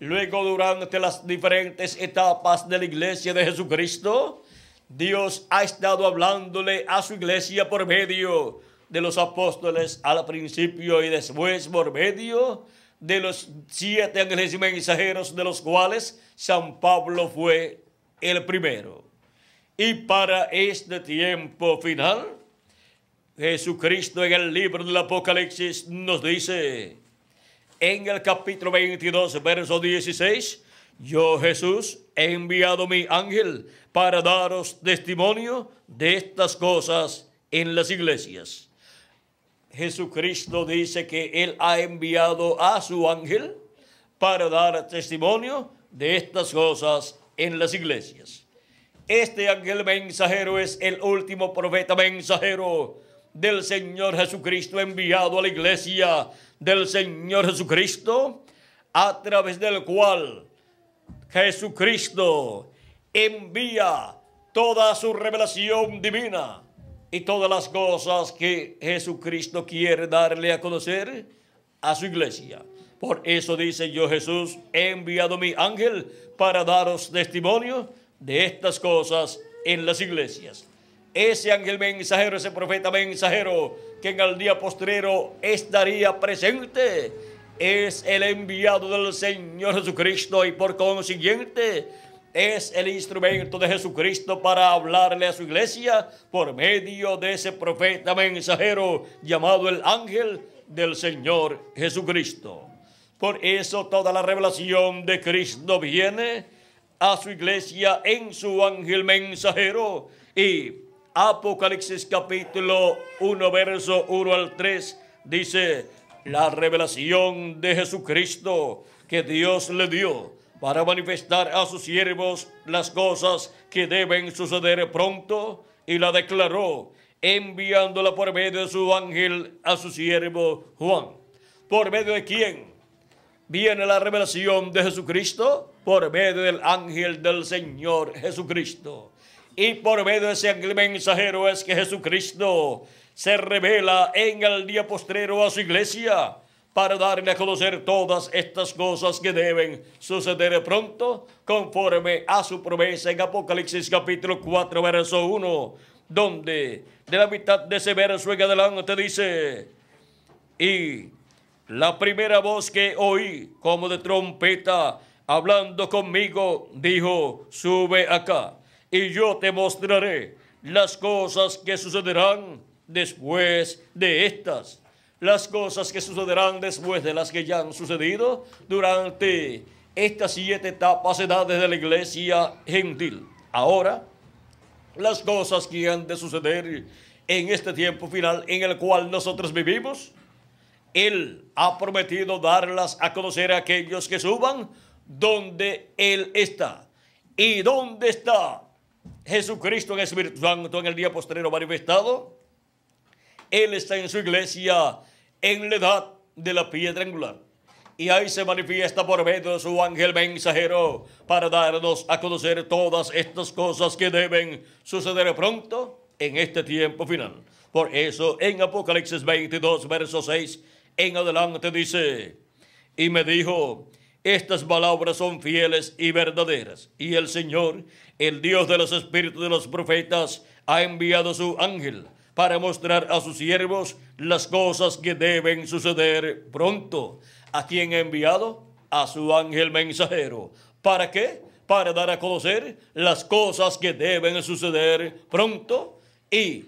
A: Luego, durante las diferentes etapas de la iglesia de Jesucristo, Dios ha estado hablándole a su iglesia por medio de los apóstoles al principio y después por medio de los siete ángeles mensajeros de los cuales San Pablo fue el primero. Y para este tiempo final, Jesucristo en el libro del Apocalipsis nos dice, en el capítulo 22, verso 16, yo Jesús he enviado mi ángel para daros testimonio de estas cosas en las iglesias. Jesucristo dice que Él ha enviado a su ángel para dar testimonio de estas cosas en las iglesias. Este ángel mensajero es el último profeta mensajero del Señor Jesucristo enviado a la iglesia del Señor Jesucristo, a través del cual Jesucristo envía toda su revelación divina y todas las cosas que Jesucristo quiere darle a conocer a su iglesia. Por eso dice yo Jesús, he enviado mi ángel para daros testimonio de estas cosas en las iglesias. Ese ángel mensajero, ese profeta mensajero, que en el día postrero estaría presente. Es el enviado del Señor Jesucristo y por consiguiente es el instrumento de Jesucristo para hablarle a su iglesia por medio de ese profeta mensajero llamado el ángel del Señor Jesucristo. Por eso toda la revelación de Cristo viene a su iglesia en su ángel mensajero y Apocalipsis capítulo 1, verso 1 al 3, dice, la revelación de Jesucristo que Dios le dio para manifestar a sus siervos las cosas que deben suceder pronto y la declaró enviándola por medio de su ángel a su siervo Juan. ¿Por medio de quién? Viene la revelación de Jesucristo por medio del ángel del Señor Jesucristo. Y por medio de ese ángel mensajero es que Jesucristo se revela en el día postrero a su iglesia para darle a conocer todas estas cosas que deben suceder pronto conforme a su promesa en Apocalipsis capítulo 4 verso 1 donde de la mitad de ese verso en adelante dice y la primera voz que oí como de trompeta hablando conmigo dijo sube acá y yo te mostraré las cosas que sucederán después de estas. Las cosas que sucederán después de las que ya han sucedido durante estas siete etapas edades de la iglesia gentil. Ahora, las cosas que han de suceder en este tiempo final en el cual nosotros vivimos, Él ha prometido darlas a conocer a aquellos que suban donde Él está. ¿Y dónde está Jesucristo en Espíritu Santo en el día posterior manifestado. Él está en su iglesia en la edad de la piedra angular. Y ahí se manifiesta por medio de su ángel mensajero para darnos a conocer todas estas cosas que deben suceder pronto en este tiempo final. Por eso en Apocalipsis 22, verso 6 en adelante dice, y me dijo, estas palabras son fieles y verdaderas. Y el Señor, el Dios de los espíritus de los profetas, ha enviado su ángel para mostrar a sus siervos las cosas que deben suceder pronto. ¿A quién ha enviado? A su ángel mensajero. ¿Para qué? Para dar a conocer las cosas que deben suceder pronto. ¿Y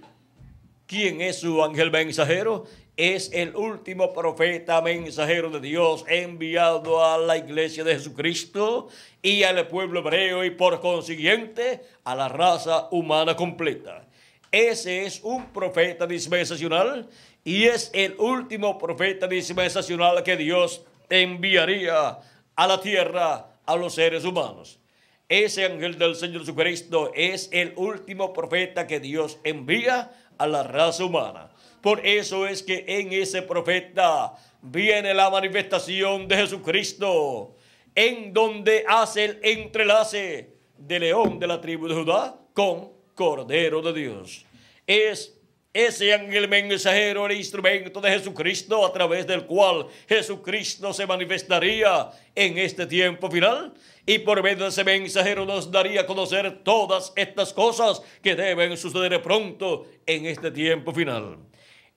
A: quién es su ángel mensajero? es el último profeta mensajero de Dios enviado a la iglesia de Jesucristo y al pueblo hebreo y por consiguiente a la raza humana completa. Ese es un profeta dispensacional y es el último profeta dispensacional que Dios enviaría a la tierra a los seres humanos. Ese ángel del Señor Jesucristo es el último profeta que Dios envía a la raza humana. Por eso es que en ese profeta viene la manifestación de Jesucristo, en donde hace el entrelace de león de la tribu de Judá con Cordero de Dios. Es ese ángel mensajero, el instrumento de Jesucristo a través del cual Jesucristo se manifestaría en este tiempo final y por medio de ese mensajero nos daría a conocer todas estas cosas que deben suceder pronto en este tiempo final.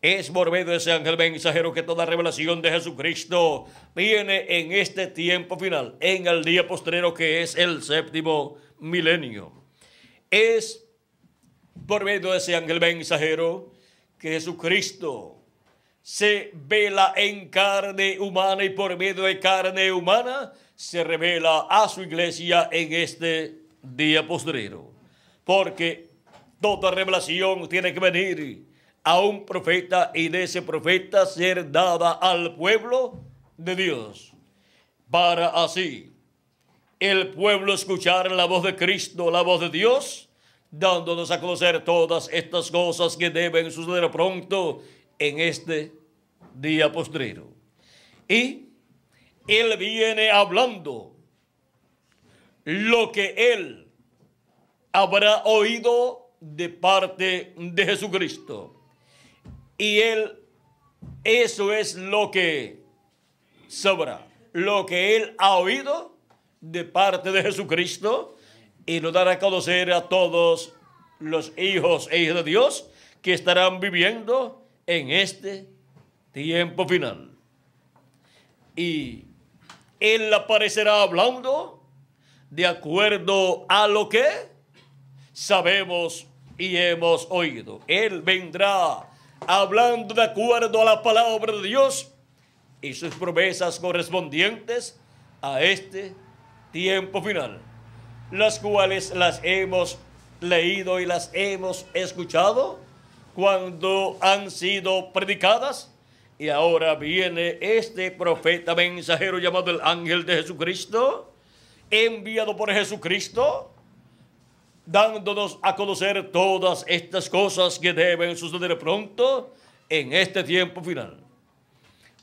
A: Es por medio de ese ángel mensajero que toda revelación de Jesucristo viene en este tiempo final, en el día postrero que es el séptimo milenio. Es por medio de ese ángel mensajero que Jesucristo se vela en carne humana y por medio de carne humana se revela a su iglesia en este día postrero. Porque toda revelación tiene que venir a un profeta y de ese profeta ser dada al pueblo de Dios. Para así el pueblo escuchar la voz de Cristo, la voz de Dios, dándonos a conocer todas estas cosas que deben suceder pronto en este día postrero. Y Él viene hablando lo que Él habrá oído de parte de Jesucristo. Y él, eso es lo que sobra, lo que él ha oído de parte de Jesucristo y lo dará a conocer a todos los hijos e hijas de Dios que estarán viviendo en este tiempo final. Y él aparecerá hablando de acuerdo a lo que sabemos y hemos oído. Él vendrá hablando de acuerdo a la palabra de Dios y sus promesas correspondientes a este tiempo final, las cuales las hemos leído y las hemos escuchado cuando han sido predicadas. Y ahora viene este profeta mensajero llamado el ángel de Jesucristo, enviado por Jesucristo, dándonos a conocer todas estas cosas que deben suceder pronto en este tiempo final.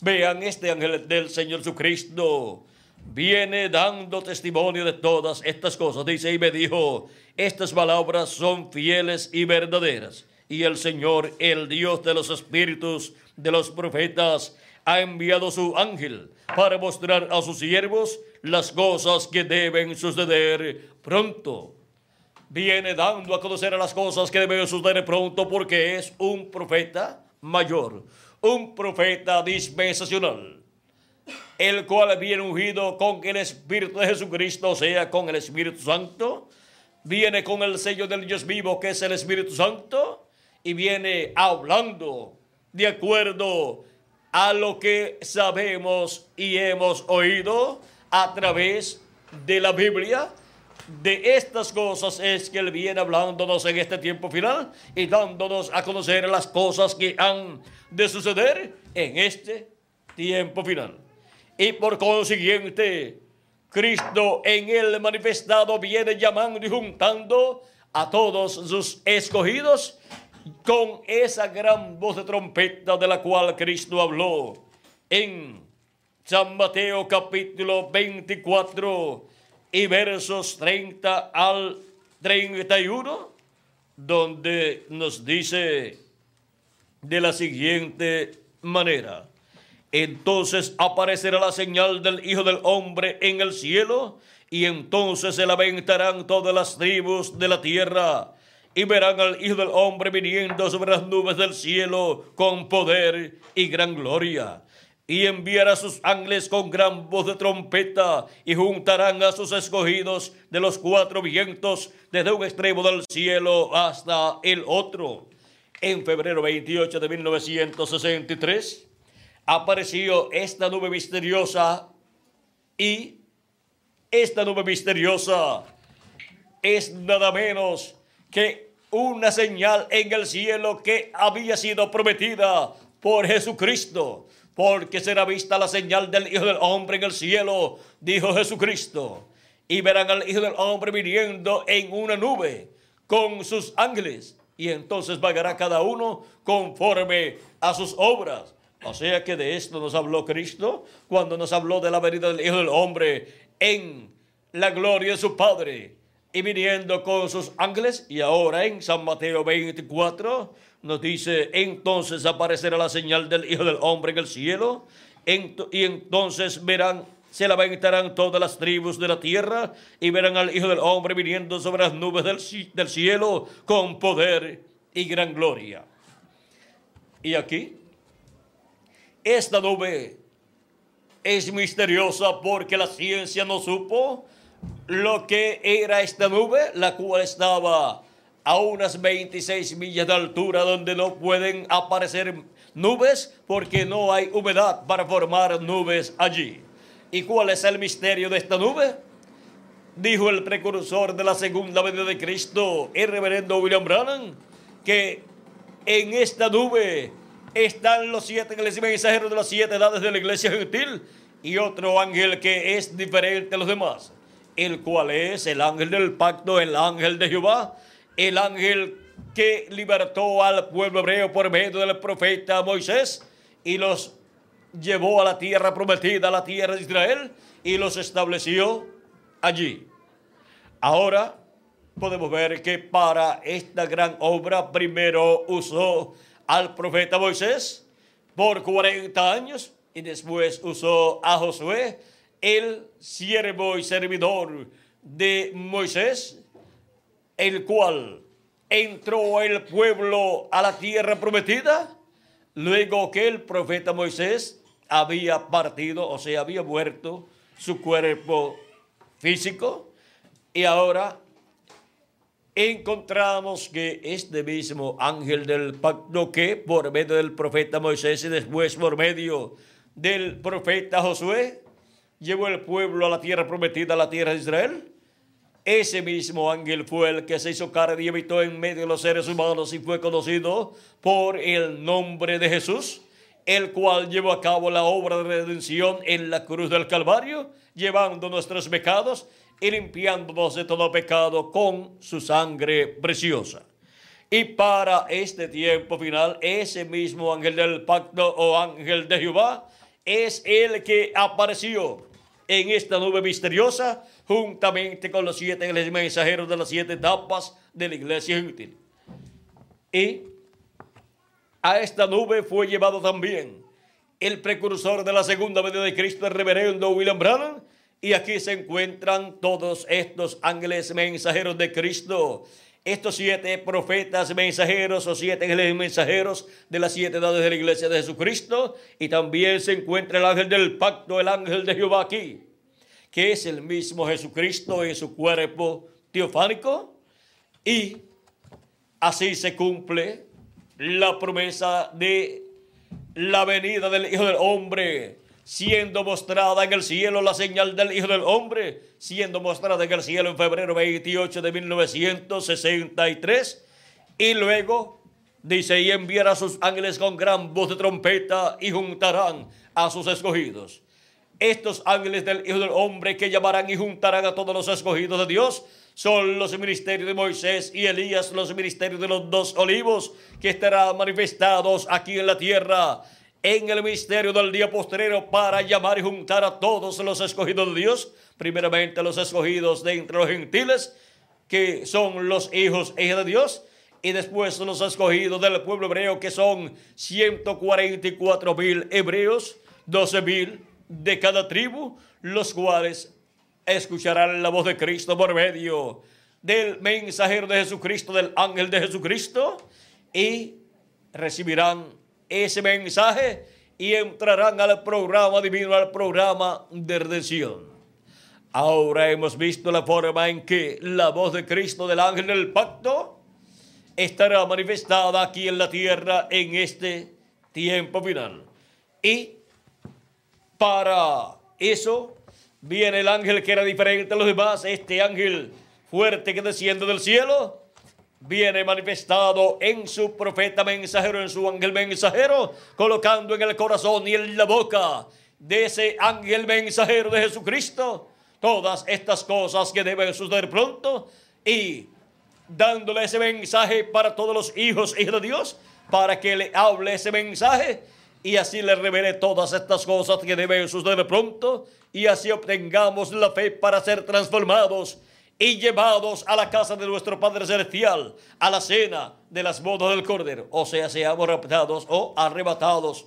A: Vean, este ángel del Señor Jesucristo viene dando testimonio de todas estas cosas. Dice y me dijo, estas palabras son fieles y verdaderas. Y el Señor, el Dios de los espíritus de los profetas, ha enviado su ángel para mostrar a sus siervos las cosas que deben suceder pronto viene dando a conocer las cosas que deben suceder pronto porque es un profeta mayor, un profeta dispensacional, el cual viene ungido con el Espíritu de Jesucristo, o sea, con el Espíritu Santo, viene con el sello del Dios vivo que es el Espíritu Santo y viene hablando de acuerdo a lo que sabemos y hemos oído a través de la Biblia de estas cosas es que Él viene hablándonos en este tiempo final y dándonos a conocer las cosas que han de suceder en este tiempo final. Y por consiguiente, Cristo en Él manifestado viene llamando y juntando a todos sus escogidos con esa gran voz de trompeta de la cual Cristo habló en San Mateo capítulo 24 y versos 30 al 31, donde nos dice de la siguiente manera, Entonces aparecerá la señal del Hijo del Hombre en el cielo, y entonces se lamentarán todas las tribus de la tierra, y verán al Hijo del Hombre viniendo sobre las nubes del cielo con poder y gran gloria. Y enviará sus ángeles con gran voz de trompeta, y juntarán a sus escogidos de los cuatro vientos, desde un extremo del cielo hasta el otro. En febrero 28 de 1963, apareció esta nube misteriosa y esta nube misteriosa es nada menos que una señal en el cielo que había sido prometida por Jesucristo, porque será vista la señal del Hijo del Hombre en el cielo, dijo Jesucristo, y verán al Hijo del Hombre viniendo en una nube con sus ángeles, y entonces pagará cada uno conforme a sus obras. O sea que de esto nos habló Cristo cuando nos habló de la venida del Hijo del Hombre en la gloria de su Padre y viniendo con sus ángeles. Y ahora en San Mateo 24 nos dice, entonces aparecerá la señal del Hijo del Hombre en el cielo y entonces verán, se lamentarán todas las tribus de la tierra y verán al Hijo del Hombre viniendo sobre las nubes del, del cielo con poder y gran gloria. Y aquí esta nube es misteriosa porque la ciencia no supo lo que era esta nube, la cual estaba a unas 26 millas de altura donde no pueden aparecer nubes porque no hay humedad para formar nubes allí. ¿Y cuál es el misterio de esta nube? Dijo el precursor de la segunda venida de Cristo, el reverendo William Branham, que en esta nube están los siete mensajeros de las siete edades de la iglesia gentil y otro ángel que es diferente a los demás, el cual es el ángel del pacto, el ángel de Jehová, el ángel que libertó al pueblo hebreo por medio del profeta Moisés y los llevó a la tierra prometida, a la tierra de Israel, y los estableció allí. Ahora podemos ver que para esta gran obra primero usó al profeta Moisés por 40 años y después usó a Josué, el siervo y servidor de Moisés, el cual entró el pueblo a la tierra prometida, luego que el profeta Moisés había partido, o sea, había muerto su cuerpo físico, y ahora encontramos que este mismo ángel del pacto que por medio del profeta Moisés y después por medio del profeta Josué llevó el pueblo a la tierra prometida, a la tierra de Israel. Ese mismo ángel fue el que se hizo carne y habitó en medio de los seres humanos y fue conocido por el nombre de Jesús, el cual llevó a cabo la obra de redención en la cruz del Calvario, llevando nuestros pecados y limpiándonos de todo pecado con su sangre preciosa. Y para este tiempo final, ese mismo ángel del pacto o ángel de Jehová es el que apareció en esta nube misteriosa juntamente con los siete mensajeros de las siete etapas de la iglesia útil. Y a esta nube fue llevado también el precursor de la segunda venida de Cristo, el reverendo William Branham, y aquí se encuentran todos estos ángeles mensajeros de Cristo. Estos siete profetas mensajeros o siete ángeles mensajeros de las siete edades de la iglesia de Jesucristo. Y también se encuentra el ángel del pacto, el ángel de Jehová aquí, que es el mismo Jesucristo en su cuerpo teofánico. Y así se cumple la promesa de la venida del Hijo del Hombre siendo mostrada en el cielo la señal del Hijo del Hombre, siendo mostrada en el cielo en febrero 28 de 1963. Y luego dice, y enviará a sus ángeles con gran voz de trompeta y juntarán a sus escogidos. Estos ángeles del Hijo del Hombre que llamarán y juntarán a todos los escogidos de Dios son los ministerios de Moisés y Elías, los ministerios de los dos olivos que estarán manifestados aquí en la tierra en el misterio del día postrero para llamar y juntar a todos los escogidos de Dios, primeramente los escogidos de entre los gentiles, que son los hijos e de Dios, y después los escogidos del pueblo hebreo, que son 144 mil hebreos, doce mil de cada tribu, los cuales escucharán la voz de Cristo por medio del mensajero de Jesucristo, del ángel de Jesucristo, y recibirán ese mensaje y entrarán al programa divino, al programa de redención. Ahora hemos visto la forma en que la voz de Cristo del ángel del pacto estará manifestada aquí en la tierra en este tiempo final. Y para eso viene el ángel que era diferente a los demás, este ángel fuerte que desciende del cielo, viene manifestado en su profeta mensajero, en su ángel mensajero, colocando en el corazón y en la boca de ese ángel mensajero de Jesucristo todas estas cosas que deben suceder pronto y dándole ese mensaje para todos los hijos y de Dios, para que le hable ese mensaje y así le revele todas estas cosas que deben suceder pronto y así obtengamos la fe para ser transformados y llevados a la casa de nuestro Padre Celestial, a la cena de las bodas del Cordero. O sea, seamos raptados o arrebatados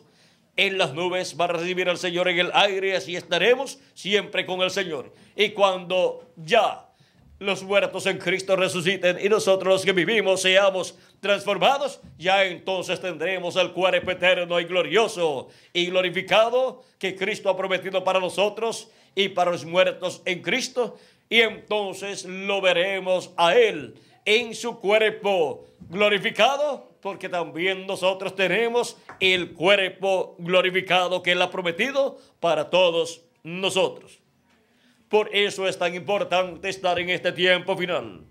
A: en las nubes para recibir al Señor en el aire, así estaremos siempre con el Señor. Y cuando ya los muertos en Cristo resuciten y nosotros los que vivimos seamos transformados, ya entonces tendremos el cuerpo eterno y glorioso y glorificado que Cristo ha prometido para nosotros y para los muertos en Cristo. Y entonces lo veremos a Él en su cuerpo glorificado, porque también nosotros tenemos el cuerpo glorificado que Él ha prometido para todos nosotros. Por eso es tan importante estar en este tiempo final,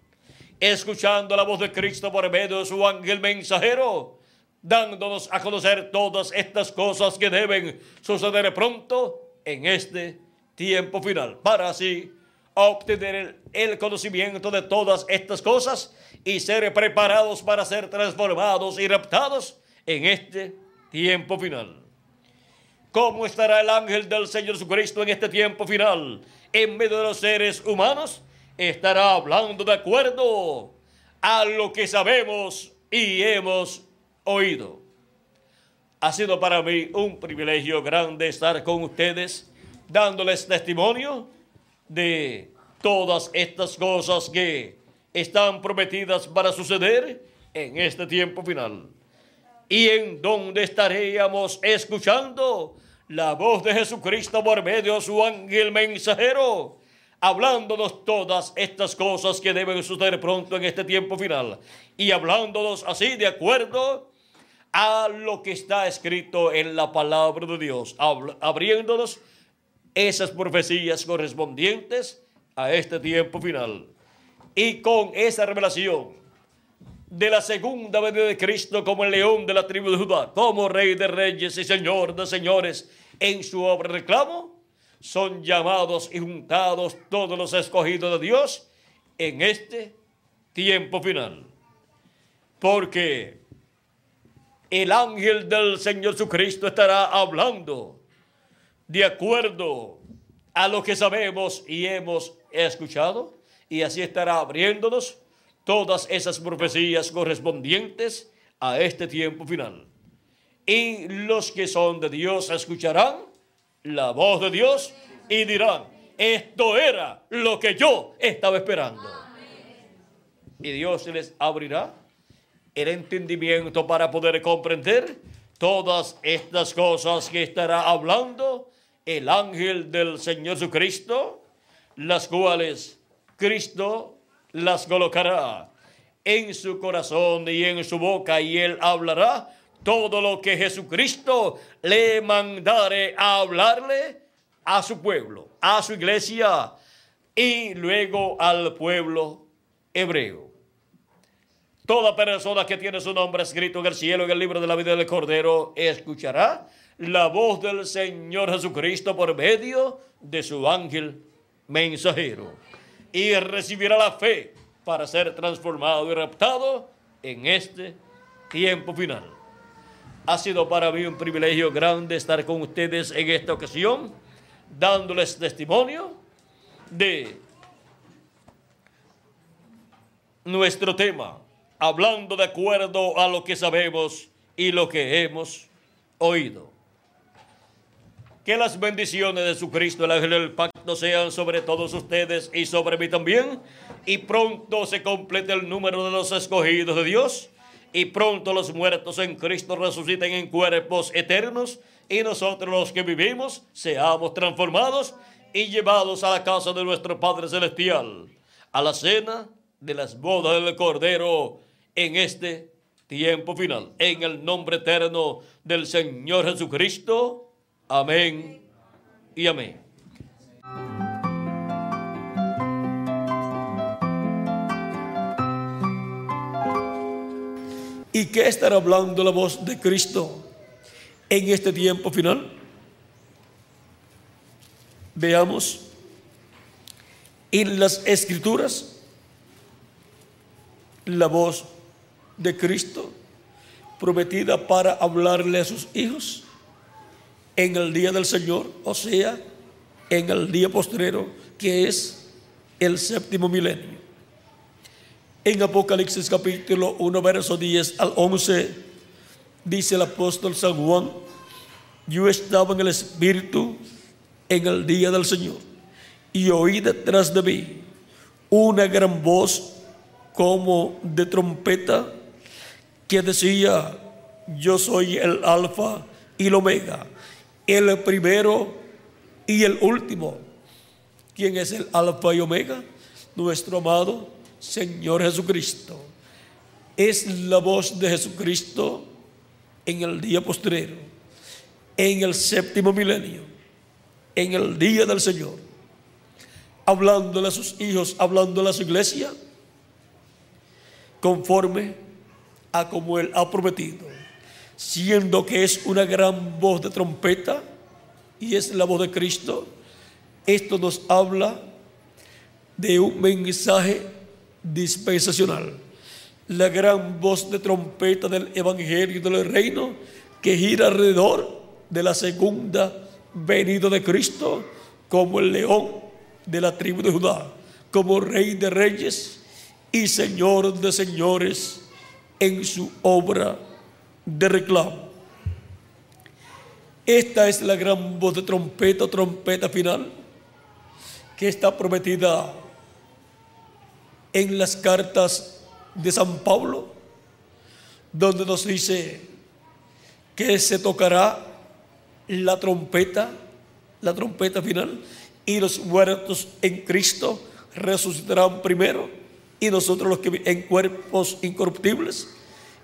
A: escuchando la voz de Cristo por medio de su ángel mensajero, dándonos a conocer todas estas cosas que deben suceder pronto en este tiempo final, para así obtener el, conocimiento de todas estas cosas y ser preparados para ser transformados y raptados en este tiempo final. ¿Cómo estará el ángel del Señor Jesucristo en este tiempo final? en medio de los seres humanos, estará hablando de acuerdo a lo que sabemos y hemos oído. Ha sido para mí un privilegio grande estar con ustedes, dándoles testimonio de todas estas cosas que están prometidas para suceder en este tiempo final. Y en donde estaríamos escuchando la voz de Jesucristo por medio de su ángel mensajero, hablándonos todas estas cosas que deben suceder pronto en este tiempo final y hablándonos así de acuerdo a lo que está escrito en la palabra de Dios, abriéndonos esas profecías correspondientes a este tiempo final. Y con esa revelación de la segunda venida de Cristo como el león de la tribu de Judá, como rey de reyes y señor de señores, en su obra reclamo, son llamados y juntados todos los escogidos de Dios en este tiempo final. Porque el ángel del Señor Jesucristo estará hablando de acuerdo a lo que sabemos y hemos escuchado, y así estará abriéndonos todas esas profecías correspondientes a este tiempo final. Y los que son de Dios escucharán la voz de Dios y dirán, esto era lo que yo estaba esperando. Y Dios les abrirá el entendimiento para poder comprender todas estas cosas que estará hablando el ángel del Señor Jesucristo, las cuales Cristo las colocará en su corazón y en su boca y él hablará todo lo que Jesucristo le mandare a hablarle a su pueblo, a su iglesia y luego al pueblo hebreo. Toda persona que tiene su nombre escrito en el cielo, en el libro de la vida del Cordero, escuchará la voz del Señor Jesucristo por medio de su ángel mensajero y recibirá la fe para ser transformado y raptado en este tiempo final. Ha sido para mí un privilegio grande estar con ustedes en esta ocasión, dándoles testimonio de nuestro tema, hablando de acuerdo a lo que sabemos y lo que hemos oído. Que las bendiciones de Jesucristo, el ángel del pacto, sean sobre todos ustedes y sobre mí también. Y pronto se complete el número de los escogidos de Dios. Y pronto los muertos en Cristo resuciten en cuerpos eternos. Y nosotros los que vivimos seamos transformados y llevados a la casa de nuestro Padre Celestial. A la cena de las bodas del Cordero en este tiempo final. En el nombre eterno del Señor Jesucristo. Amén y amén. ¿Y qué estará hablando la voz de Cristo en este tiempo final? Veamos en las escrituras la voz de Cristo prometida para hablarle a sus hijos en el día del Señor, o sea, en el día postrero, que es el séptimo milenio. En Apocalipsis capítulo 1, verso 10 al 11, dice el apóstol San Juan, yo estaba en el Espíritu en el día del Señor y oí detrás de mí una gran voz como de trompeta que decía, yo soy el alfa y el omega, el primero y el último. ¿Quién es el alfa y omega? Nuestro amado Señor Jesucristo. Es la voz de Jesucristo en el día postrero, en el séptimo milenio, en el día del Señor, hablándole a sus hijos, hablándole a su iglesia, conforme a como Él ha prometido, siendo que es una gran voz de trompeta y es la voz de Cristo, esto nos habla de un mensaje dispensacional, la gran voz de trompeta del Evangelio del Reino que gira alrededor de la segunda venida de Cristo como el león de la tribu de Judá, como rey de reyes y señor de señores en su obra de reclamo. Esta es la gran voz de trompeta, trompeta final, que está prometida en las cartas de San Pablo, donde nos dice que se tocará la trompeta, la trompeta final, y los muertos en Cristo resucitarán primero y nosotros los que en cuerpos incorruptibles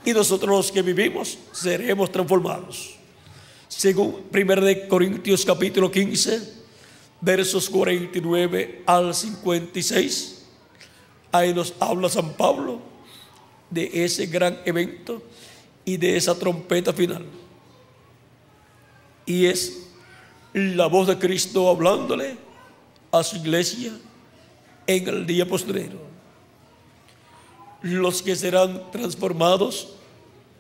A: y nosotros los que vivimos seremos transformados. Según 1 de Corintios capítulo 15, versos 49 al 56, ahí nos habla San Pablo de ese gran evento y de esa trompeta final. Y es la voz de Cristo hablándole a su iglesia en el día postrero los que serán transformados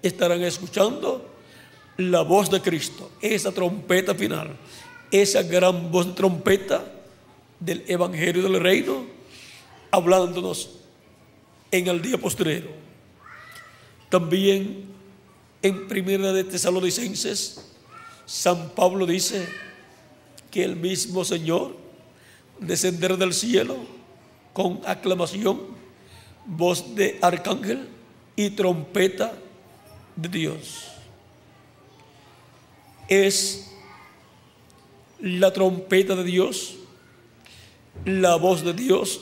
A: estarán escuchando la voz de Cristo, esa trompeta final, esa gran voz de trompeta del Evangelio del Reino, hablándonos en el día postrero. También en Primera de Tesalonicenses, San Pablo dice que el mismo Señor descenderá del cielo con aclamación voz de arcángel y trompeta de Dios. Es la trompeta de Dios, la voz de Dios,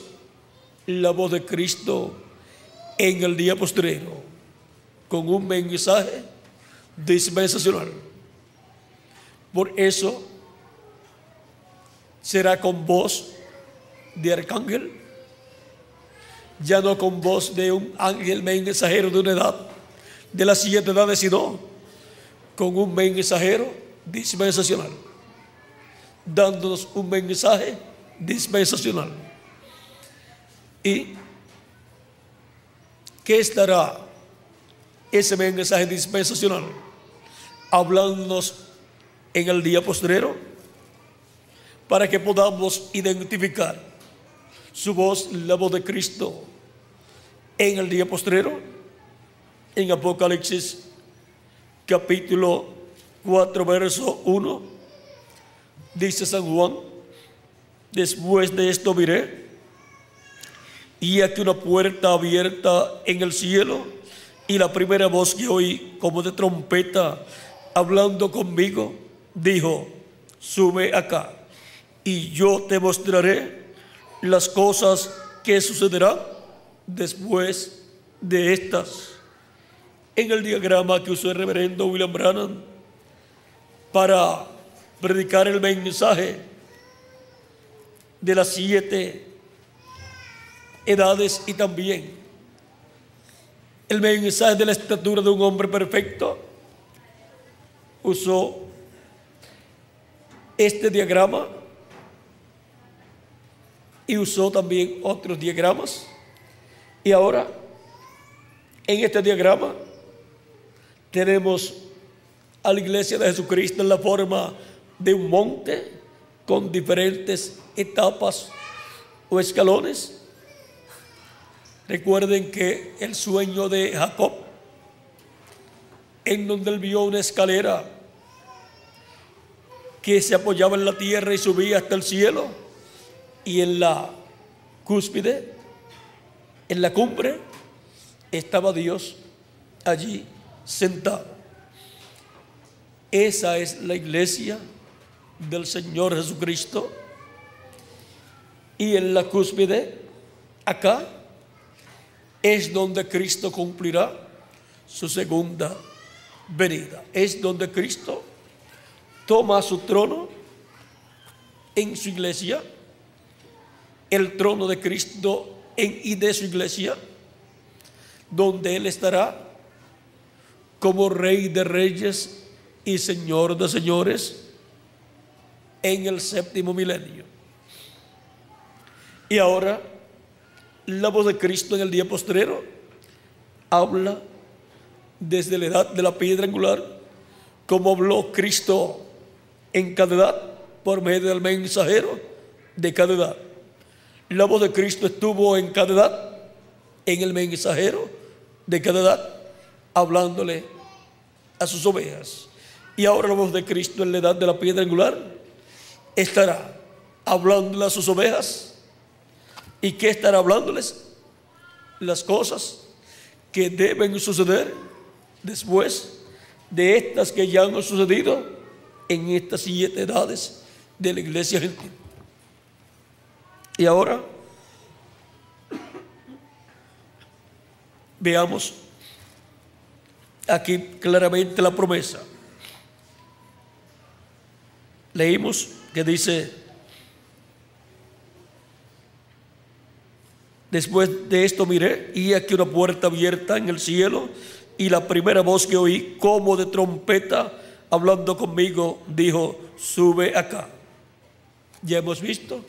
A: la voz de Cristo en el día postrero, con un mensaje dispensacional. Por eso será con voz de arcángel ya no con voz de un ángel mensajero de una edad, de las siete edades, sino con un mensajero dispensacional, dándonos un mensaje dispensacional. ¿Y qué estará ese mensaje dispensacional? Hablándonos en el día postrero para que podamos identificar su voz, la voz de Cristo, en el día postrero, en Apocalipsis capítulo 4, verso 1, dice San Juan, después de esto miré y aquí una puerta abierta en el cielo y la primera voz que oí como de trompeta hablando conmigo dijo, sube acá y yo te mostraré las cosas que sucederán después de estas. En el diagrama que usó el reverendo William Brannan para predicar el mensaje de las siete edades y también el mensaje de la estatura de un hombre perfecto, usó este diagrama y usó también otros diagramas. Y ahora, en este diagrama, tenemos a la iglesia de Jesucristo en la forma de un monte con diferentes etapas o escalones. Recuerden que el sueño de Jacob, en donde él vio una escalera que se apoyaba en la tierra y subía hasta el cielo, y en la cúspide, en la cumbre, estaba Dios allí sentado. Esa es la iglesia del Señor Jesucristo. Y en la cúspide, acá, es donde Cristo cumplirá su segunda venida. Es donde Cristo toma su trono en su iglesia el trono de Cristo en y de su iglesia, donde Él estará como Rey de Reyes y Señor de Señores en el séptimo milenio. Y ahora, la voz de Cristo en el día postrero habla desde la edad de la piedra angular, como habló Cristo en cada edad por medio del mensajero de cada edad. La voz de Cristo estuvo en cada edad, en el mensajero de cada edad, hablándole a sus ovejas. Y ahora la voz de Cristo en la edad de la piedra angular estará hablándole a sus ovejas. ¿Y qué estará hablándoles? Las cosas que deben suceder después de estas que ya han sucedido en estas siete edades de la iglesia gentil. Y ahora veamos aquí claramente la promesa. Leímos que dice, después de esto miré y aquí una puerta abierta en el cielo y la primera voz que oí como de trompeta hablando conmigo dijo, sube acá. Ya hemos visto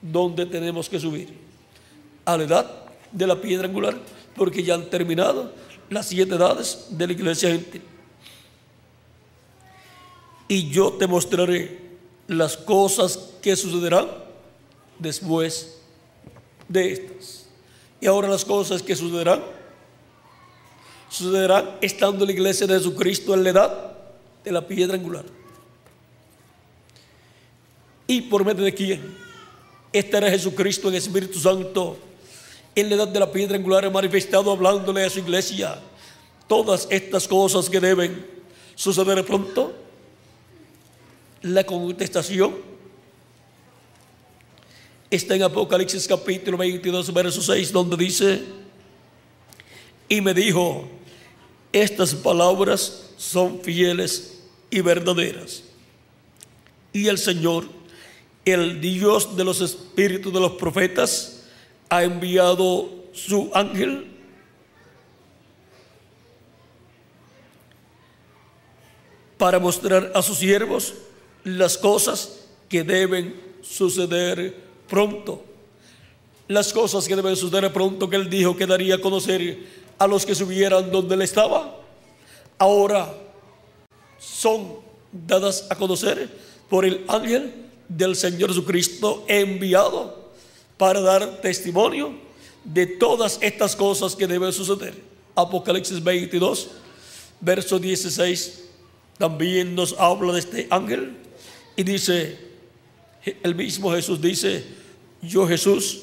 A: dónde tenemos que subir. A la edad de la piedra angular, porque ya han terminado las siete edades de la iglesia gentil. Y yo te mostraré las cosas que sucederán después de estas. Y ahora las cosas que sucederán, sucederán estando la iglesia de Jesucristo en la edad de la piedra angular. ¿Y por medio de quién? Era Jesucristo en Espíritu Santo. En la edad de la piedra angular manifestado hablándole a su iglesia todas estas cosas que deben suceder pronto. La contestación está en Apocalipsis capítulo 22, verso 6, donde dice, y me dijo, estas palabras son fieles y verdaderas. Y el Señor el Dios de los espíritus de los profetas ha enviado su ángel para mostrar a sus siervos las cosas que deben suceder pronto. Las cosas que deben suceder pronto que él dijo que daría a conocer a los que subieran donde él estaba, ahora son dadas a conocer por el ángel del Señor Jesucristo enviado para dar testimonio de todas estas cosas que deben suceder. Apocalipsis 22, verso 16, también nos habla de este ángel y dice, El mismo Jesús dice, yo Jesús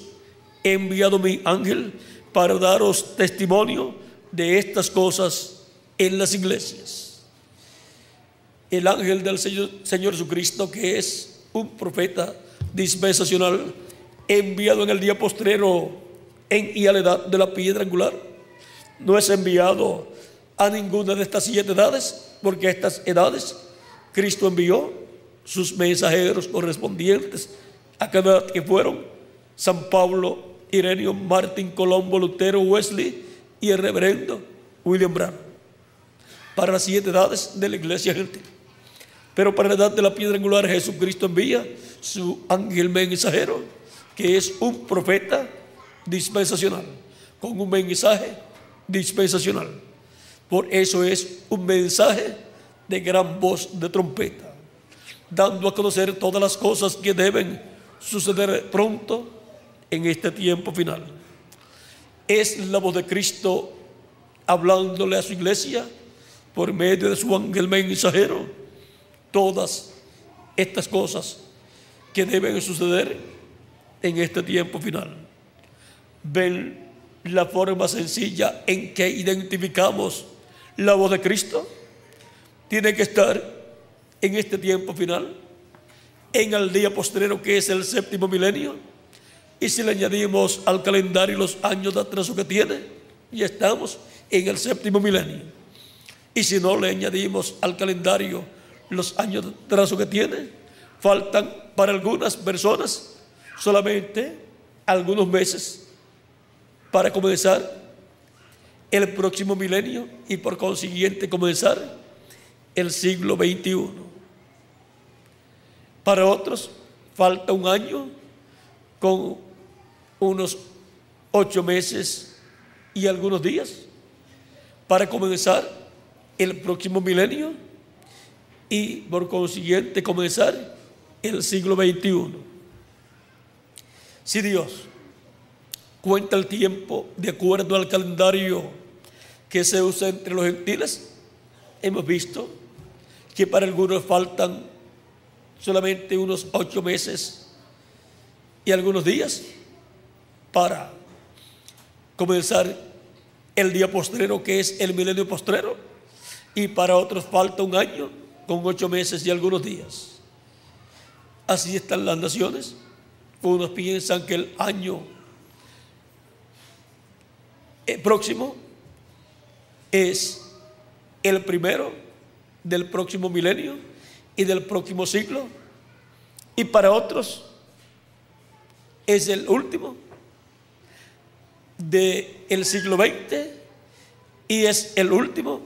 A: he enviado mi ángel para daros testimonio de estas cosas en las iglesias. El ángel del Señor, Señor Jesucristo, que es un profeta dispensacional, enviado en el día postrero en y a la edad de la piedra angular, no es enviado a ninguna de estas siete edades, porque a estas edades Cristo envió sus mensajeros correspondientes a cada edad que fueron San Pablo, Irenio, Martín, Colombo, Lutero, Wesley y el reverendo William Brown, para las siete edades de la iglesia gentil. Pero para la edad de la piedra angular Jesucristo envía su ángel mensajero, que es un profeta dispensacional, con un mensaje dispensacional. Por eso es un mensaje de gran voz de trompeta, dando a conocer todas las cosas que deben suceder pronto en este tiempo final. Es la voz de Cristo hablándole a su iglesia por medio de su ángel mensajero todas estas cosas que deben suceder en este tiempo final. Ven la forma sencilla en que identificamos la voz de Cristo. Tiene que estar en este tiempo final, en el día postrero que es el séptimo milenio. Y si le añadimos al calendario los años de atraso que tiene, ya estamos en el séptimo milenio. Y si no le añadimos al calendario los años de atraso que tiene, faltan para algunas personas solamente algunos meses para comenzar el próximo milenio y por consiguiente comenzar el siglo XXI. Para otros falta un año con unos ocho meses y algunos días para comenzar el próximo milenio y por consiguiente comenzar el siglo XXI. Si Dios cuenta el tiempo de acuerdo al calendario que se usa entre los gentiles, hemos visto que para algunos faltan solamente unos ocho meses y algunos días para comenzar el día postrero que es el milenio postrero y para otros falta un año con ocho meses y algunos días. Así están las naciones. Unos piensan que el año eh, próximo es el primero del próximo milenio y del próximo siglo. Y para otros es el último del siglo XX y es el último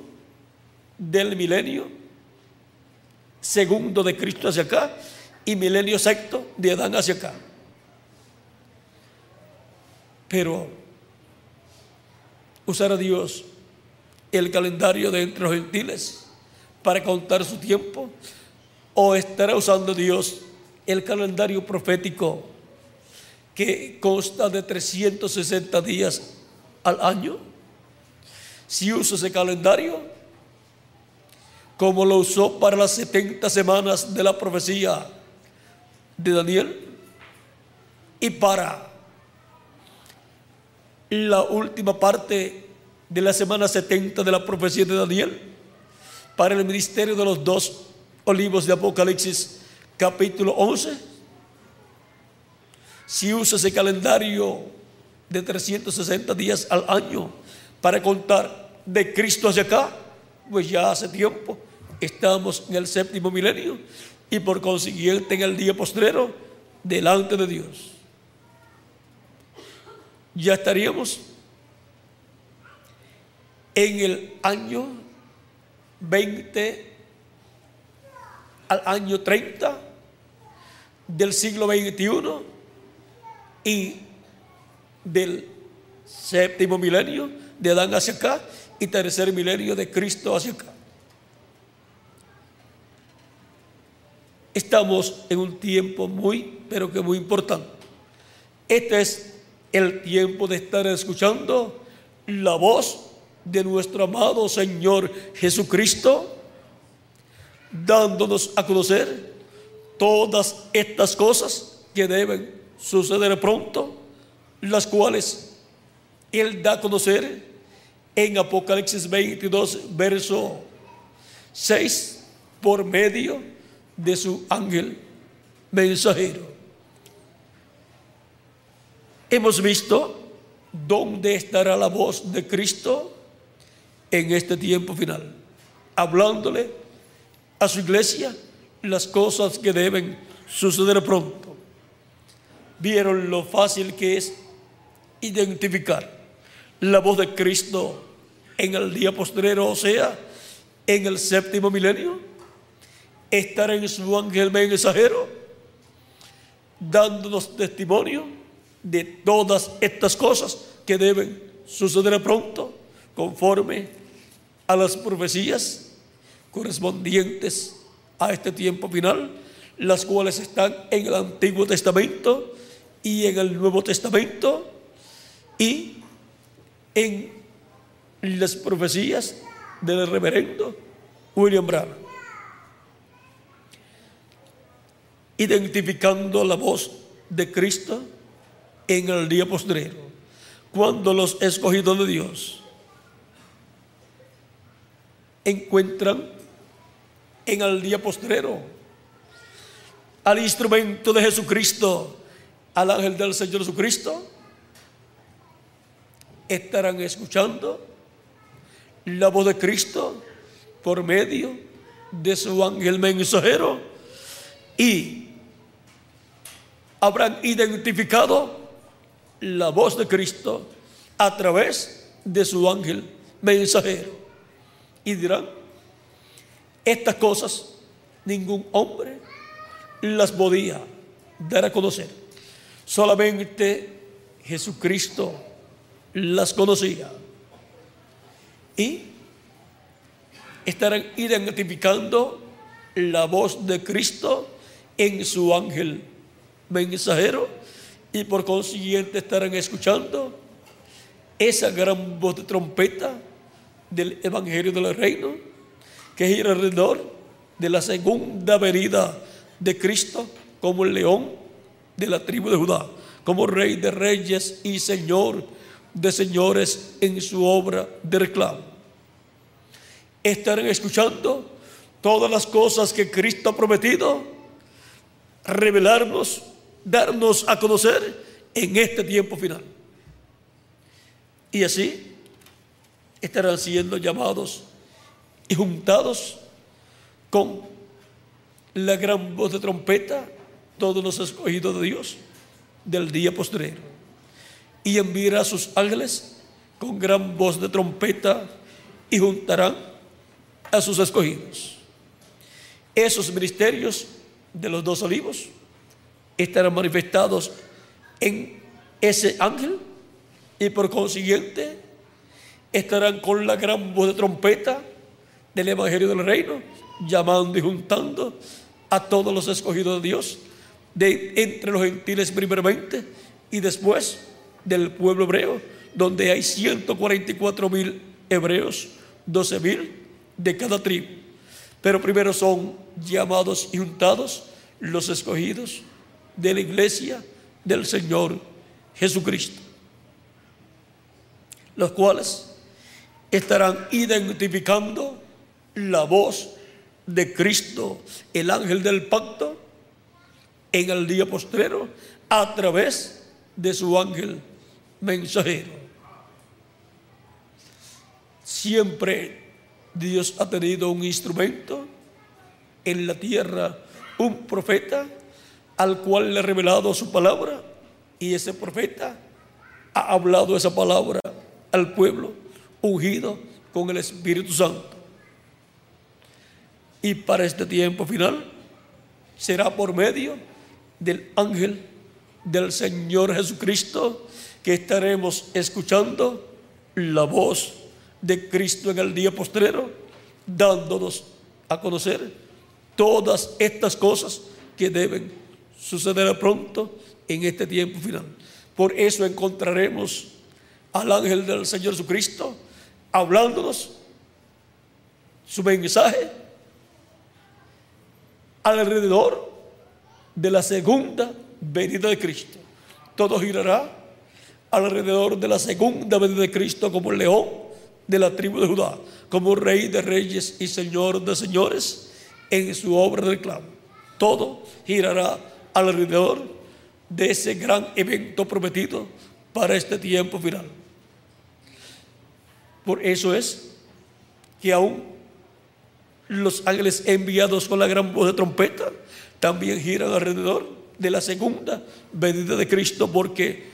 A: del milenio segundo de Cristo hacia acá y milenio sexto de Adán hacia acá. Pero usar a Dios el calendario de entre los gentiles para contar su tiempo o estará usando Dios el calendario profético que consta de 360 días al año. Si usa ese calendario, como lo usó para las 70 semanas de la profecía de Daniel y para la última parte de la semana 70 de la profecía de Daniel, para el ministerio de los dos olivos de Apocalipsis capítulo 11. Si usa ese calendario de 360 días al año para contar de Cristo hacia acá, pues ya hace tiempo estamos en el séptimo milenio y por consiguiente en el día postrero delante de Dios. Ya estaríamos en el año 20 al año 30 del siglo XXI y del séptimo milenio de Adán hacia acá y tercer milenio de Cristo hacia acá. Estamos en un tiempo muy, pero que muy importante. Este es el tiempo de estar escuchando la voz de nuestro amado Señor Jesucristo, dándonos a conocer todas estas cosas que deben suceder pronto, las cuales Él da a conocer en Apocalipsis 22, verso 6, por medio de su ángel mensajero. Hemos visto dónde estará la voz de Cristo en este tiempo final, hablándole a su iglesia las cosas que deben suceder pronto. Vieron lo fácil que es identificar la voz de Cristo en el día postrero, o sea, en el séptimo milenio. Estar en su ángel mensajero, dándonos testimonio de todas estas cosas que deben suceder pronto, conforme a las profecías correspondientes a este tiempo final, las cuales están en el Antiguo Testamento y en el Nuevo Testamento y en las profecías del reverendo William Branham. Identificando la voz de Cristo en el día postrero, cuando los escogidos de Dios encuentran en el día postrero al instrumento de Jesucristo, al ángel del Señor Jesucristo, estarán escuchando la voz de Cristo por medio de su ángel mensajero y habrán identificado la voz de Cristo a través de su ángel mensajero y dirán, estas cosas ningún hombre las podía dar a conocer. Solamente Jesucristo las conocía. Y estarán identificando la voz de Cristo en su ángel mensajero y por consiguiente estarán escuchando esa gran voz de trompeta del Evangelio del Reino que gira alrededor de la segunda venida de Cristo como el león de la tribu de Judá, como rey de reyes y señor de señores en su obra de reclamo. Estarán escuchando todas las cosas que Cristo ha prometido revelarnos, darnos a conocer en este tiempo final. Y así estarán siendo llamados y juntados con la gran voz de trompeta todos los escogidos de Dios del día postrero. Y enviará a sus ángeles con gran voz de trompeta y juntarán a sus escogidos. Esos ministerios de los dos olivos estarán manifestados en ese ángel y por consiguiente estarán con la gran voz de trompeta del Evangelio del Reino, llamando y juntando a todos los escogidos de Dios, de entre los gentiles primeramente y después del pueblo hebreo, donde hay 144 mil hebreos, 12 mil de cada tribu. Pero primero son llamados y juntados los escogidos de la iglesia del Señor Jesucristo, los cuales estarán identificando la voz de Cristo, el ángel del pacto, en el día postrero a través de su ángel mensajero. Siempre Dios ha tenido un instrumento en la tierra, un profeta al cual le ha revelado su palabra y ese profeta ha hablado esa palabra al pueblo ungido con el Espíritu Santo. Y para este tiempo final será por medio del ángel del Señor Jesucristo que estaremos escuchando la voz de Cristo en el día postrero, dándonos a conocer todas estas cosas que deben suceder pronto en este tiempo final. Por eso encontraremos al ángel del Señor Jesucristo hablándonos su mensaje alrededor de la segunda venida de Cristo. Todo girará alrededor de la segunda venida de Cristo como el león de la tribu de Judá, como rey de reyes y señor de señores en su obra de reclamo. Todo girará alrededor de ese gran evento prometido para este tiempo final. Por eso es que aún los ángeles enviados con la gran voz de trompeta también giran alrededor de la segunda venida de Cristo, porque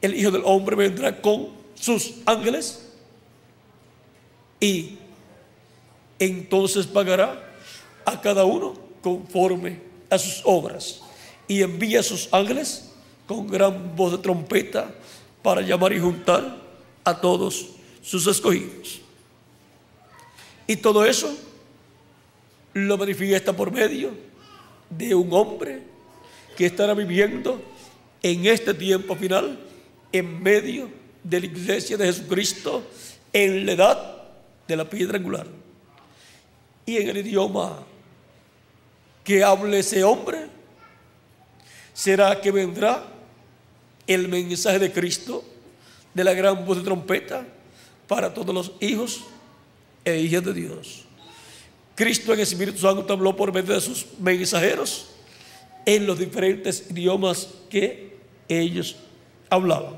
A: el Hijo del Hombre vendrá con sus ángeles y entonces pagará a cada uno conforme a sus obras y envía a sus ángeles con gran voz de trompeta para llamar y juntar a todos sus escogidos. Y todo eso lo manifiesta por medio de un hombre que estará viviendo en este tiempo final en medio de la iglesia de Jesucristo en la edad de la piedra angular. Y en el idioma que hable ese hombre, será que vendrá el mensaje de Cristo de la gran voz de trompeta para todos los hijos e hijas de Dios. Cristo en Espíritu Santo habló por medio de sus mensajeros en los diferentes idiomas que ellos hablaban.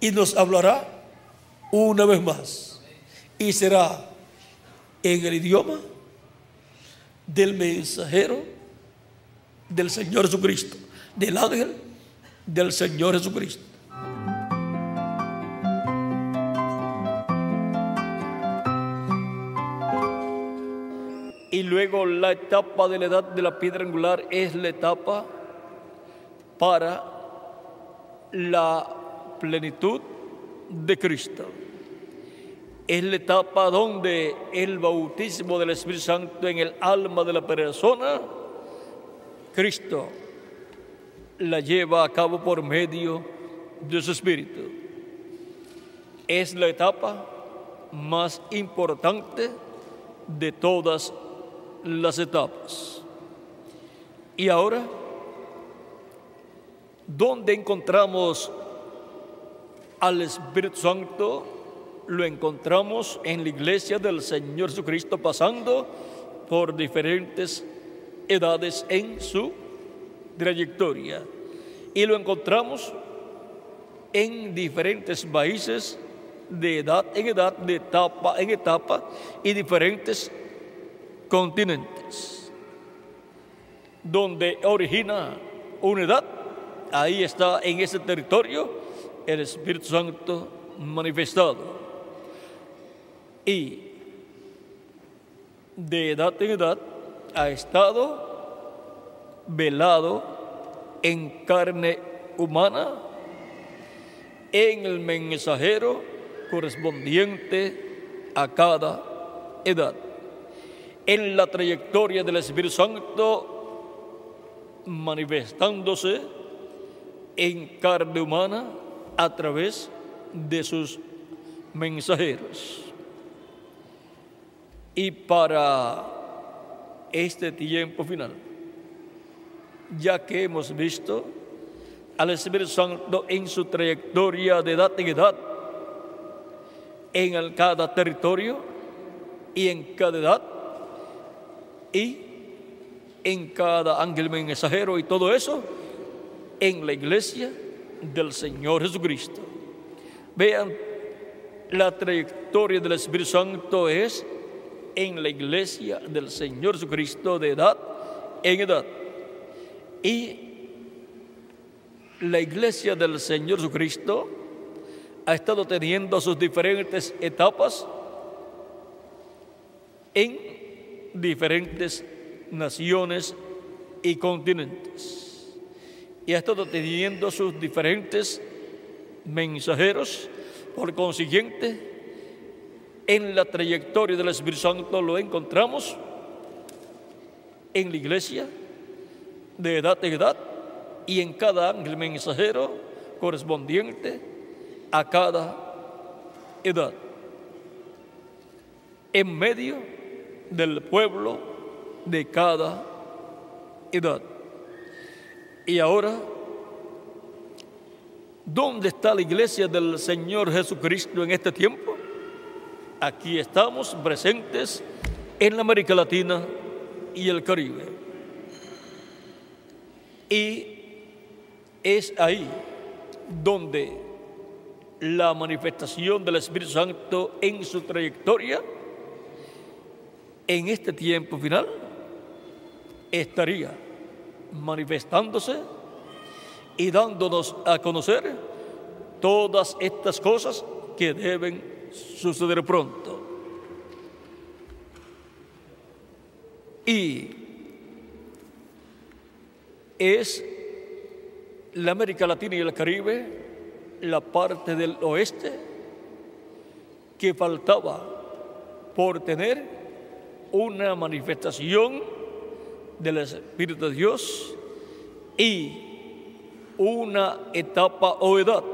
A: Y nos hablará una vez más. Y será en el idioma del mensajero del Señor Jesucristo, del ángel del Señor Jesucristo. Y luego la etapa de la edad de la piedra angular es la etapa para la plenitud de Cristo. Es la etapa donde el bautismo del Espíritu Santo en el alma de la persona, Cristo la lleva a cabo por medio de su Espíritu. Es la etapa más importante de todas las etapas. Y ahora, ¿dónde encontramos al Espíritu Santo? Lo encontramos en la iglesia del Señor Jesucristo pasando por diferentes edades en su trayectoria. Y lo encontramos en diferentes países de edad en edad, de etapa en etapa y diferentes continentes, donde origina una edad, ahí está en ese territorio el Espíritu Santo manifestado. Y de edad en edad ha estado velado en carne humana en el mensajero correspondiente a cada edad en la trayectoria del Espíritu Santo manifestándose en carne humana a través de sus mensajeros. Y para este tiempo final, ya que hemos visto al Espíritu Santo en su trayectoria de edad en edad, en cada territorio y en cada edad, y en cada ángel mensajero y todo eso en la iglesia del Señor Jesucristo. Vean, la trayectoria del Espíritu Santo es en la iglesia del Señor Jesucristo de edad en edad. Y la iglesia del Señor Jesucristo ha estado teniendo sus diferentes etapas en diferentes naciones y continentes. Y ha estado teniendo sus diferentes mensajeros. Por consiguiente, en la trayectoria del Espíritu Santo lo encontramos en la iglesia de edad en edad y en cada ángel mensajero correspondiente a cada edad. En medio del pueblo de cada edad. Y ahora, ¿dónde está la iglesia del Señor Jesucristo en este tiempo? Aquí estamos presentes en la América Latina y el Caribe. Y es ahí donde la manifestación del Espíritu Santo en su trayectoria en este tiempo final estaría manifestándose y dándonos a conocer todas estas cosas que deben suceder pronto. Y es la América Latina y el Caribe la parte del oeste que faltaba por tener una manifestación del Espíritu de Dios y una etapa o edad.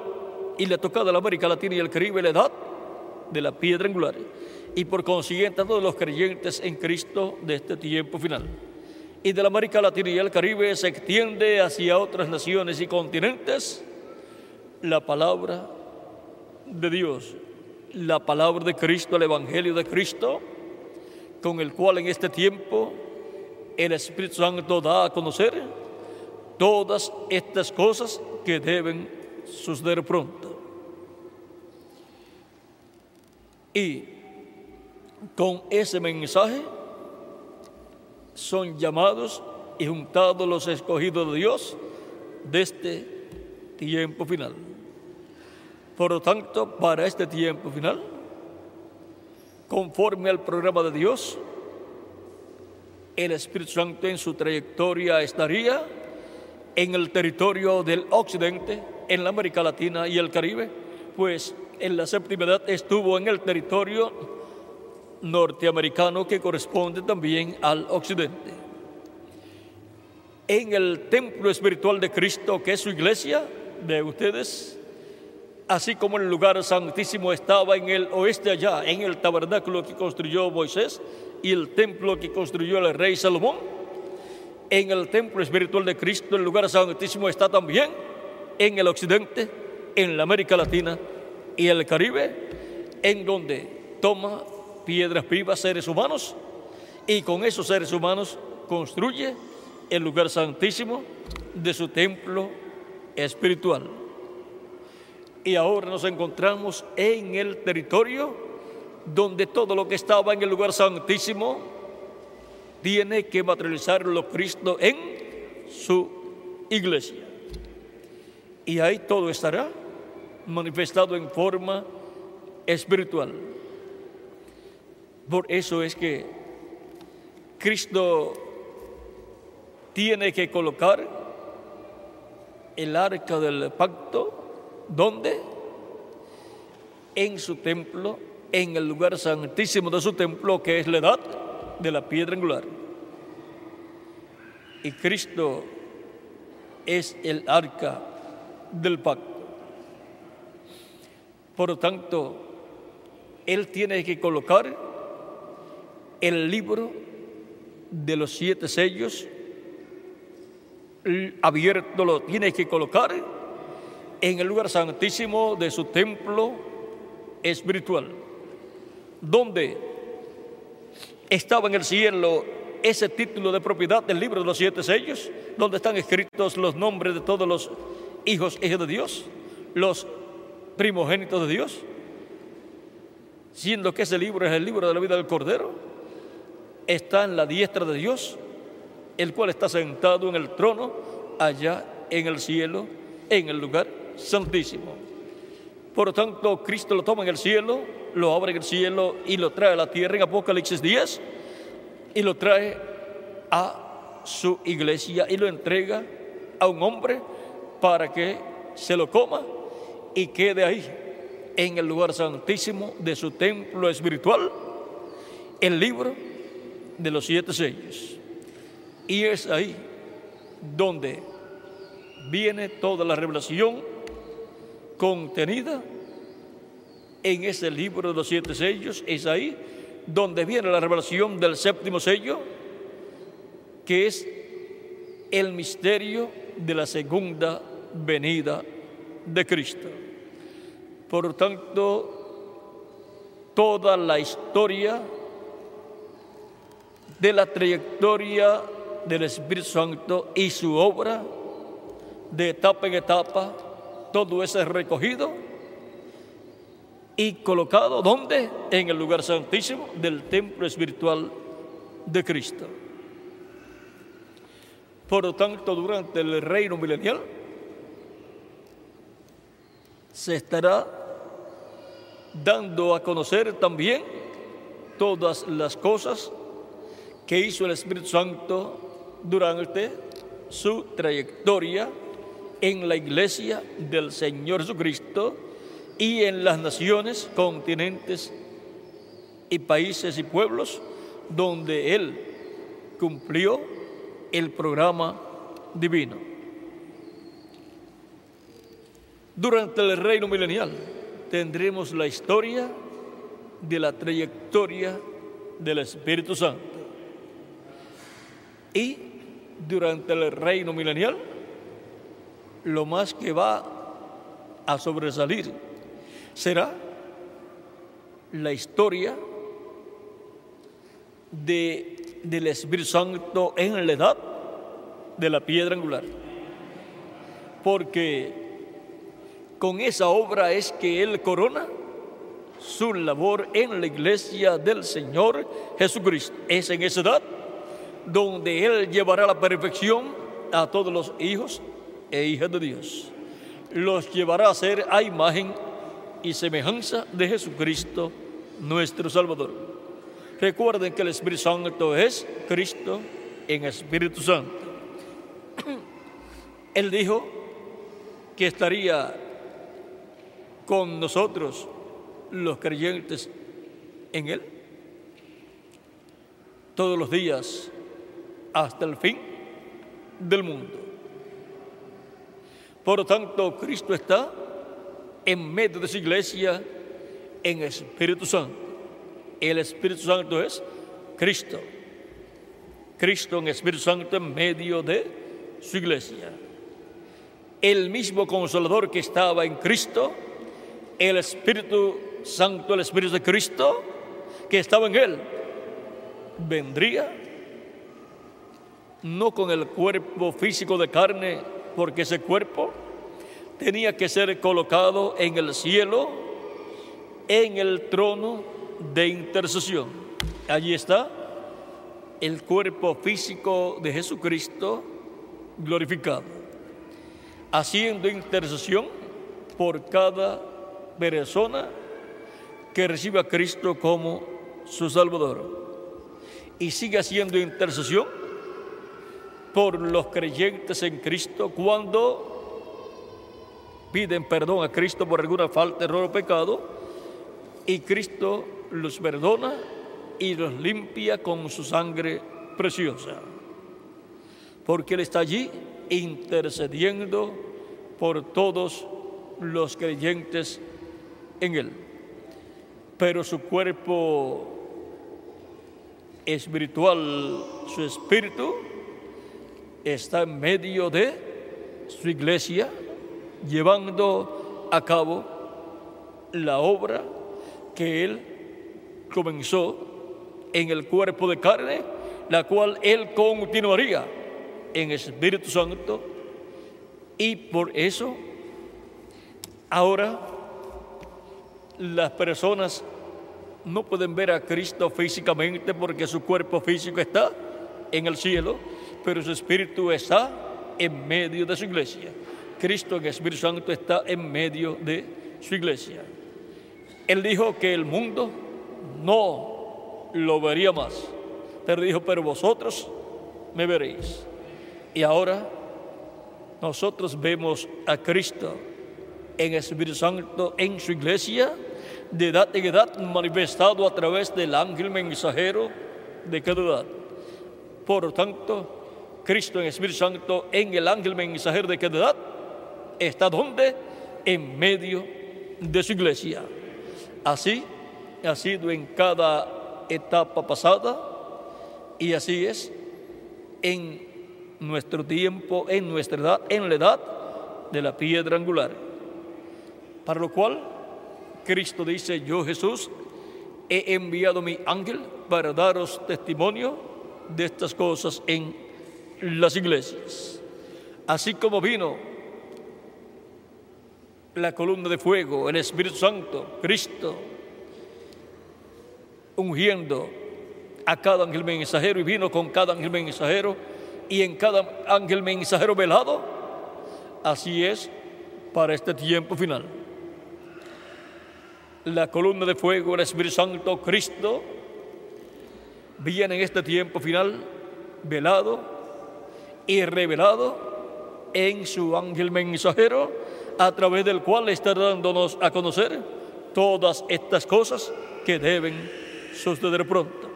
A: Y le tocado a la América Latina y el Caribe la edad de la piedra angular. Y por consiguiente a todos los creyentes en Cristo de este tiempo final. Y de la América Latina y el Caribe se extiende hacia otras naciones y continentes la palabra de Dios, la palabra de Cristo, el Evangelio de Cristo, con el cual en este tiempo el Espíritu Santo da a conocer todas estas cosas que deben suceder pronto. Y con ese mensaje son llamados y juntados los escogidos de Dios de este tiempo final. Por lo tanto, para este tiempo final, conforme al programa de Dios, el Espíritu Santo en su trayectoria estaría en el territorio del occidente, en la América Latina y el Caribe, pues en la séptima edad estuvo en el territorio norteamericano que corresponde también al occidente. En el templo espiritual de Cristo, que es su iglesia, de ustedes, así como el lugar santísimo estaba en el oeste allá, en el tabernáculo que construyó Moisés y el templo que construyó el rey Salomón, en el templo espiritual de Cristo, el lugar santísimo está también en el occidente, en la América Latina y el Caribe, en donde toma piedras vivas seres humanos y con esos seres humanos construye el lugar santísimo de su templo espiritual. Y ahora nos encontramos en el territorio donde todo lo que estaba en el lugar santísimo tiene que materializarlo Cristo en su iglesia. Y ahí todo estará manifestado en forma espiritual. Por eso es que Cristo tiene que colocar el arca del pacto, ¿dónde? En su templo, en el lugar santísimo de su templo, que es la edad de la piedra angular. Y Cristo es el arca del pacto. Por lo tanto, Él tiene que colocar el libro de los siete sellos abierto lo tiene que colocar en el lugar santísimo de su templo espiritual, donde estaba en el cielo ese título de propiedad del libro de los siete sellos, donde están escritos los nombres de todos los hijos hijos de Dios, los primogénitos de Dios, siendo que ese libro es el libro de la vida del Cordero, está en la diestra de Dios el cual está sentado en el trono allá en el cielo, en el lugar santísimo. Por tanto, Cristo lo toma en el cielo, lo abre en el cielo y lo trae a la tierra en Apocalipsis 10 y lo trae a su iglesia y lo entrega a un hombre para que se lo coma y quede ahí en el lugar santísimo de su templo espiritual el libro de los siete sellos. Y es ahí donde viene toda la revelación contenida en ese libro de los siete sellos. Es ahí donde viene la revelación del séptimo sello, que es el misterio de la segunda venida de Cristo. Por tanto, toda la historia de la trayectoria del Espíritu Santo y su obra de etapa en etapa, todo eso es recogido y colocado ¿dónde? En el lugar santísimo del templo espiritual de Cristo. Por lo tanto, durante el reino milenial se estará dando a conocer también todas las cosas que hizo el Espíritu Santo durante su trayectoria en la iglesia del Señor Jesucristo y en las naciones, continentes y países y pueblos donde Él cumplió el programa divino. Durante el reino milenial tendremos la historia de la trayectoria del Espíritu Santo. Y durante el reino milenial, lo más que va a sobresalir será la historia de, del Espíritu Santo en la edad de la piedra angular. Porque con esa obra es que Él corona su labor en la iglesia del Señor Jesucristo. Es en esa edad donde Él llevará la perfección a todos los hijos e hijas de Dios. Los llevará a ser a imagen y semejanza de Jesucristo, nuestro Salvador. Recuerden que el Espíritu Santo es Cristo en Espíritu Santo. Él dijo que estaría con nosotros los creyentes en Él todos los días hasta el fin del mundo. Por lo tanto, Cristo está en medio de su iglesia en Espíritu Santo. El Espíritu Santo es Cristo. Cristo en Espíritu Santo en medio de su iglesia. El mismo consolador que estaba en Cristo, el Espíritu Santo, el Espíritu de Cristo que estaba en él, vendría no con el cuerpo físico de carne, porque ese cuerpo tenía que ser colocado en el cielo, en el trono de intercesión. Allí está el cuerpo físico de Jesucristo glorificado, haciendo intercesión por cada persona que reciba a Cristo como su Salvador. Y sigue haciendo intercesión por los creyentes en Cristo cuando piden perdón a Cristo por alguna falta, error o pecado, y Cristo los perdona y los limpia con su sangre preciosa. Porque Él está allí intercediendo por todos los creyentes en Él. Pero su cuerpo espiritual, su espíritu, está en medio de su iglesia llevando a cabo la obra que Él comenzó en el cuerpo de carne, la cual Él continuaría en Espíritu Santo. Y por eso, ahora las personas no pueden ver a Cristo físicamente porque su cuerpo físico está en el cielo, pero su espíritu está en medio de su iglesia. Cristo en Espíritu Santo está en medio de su iglesia. Él dijo que el mundo no lo vería más, pero dijo, pero vosotros me veréis. Y ahora nosotros vemos a Cristo en Espíritu Santo en su iglesia, de edad en edad, manifestado a través del ángel mensajero de cada edad. Por tanto, Cristo en Espíritu Santo en el ángel mensajero de cada edad está donde? En medio de su iglesia. Así ha sido en cada etapa pasada y así es en nuestro tiempo, en nuestra edad, en la edad de la piedra angular. Para lo cual Cristo dice, yo Jesús he enviado mi ángel para daros testimonio de estas cosas en las iglesias. Así como vino la columna de fuego, el Espíritu Santo, Cristo, ungiendo a cada ángel mensajero y vino con cada ángel mensajero y en cada ángel mensajero velado, así es para este tiempo final. La columna de fuego, el Espíritu Santo, Cristo, viene en este tiempo final velado y revelado en su ángel mensajero a través del cual está dándonos a conocer todas estas cosas que deben suceder pronto.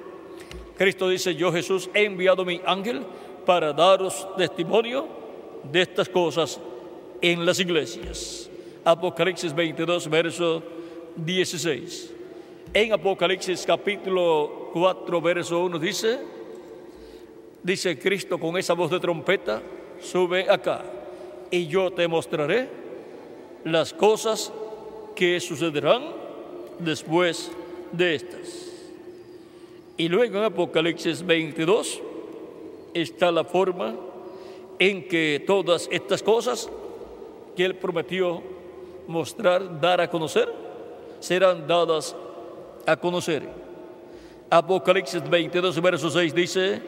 A: Cristo dice, yo Jesús he enviado mi ángel para daros testimonio de estas cosas en las iglesias. Apocalipsis 22, verso 16. En Apocalipsis capítulo 4, verso 1 dice, dice Cristo con esa voz de trompeta, sube acá y yo te mostraré las cosas que sucederán después de estas. Y luego en Apocalipsis 22 está la forma en que todas estas cosas que Él prometió mostrar, dar a conocer, serán dadas a conocer. Apocalipsis 22, verso 6 dice,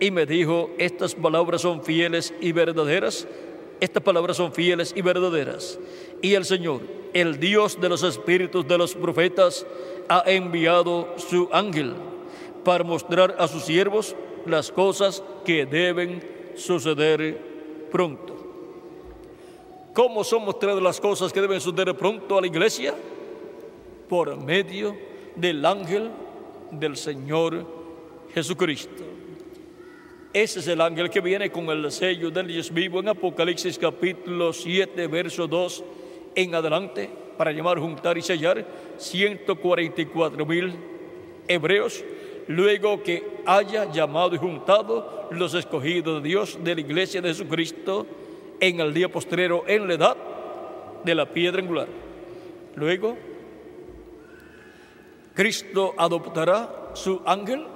A: y me dijo, estas palabras son fieles y verdaderas, estas palabras son fieles y verdaderas. Y el Señor, el Dios de los espíritus de los profetas, ha enviado su ángel para mostrar a sus siervos las cosas que deben suceder pronto. ¿Cómo son mostradas las cosas que deben suceder pronto a la iglesia? Por medio del ángel del Señor Jesucristo. Ese es el ángel que viene con el sello del Dios vivo en Apocalipsis capítulo 7, verso 2 en adelante, para llamar, juntar y sellar 144 mil hebreos, luego que haya llamado y juntado los escogidos de Dios de la iglesia de Jesucristo en el día postrero, en la edad de la piedra angular. Luego, Cristo adoptará su ángel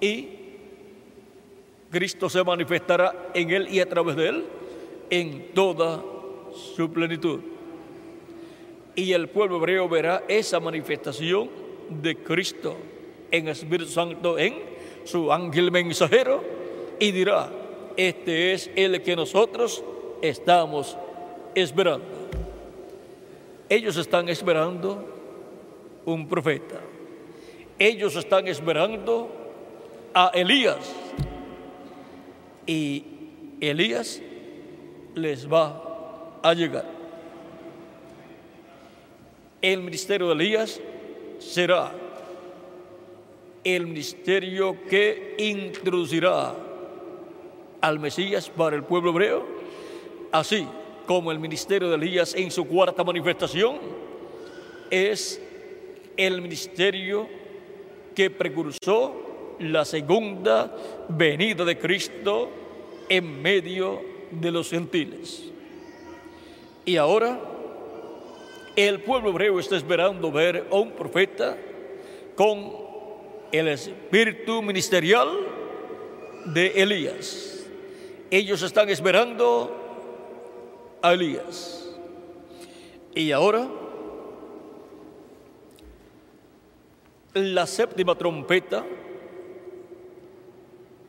A: y Cristo se manifestará en él y a través de él en toda su plenitud. Y el pueblo hebreo verá esa manifestación de Cristo en el Espíritu Santo, en su ángel mensajero, y dirá, este es el que nosotros estamos esperando. Ellos están esperando un profeta. Ellos están esperando a Elías y Elías les va a llegar. El ministerio de Elías será el ministerio que introducirá al Mesías para el pueblo hebreo, así como el ministerio de Elías en su cuarta manifestación es el ministerio que precursó la segunda venida de Cristo en medio de los gentiles. Y ahora el pueblo hebreo está esperando ver a un profeta con el espíritu ministerial de Elías. Ellos están esperando a Elías. Y ahora la séptima trompeta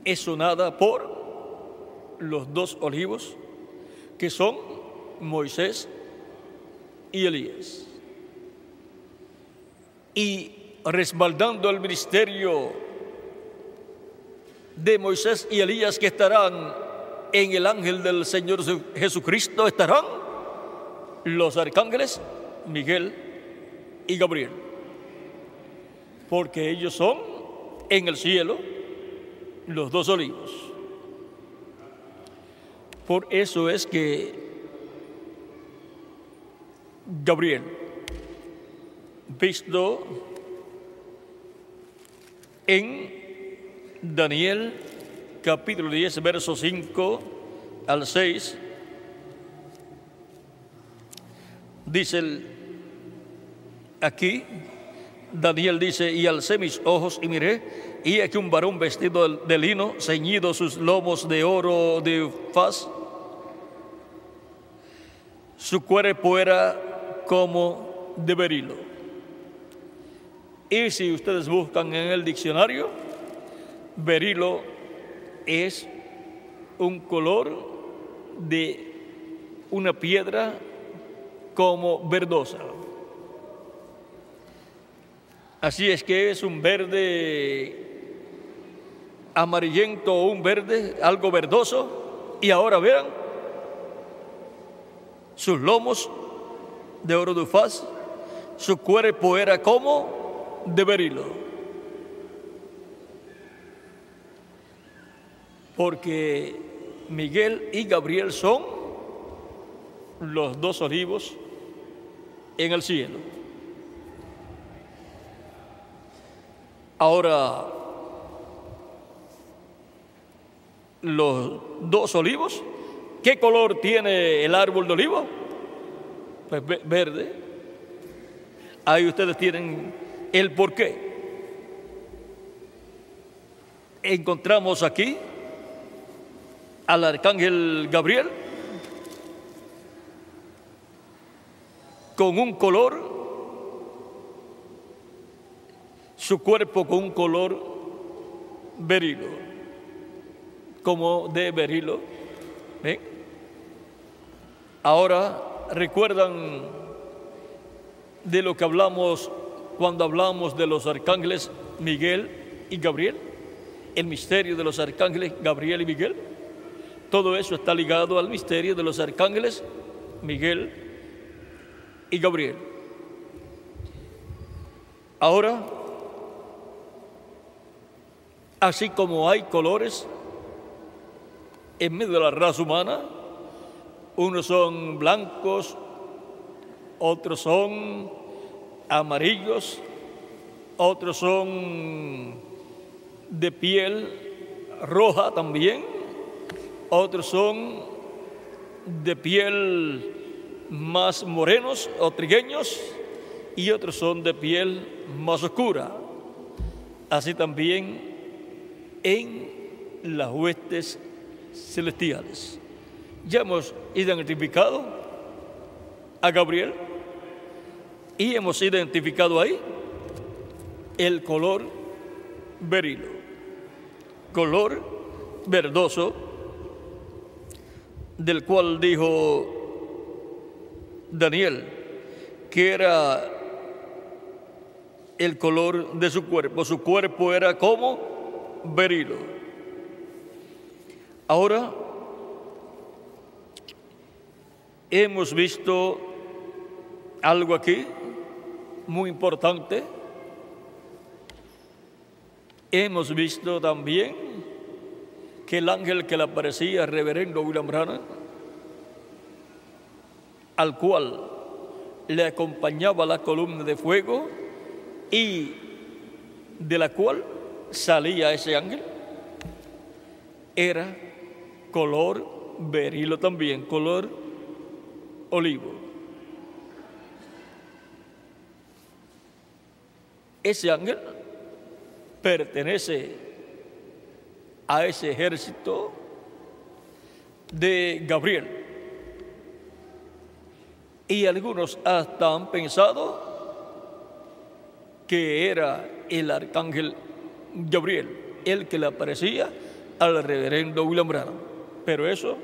A: es sonada por los dos olivos que son Moisés y Elías. Y respaldando el ministerio de Moisés y Elías que estarán en el ángel del Señor Jesucristo, estarán los arcángeles Miguel y Gabriel. Porque ellos son en el cielo los dos olivos. Por eso es que Gabriel, visto en Daniel capítulo 10, verso 5 al 6, dice aquí, Daniel dice, y alcé mis ojos y miré, y aquí un varón vestido de lino, ceñido sus lomos de oro de faz, su cuerpo era como de berilo. Y si ustedes buscan en el diccionario, berilo es un color de una piedra como verdosa. Así es que es un verde amarillento o un verde, algo verdoso. Y ahora vean sus lomos de oro de faz, su cuerpo era como de berilo. Porque Miguel y Gabriel son los dos olivos en el cielo. Ahora, los dos olivos ¿Qué color tiene el árbol de olivo? Pues verde. Ahí ustedes tienen el porqué. Encontramos aquí al arcángel Gabriel con un color, su cuerpo con un color berilo, como de berilo. ¿Ven? Ahora, ¿recuerdan de lo que hablamos cuando hablamos de los arcángeles Miguel y Gabriel? El misterio de los arcángeles Gabriel y Miguel. Todo eso está ligado al misterio de los arcángeles Miguel y Gabriel. Ahora, así como hay colores en medio de la raza humana, unos son blancos, otros son amarillos, otros son de piel roja también, otros son de piel más morenos o trigueños y otros son de piel más oscura. Así también en las huestes celestiales. Ya hemos identificado a Gabriel y hemos identificado ahí el color berilo, color verdoso, del cual dijo Daniel que era el color de su cuerpo, su cuerpo era como berilo. Ahora hemos visto algo aquí muy importante. Hemos visto también que el ángel que le aparecía, reverendo William Branham, al cual le acompañaba la columna de fuego y de la cual salía ese ángel, era color berilo también, color olivo. Ese ángel pertenece a ese ejército de Gabriel. Y algunos hasta han pensado que era el arcángel Gabriel, el que le aparecía al reverendo William Branham. Pero eso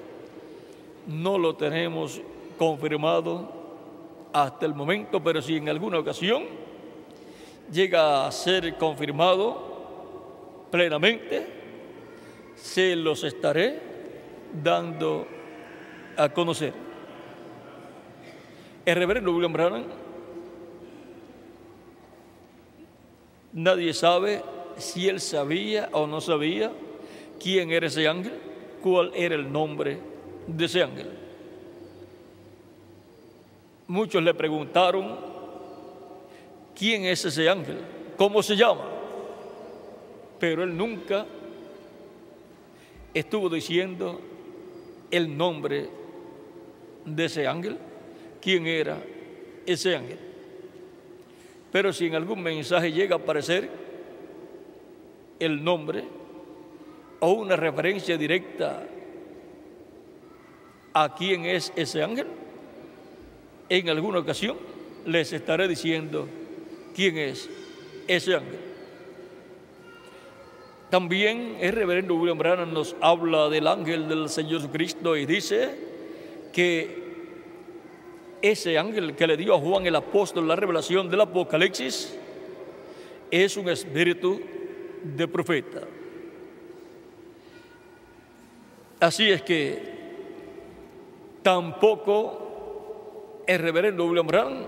A: no lo tenemos confirmado hasta el momento, pero si en alguna ocasión llega a ser confirmado plenamente, se los estaré dando a conocer. El reverendo William Branham, nadie sabe si él sabía o no sabía quién era ese ángel, cuál era el nombre de ese ángel. Muchos le preguntaron, ¿quién es ese ángel? ¿Cómo se llama? Pero él nunca estuvo diciendo el nombre de ese ángel, quién era ese ángel. Pero si en algún mensaje llega a aparecer el nombre o una referencia directa a quién es ese ángel, en alguna ocasión les estaré diciendo quién es ese ángel. También el reverendo William Branham nos habla del ángel del Señor Jesucristo y dice que ese ángel que le dio a Juan el apóstol la revelación del Apocalipsis es un espíritu de profeta. Así es que tampoco el reverendo William Branham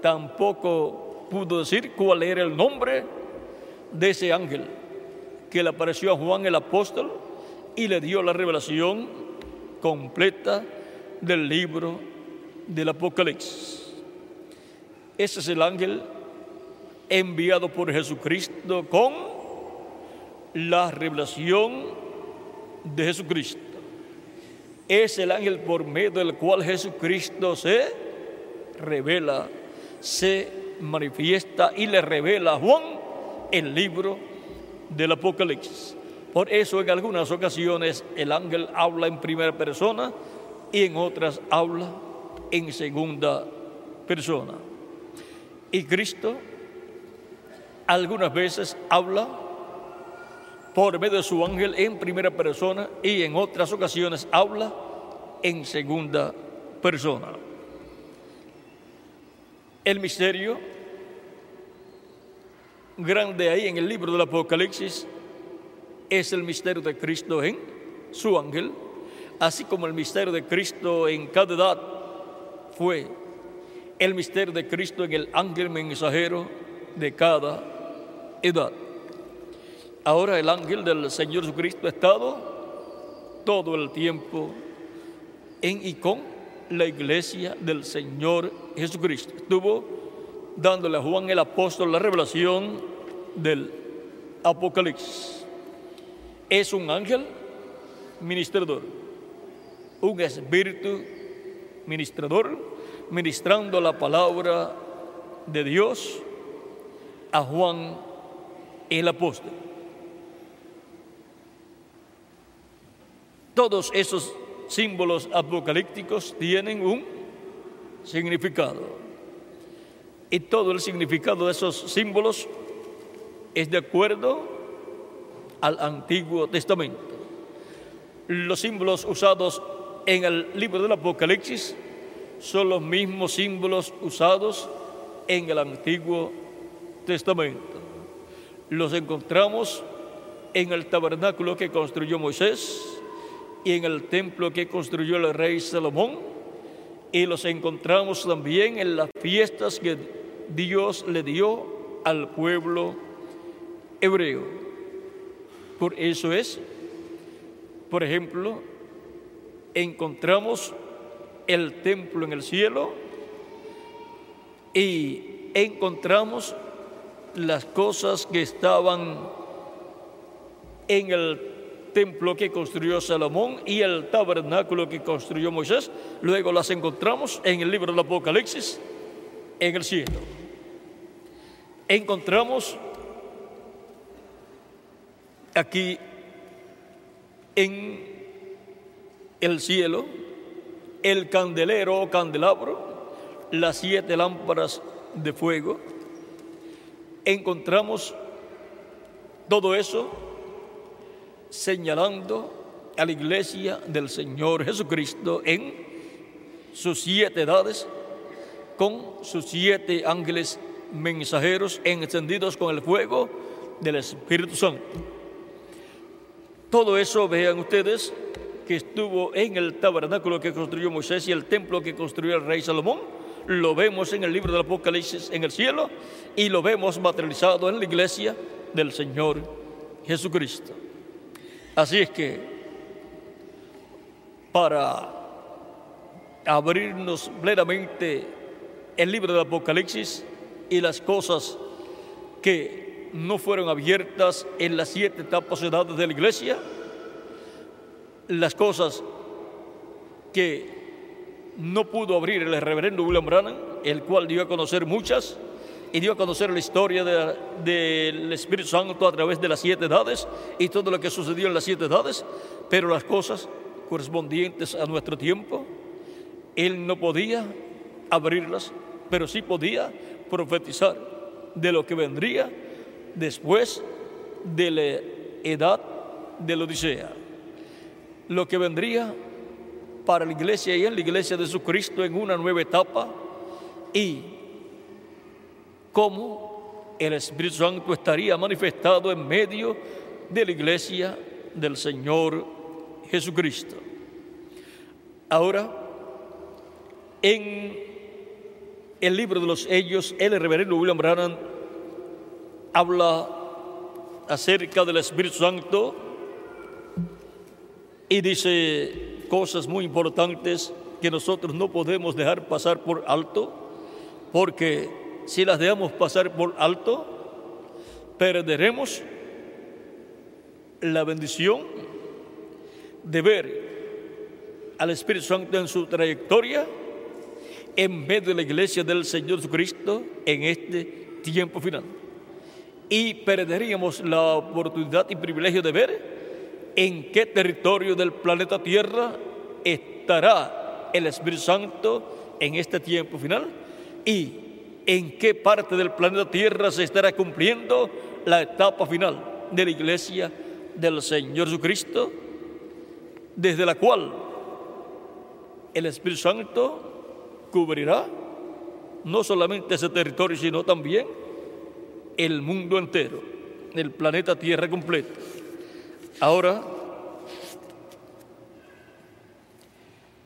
A: tampoco pudo decir cuál era el nombre de ese ángel que le apareció a Juan el apóstol y le dio la revelación completa del libro del Apocalipsis. Ese es el ángel enviado por Jesucristo con la revelación de Jesucristo. Es el ángel por medio del cual Jesucristo se revela, se manifiesta y le revela a Juan el libro del Apocalipsis. Por eso en algunas ocasiones el ángel habla en primera persona y en otras habla en segunda persona. Y Cristo algunas veces habla por medio de su ángel en primera persona y en otras ocasiones habla en segunda persona. El misterio grande ahí en el libro del Apocalipsis es el misterio de Cristo en su ángel, así como el misterio de Cristo en cada edad fue el misterio de Cristo en el ángel mensajero de cada edad. Ahora el ángel del Señor Jesucristo ha estado todo el tiempo en y con la iglesia del Señor Jesucristo. Estuvo dándole a Juan el apóstol la revelación del Apocalipsis. Es un ángel ministrador, un espíritu ministrador, ministrando la palabra de Dios a Juan el apóstol. Todos esos símbolos apocalípticos tienen un significado. Y todo el significado de esos símbolos es de acuerdo al Antiguo Testamento. Los símbolos usados en el libro del Apocalipsis son los mismos símbolos usados en el Antiguo Testamento. Los encontramos en el tabernáculo que construyó Moisés y en el templo que construyó el rey Salomón y los encontramos también en las fiestas que Dios le dio al pueblo hebreo. Por eso es, por ejemplo, encontramos el templo en el cielo y encontramos las cosas que estaban en el templo que construyó Salomón y el tabernáculo que construyó Moisés. Luego las encontramos en el libro del Apocalipsis en el cielo encontramos aquí en el cielo el candelero o candelabro, las siete lámparas de fuego. Encontramos todo eso señalando a la iglesia del Señor Jesucristo en sus siete edades con sus siete ángeles mensajeros encendidos con el fuego del Espíritu Santo. Todo eso, vean ustedes, que estuvo en el tabernáculo que construyó Moisés y el templo que construyó el rey Salomón, lo vemos en el libro del Apocalipsis en el cielo y lo vemos materializado en la iglesia del Señor Jesucristo. Así es que para abrirnos plenamente el libro del Apocalipsis, y las cosas que no fueron abiertas en las siete etapas edades de la iglesia, las cosas que no pudo abrir el reverendo William Branham, el cual dio a conocer muchas y dio a conocer la historia del Espíritu Santo a través de las siete edades y todo lo que sucedió en las siete edades, pero las cosas correspondientes a nuestro tiempo, él no podía abrirlas, pero sí podía profetizar de lo que vendría después de la edad de la Odisea, lo que vendría para la iglesia y en la iglesia de Jesucristo en una nueva etapa y cómo el Espíritu Santo estaría manifestado en medio de la iglesia del Señor Jesucristo. Ahora, en el libro de los Hechos, el reverendo William Branham habla acerca del Espíritu Santo y dice cosas muy importantes que nosotros no podemos dejar pasar por alto, porque si las dejamos pasar por alto, perderemos la bendición de ver al Espíritu Santo en su trayectoria en vez de la iglesia del Señor Jesucristo en este tiempo final. Y perderíamos la oportunidad y privilegio de ver en qué territorio del planeta Tierra estará el Espíritu Santo en este tiempo final y en qué parte del planeta Tierra se estará cumpliendo la etapa final de la iglesia del Señor Jesucristo, desde la cual el Espíritu Santo cubrirá no solamente ese territorio, sino también el mundo entero, el planeta Tierra completo. Ahora,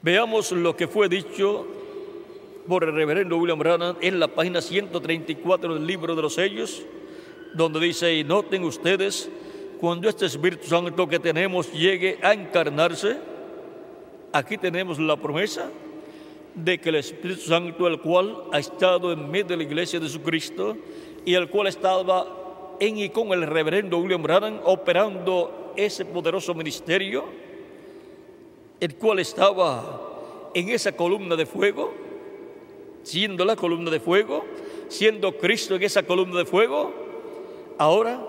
A: veamos lo que fue dicho por el reverendo William Branham en la página 134 del libro de los sellos, donde dice, y noten ustedes, cuando este Espíritu Santo que tenemos llegue a encarnarse, aquí tenemos la promesa de que el Espíritu Santo, el cual ha estado en medio de la iglesia de Jesucristo y el cual estaba en y con el reverendo William Branham operando ese poderoso ministerio, el cual estaba en esa columna de fuego, siendo la columna de fuego, siendo Cristo en esa columna de fuego, ahora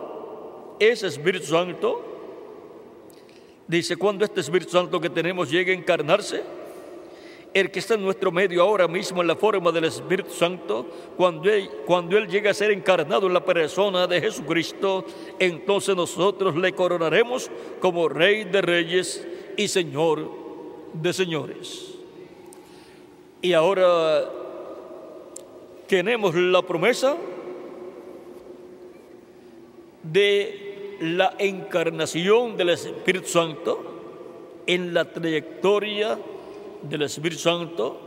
A: ese Espíritu Santo, dice, cuando este Espíritu Santo que tenemos llegue a encarnarse, el que está en nuestro medio ahora mismo en la forma del Espíritu Santo, cuando él, cuando él llegue a ser encarnado en la persona de Jesucristo, entonces nosotros le coronaremos como Rey de Reyes y Señor de Señores. Y ahora tenemos la promesa de la encarnación del Espíritu Santo en la trayectoria del Espíritu Santo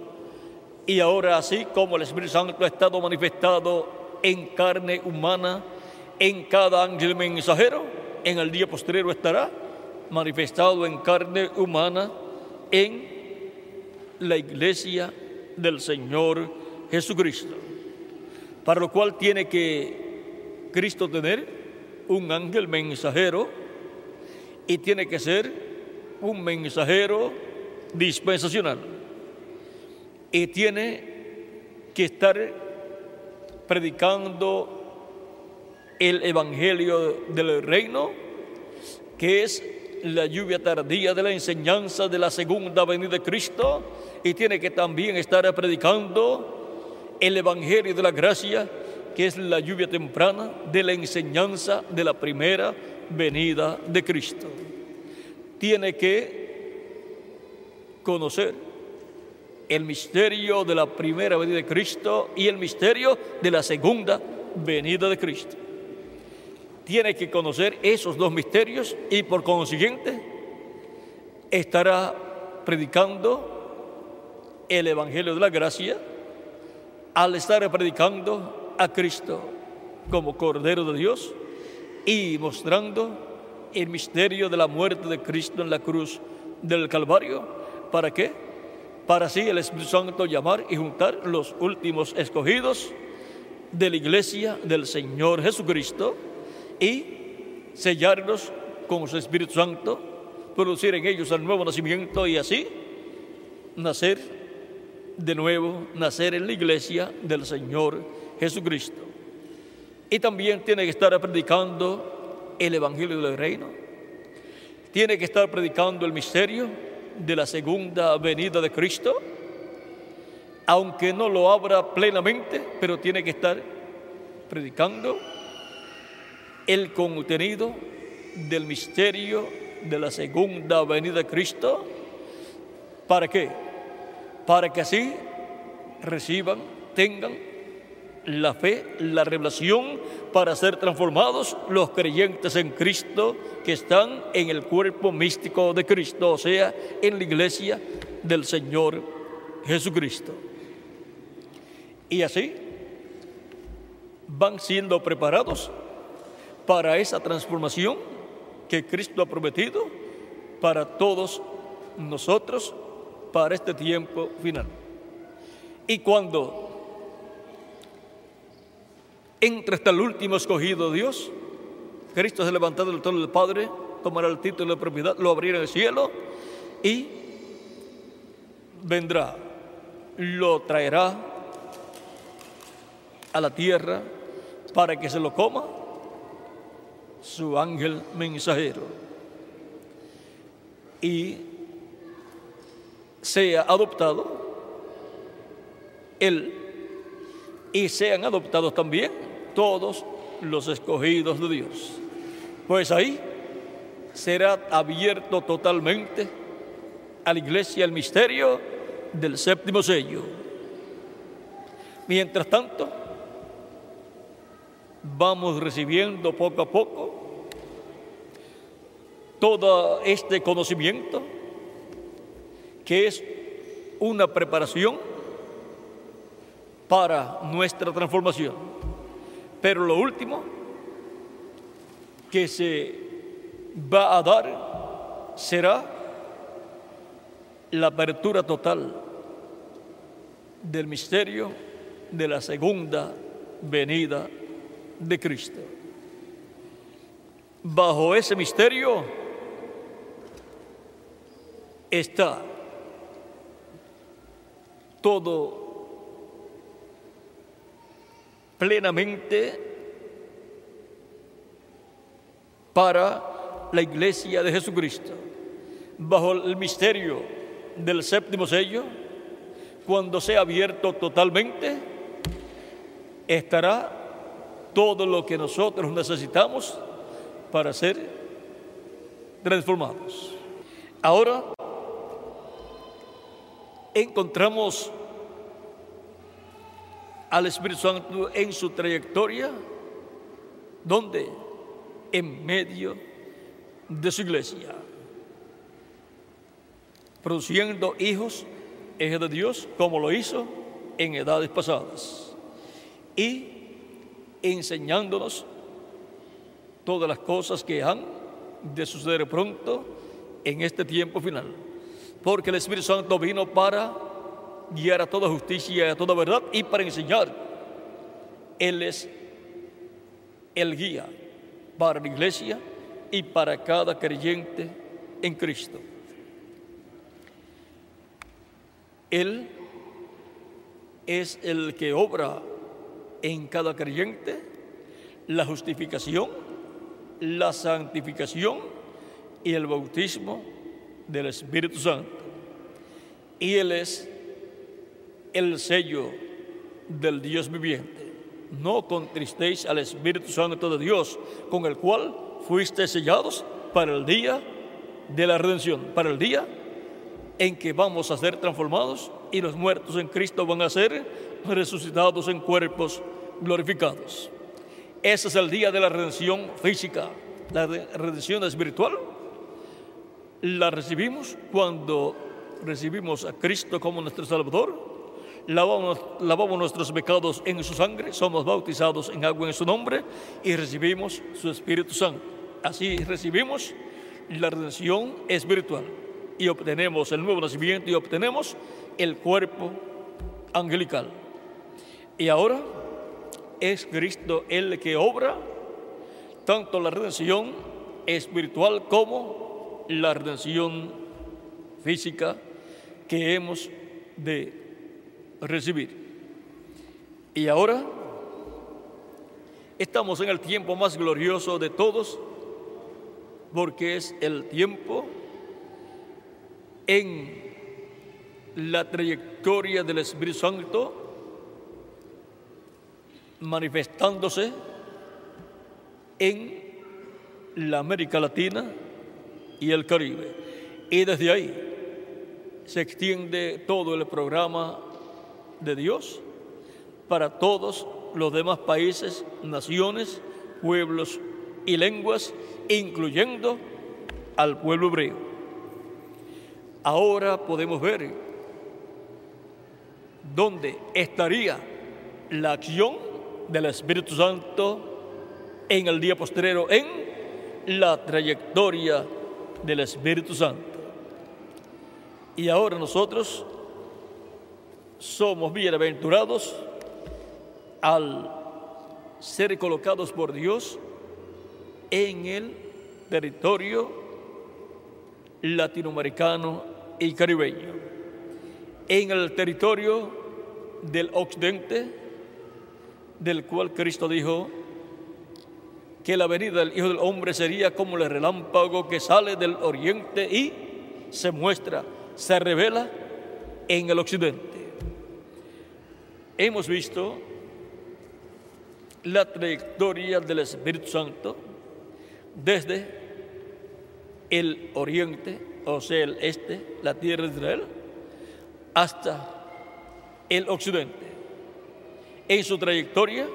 A: y ahora así como el Espíritu Santo ha estado manifestado en carne humana en cada ángel mensajero, en el día posterior estará manifestado en carne humana en la iglesia del Señor Jesucristo. Para lo cual tiene que Cristo tener un ángel mensajero y tiene que ser un mensajero dispensacional. Y tiene que estar predicando el evangelio del reino, que es la lluvia tardía de la enseñanza de la segunda venida de Cristo, y tiene que también estar predicando el evangelio de la gracia, que es la lluvia temprana de la enseñanza de la primera venida de Cristo. Tiene que conocer el misterio de la primera venida de Cristo y el misterio de la segunda venida de Cristo. Tiene que conocer esos dos misterios y por consiguiente estará predicando el Evangelio de la Gracia al estar predicando a Cristo como Cordero de Dios y mostrando el misterio de la muerte de Cristo en la cruz del Calvario ¿Para qué? Para así el Espíritu Santo llamar y juntar los últimos escogidos de la iglesia del Señor Jesucristo y sellarlos con su Espíritu Santo, producir en ellos el nuevo nacimiento y así nacer de nuevo, nacer en la iglesia del Señor Jesucristo. Y también tiene que estar predicando el Evangelio del Reino. Tiene que estar predicando el misterio de la segunda venida de Cristo, aunque no lo abra plenamente, pero tiene que estar predicando el contenido del misterio de la segunda venida de Cristo. ¿Para qué? Para que así reciban, tengan la fe, la revelación para ser transformados los creyentes en Cristo que están en el cuerpo místico de Cristo, o sea, en la iglesia del Señor Jesucristo. Y así van siendo preparados para esa transformación que Cristo ha prometido para todos nosotros para este tiempo final. Y cuando entre hasta el último escogido Dios, Cristo se levantado del trono del Padre, tomará el título de propiedad, lo abrirá en el cielo y vendrá, lo traerá a la tierra para que se lo coma su ángel mensajero y sea adoptado él y sean adoptados también todos los escogidos de Dios. Pues ahí será abierto totalmente a la iglesia el misterio del séptimo sello. Mientras tanto, vamos recibiendo poco a poco todo este conocimiento que es una preparación para nuestra transformación. Pero lo último que se va a dar será la apertura total del misterio de la segunda venida de Cristo. Bajo ese misterio está todo plenamente para la iglesia de Jesucristo. Bajo el misterio del séptimo sello, cuando sea abierto totalmente, estará todo lo que nosotros necesitamos para ser transformados. Ahora encontramos al Espíritu Santo en su trayectoria, donde en medio de su iglesia, produciendo hijos, hijos de Dios, como lo hizo en edades pasadas, y enseñándonos todas las cosas que han de suceder pronto en este tiempo final, porque el Espíritu Santo vino para guiar a toda justicia y a toda verdad y para enseñar. Él es el guía para la iglesia y para cada creyente en Cristo. Él es el que obra en cada creyente la justificación, la santificación y el bautismo del Espíritu Santo. Y Él es el sello del Dios viviente. No contristéis al Espíritu Santo de Dios, con el cual fuiste sellados para el día de la redención, para el día en que vamos a ser transformados y los muertos en Cristo van a ser resucitados en cuerpos glorificados. Ese es el día de la redención física, la redención espiritual. La recibimos cuando recibimos a Cristo como nuestro Salvador lavamos, nuestros pecados en su sangre, somos bautizados en agua en su nombre y recibimos su Espíritu Santo. Así recibimos la redención espiritual y obtenemos el nuevo nacimiento y obtenemos el cuerpo angelical. Y ahora es Cristo el que obra tanto la redención espiritual como la redención física que hemos de recibir. Y ahora estamos en el tiempo más glorioso de todos, porque es el tiempo en la trayectoria del Espíritu Santo manifestándose en la América Latina y el Caribe. Y desde ahí se extiende todo el programa de Dios para todos los demás países, naciones, pueblos y lenguas, incluyendo al pueblo hebreo. Ahora podemos ver dónde estaría la acción del Espíritu Santo en el día postrero, en la trayectoria del Espíritu Santo. Y ahora nosotros somos bienaventurados al ser colocados por Dios en el territorio latinoamericano y caribeño, en el territorio del occidente, del cual Cristo dijo que la venida del Hijo del Hombre sería como el relámpago que sale del oriente y se muestra, se revela en el occidente. Hemos visto la trayectoria del Espíritu Santo desde el oriente, o sea, el este, la tierra de Israel, hasta el occidente. En su trayectoria,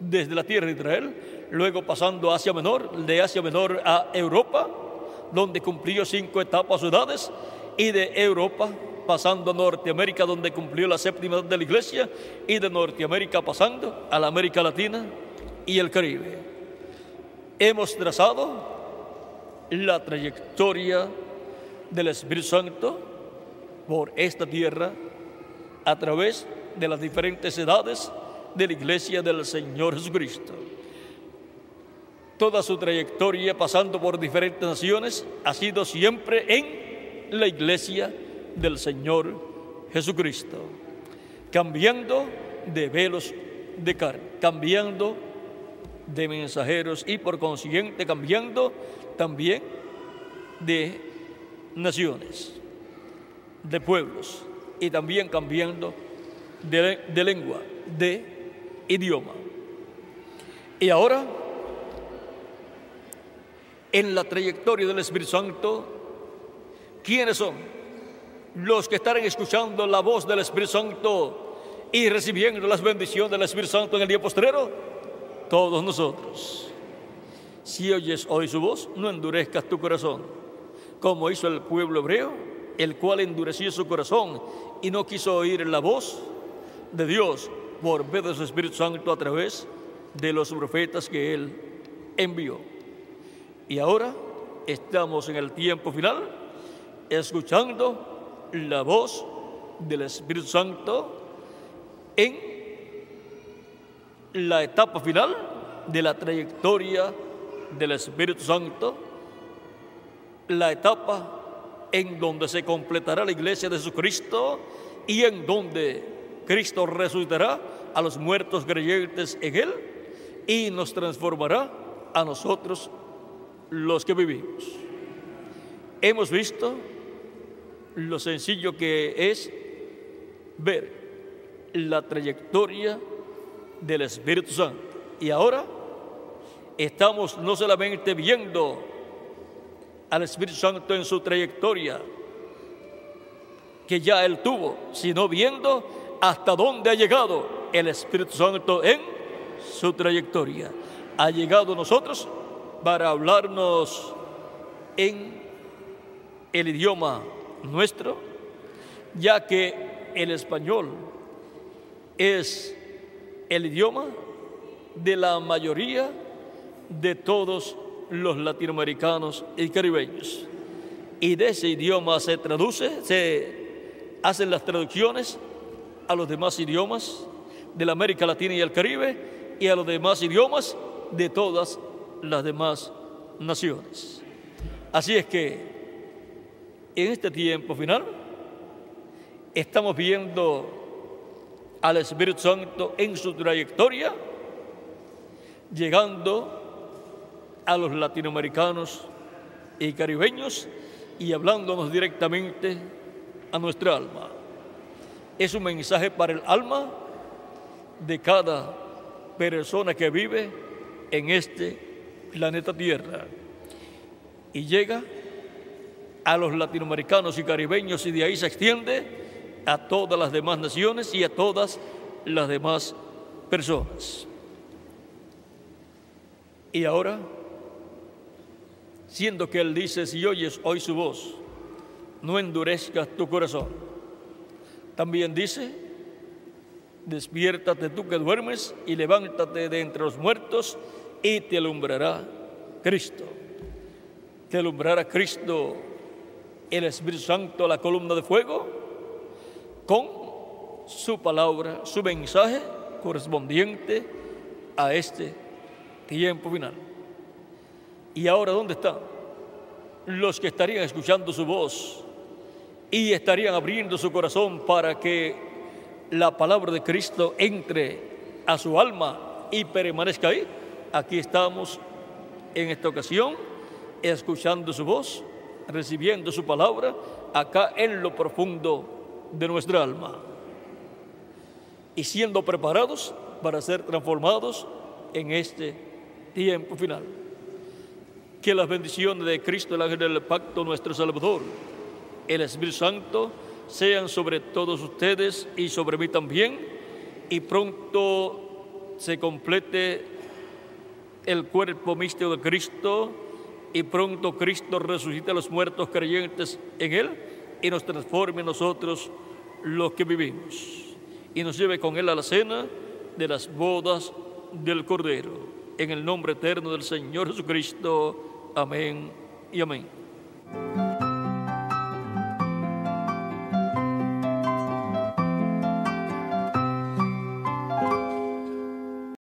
A: desde la tierra de Israel, luego pasando a Asia Menor, de Asia Menor a Europa, donde cumplió cinco etapas o edades, y de Europa pasando a Norteamérica, donde cumplió la séptima de la iglesia, y de Norteamérica pasando a la América Latina y el Caribe. Hemos trazado la trayectoria del Espíritu Santo por esta tierra a través de las diferentes edades de la iglesia del Señor Jesucristo. Toda su trayectoria pasando por diferentes naciones ha sido siempre en la iglesia del Señor Jesucristo, cambiando de velos de carne, cambiando de mensajeros y por consiguiente cambiando también de naciones, de pueblos y también cambiando de, de lengua, de idioma. Y ahora, en la trayectoria del Espíritu Santo, ¿quiénes son? Los que estarán escuchando la voz del Espíritu Santo y recibiendo las bendiciones del Espíritu Santo en el día postrero, todos nosotros. Si oyes hoy su voz, no endurezcas tu corazón, como hizo el pueblo hebreo, el cual endureció su corazón y no quiso oír la voz de Dios por medio de su Espíritu Santo a través de los profetas que Él envió. Y ahora estamos en el tiempo final, escuchando la voz del Espíritu Santo en la etapa final de la trayectoria del Espíritu Santo, la etapa en donde se completará la iglesia de Jesucristo y en donde Cristo resucitará a los muertos creyentes en Él y nos transformará a nosotros los que vivimos. Hemos visto lo sencillo que es ver la trayectoria del Espíritu Santo. Y ahora estamos no solamente viendo al Espíritu Santo en su trayectoria que ya él tuvo, sino viendo hasta dónde ha llegado el Espíritu Santo en su trayectoria. Ha llegado a nosotros para hablarnos en el idioma nuestro, ya que el español es el idioma de la mayoría de todos los latinoamericanos y caribeños. Y de ese idioma se traduce, se hacen las traducciones a los demás idiomas de la América Latina y el Caribe y a los demás idiomas de todas las demás naciones. Así es que en este tiempo final estamos viendo al Espíritu Santo en su trayectoria, llegando a los latinoamericanos y caribeños y hablándonos directamente a nuestra alma. Es un mensaje para el alma de cada persona que vive en este planeta Tierra y llega a los latinoamericanos y caribeños y de ahí se extiende a todas las demás naciones y a todas las demás personas. Y ahora, siendo que Él dice, si oyes hoy su voz, no endurezcas tu corazón. También dice, despiértate tú que duermes y levántate de entre los muertos y te alumbrará Cristo. Te alumbrará Cristo el Espíritu Santo, la columna de fuego, con su palabra, su mensaje correspondiente a este tiempo final. ¿Y ahora dónde están los que estarían escuchando su voz y estarían abriendo su corazón para que la palabra de Cristo entre a su alma y permanezca ahí? Aquí estamos en esta ocasión escuchando su voz recibiendo su palabra acá en lo profundo de nuestra alma y siendo preparados para ser transformados en este tiempo final. Que las bendiciones de Cristo, el ángel del pacto, nuestro Salvador, el Espíritu Santo, sean sobre todos ustedes y sobre mí también, y pronto se complete el cuerpo místico de Cristo y pronto Cristo resucite a los muertos creyentes en Él y nos transforme nosotros los que vivimos y nos lleve con Él a la cena de las bodas del Cordero. En el nombre eterno del Señor Jesucristo. Amén y amén.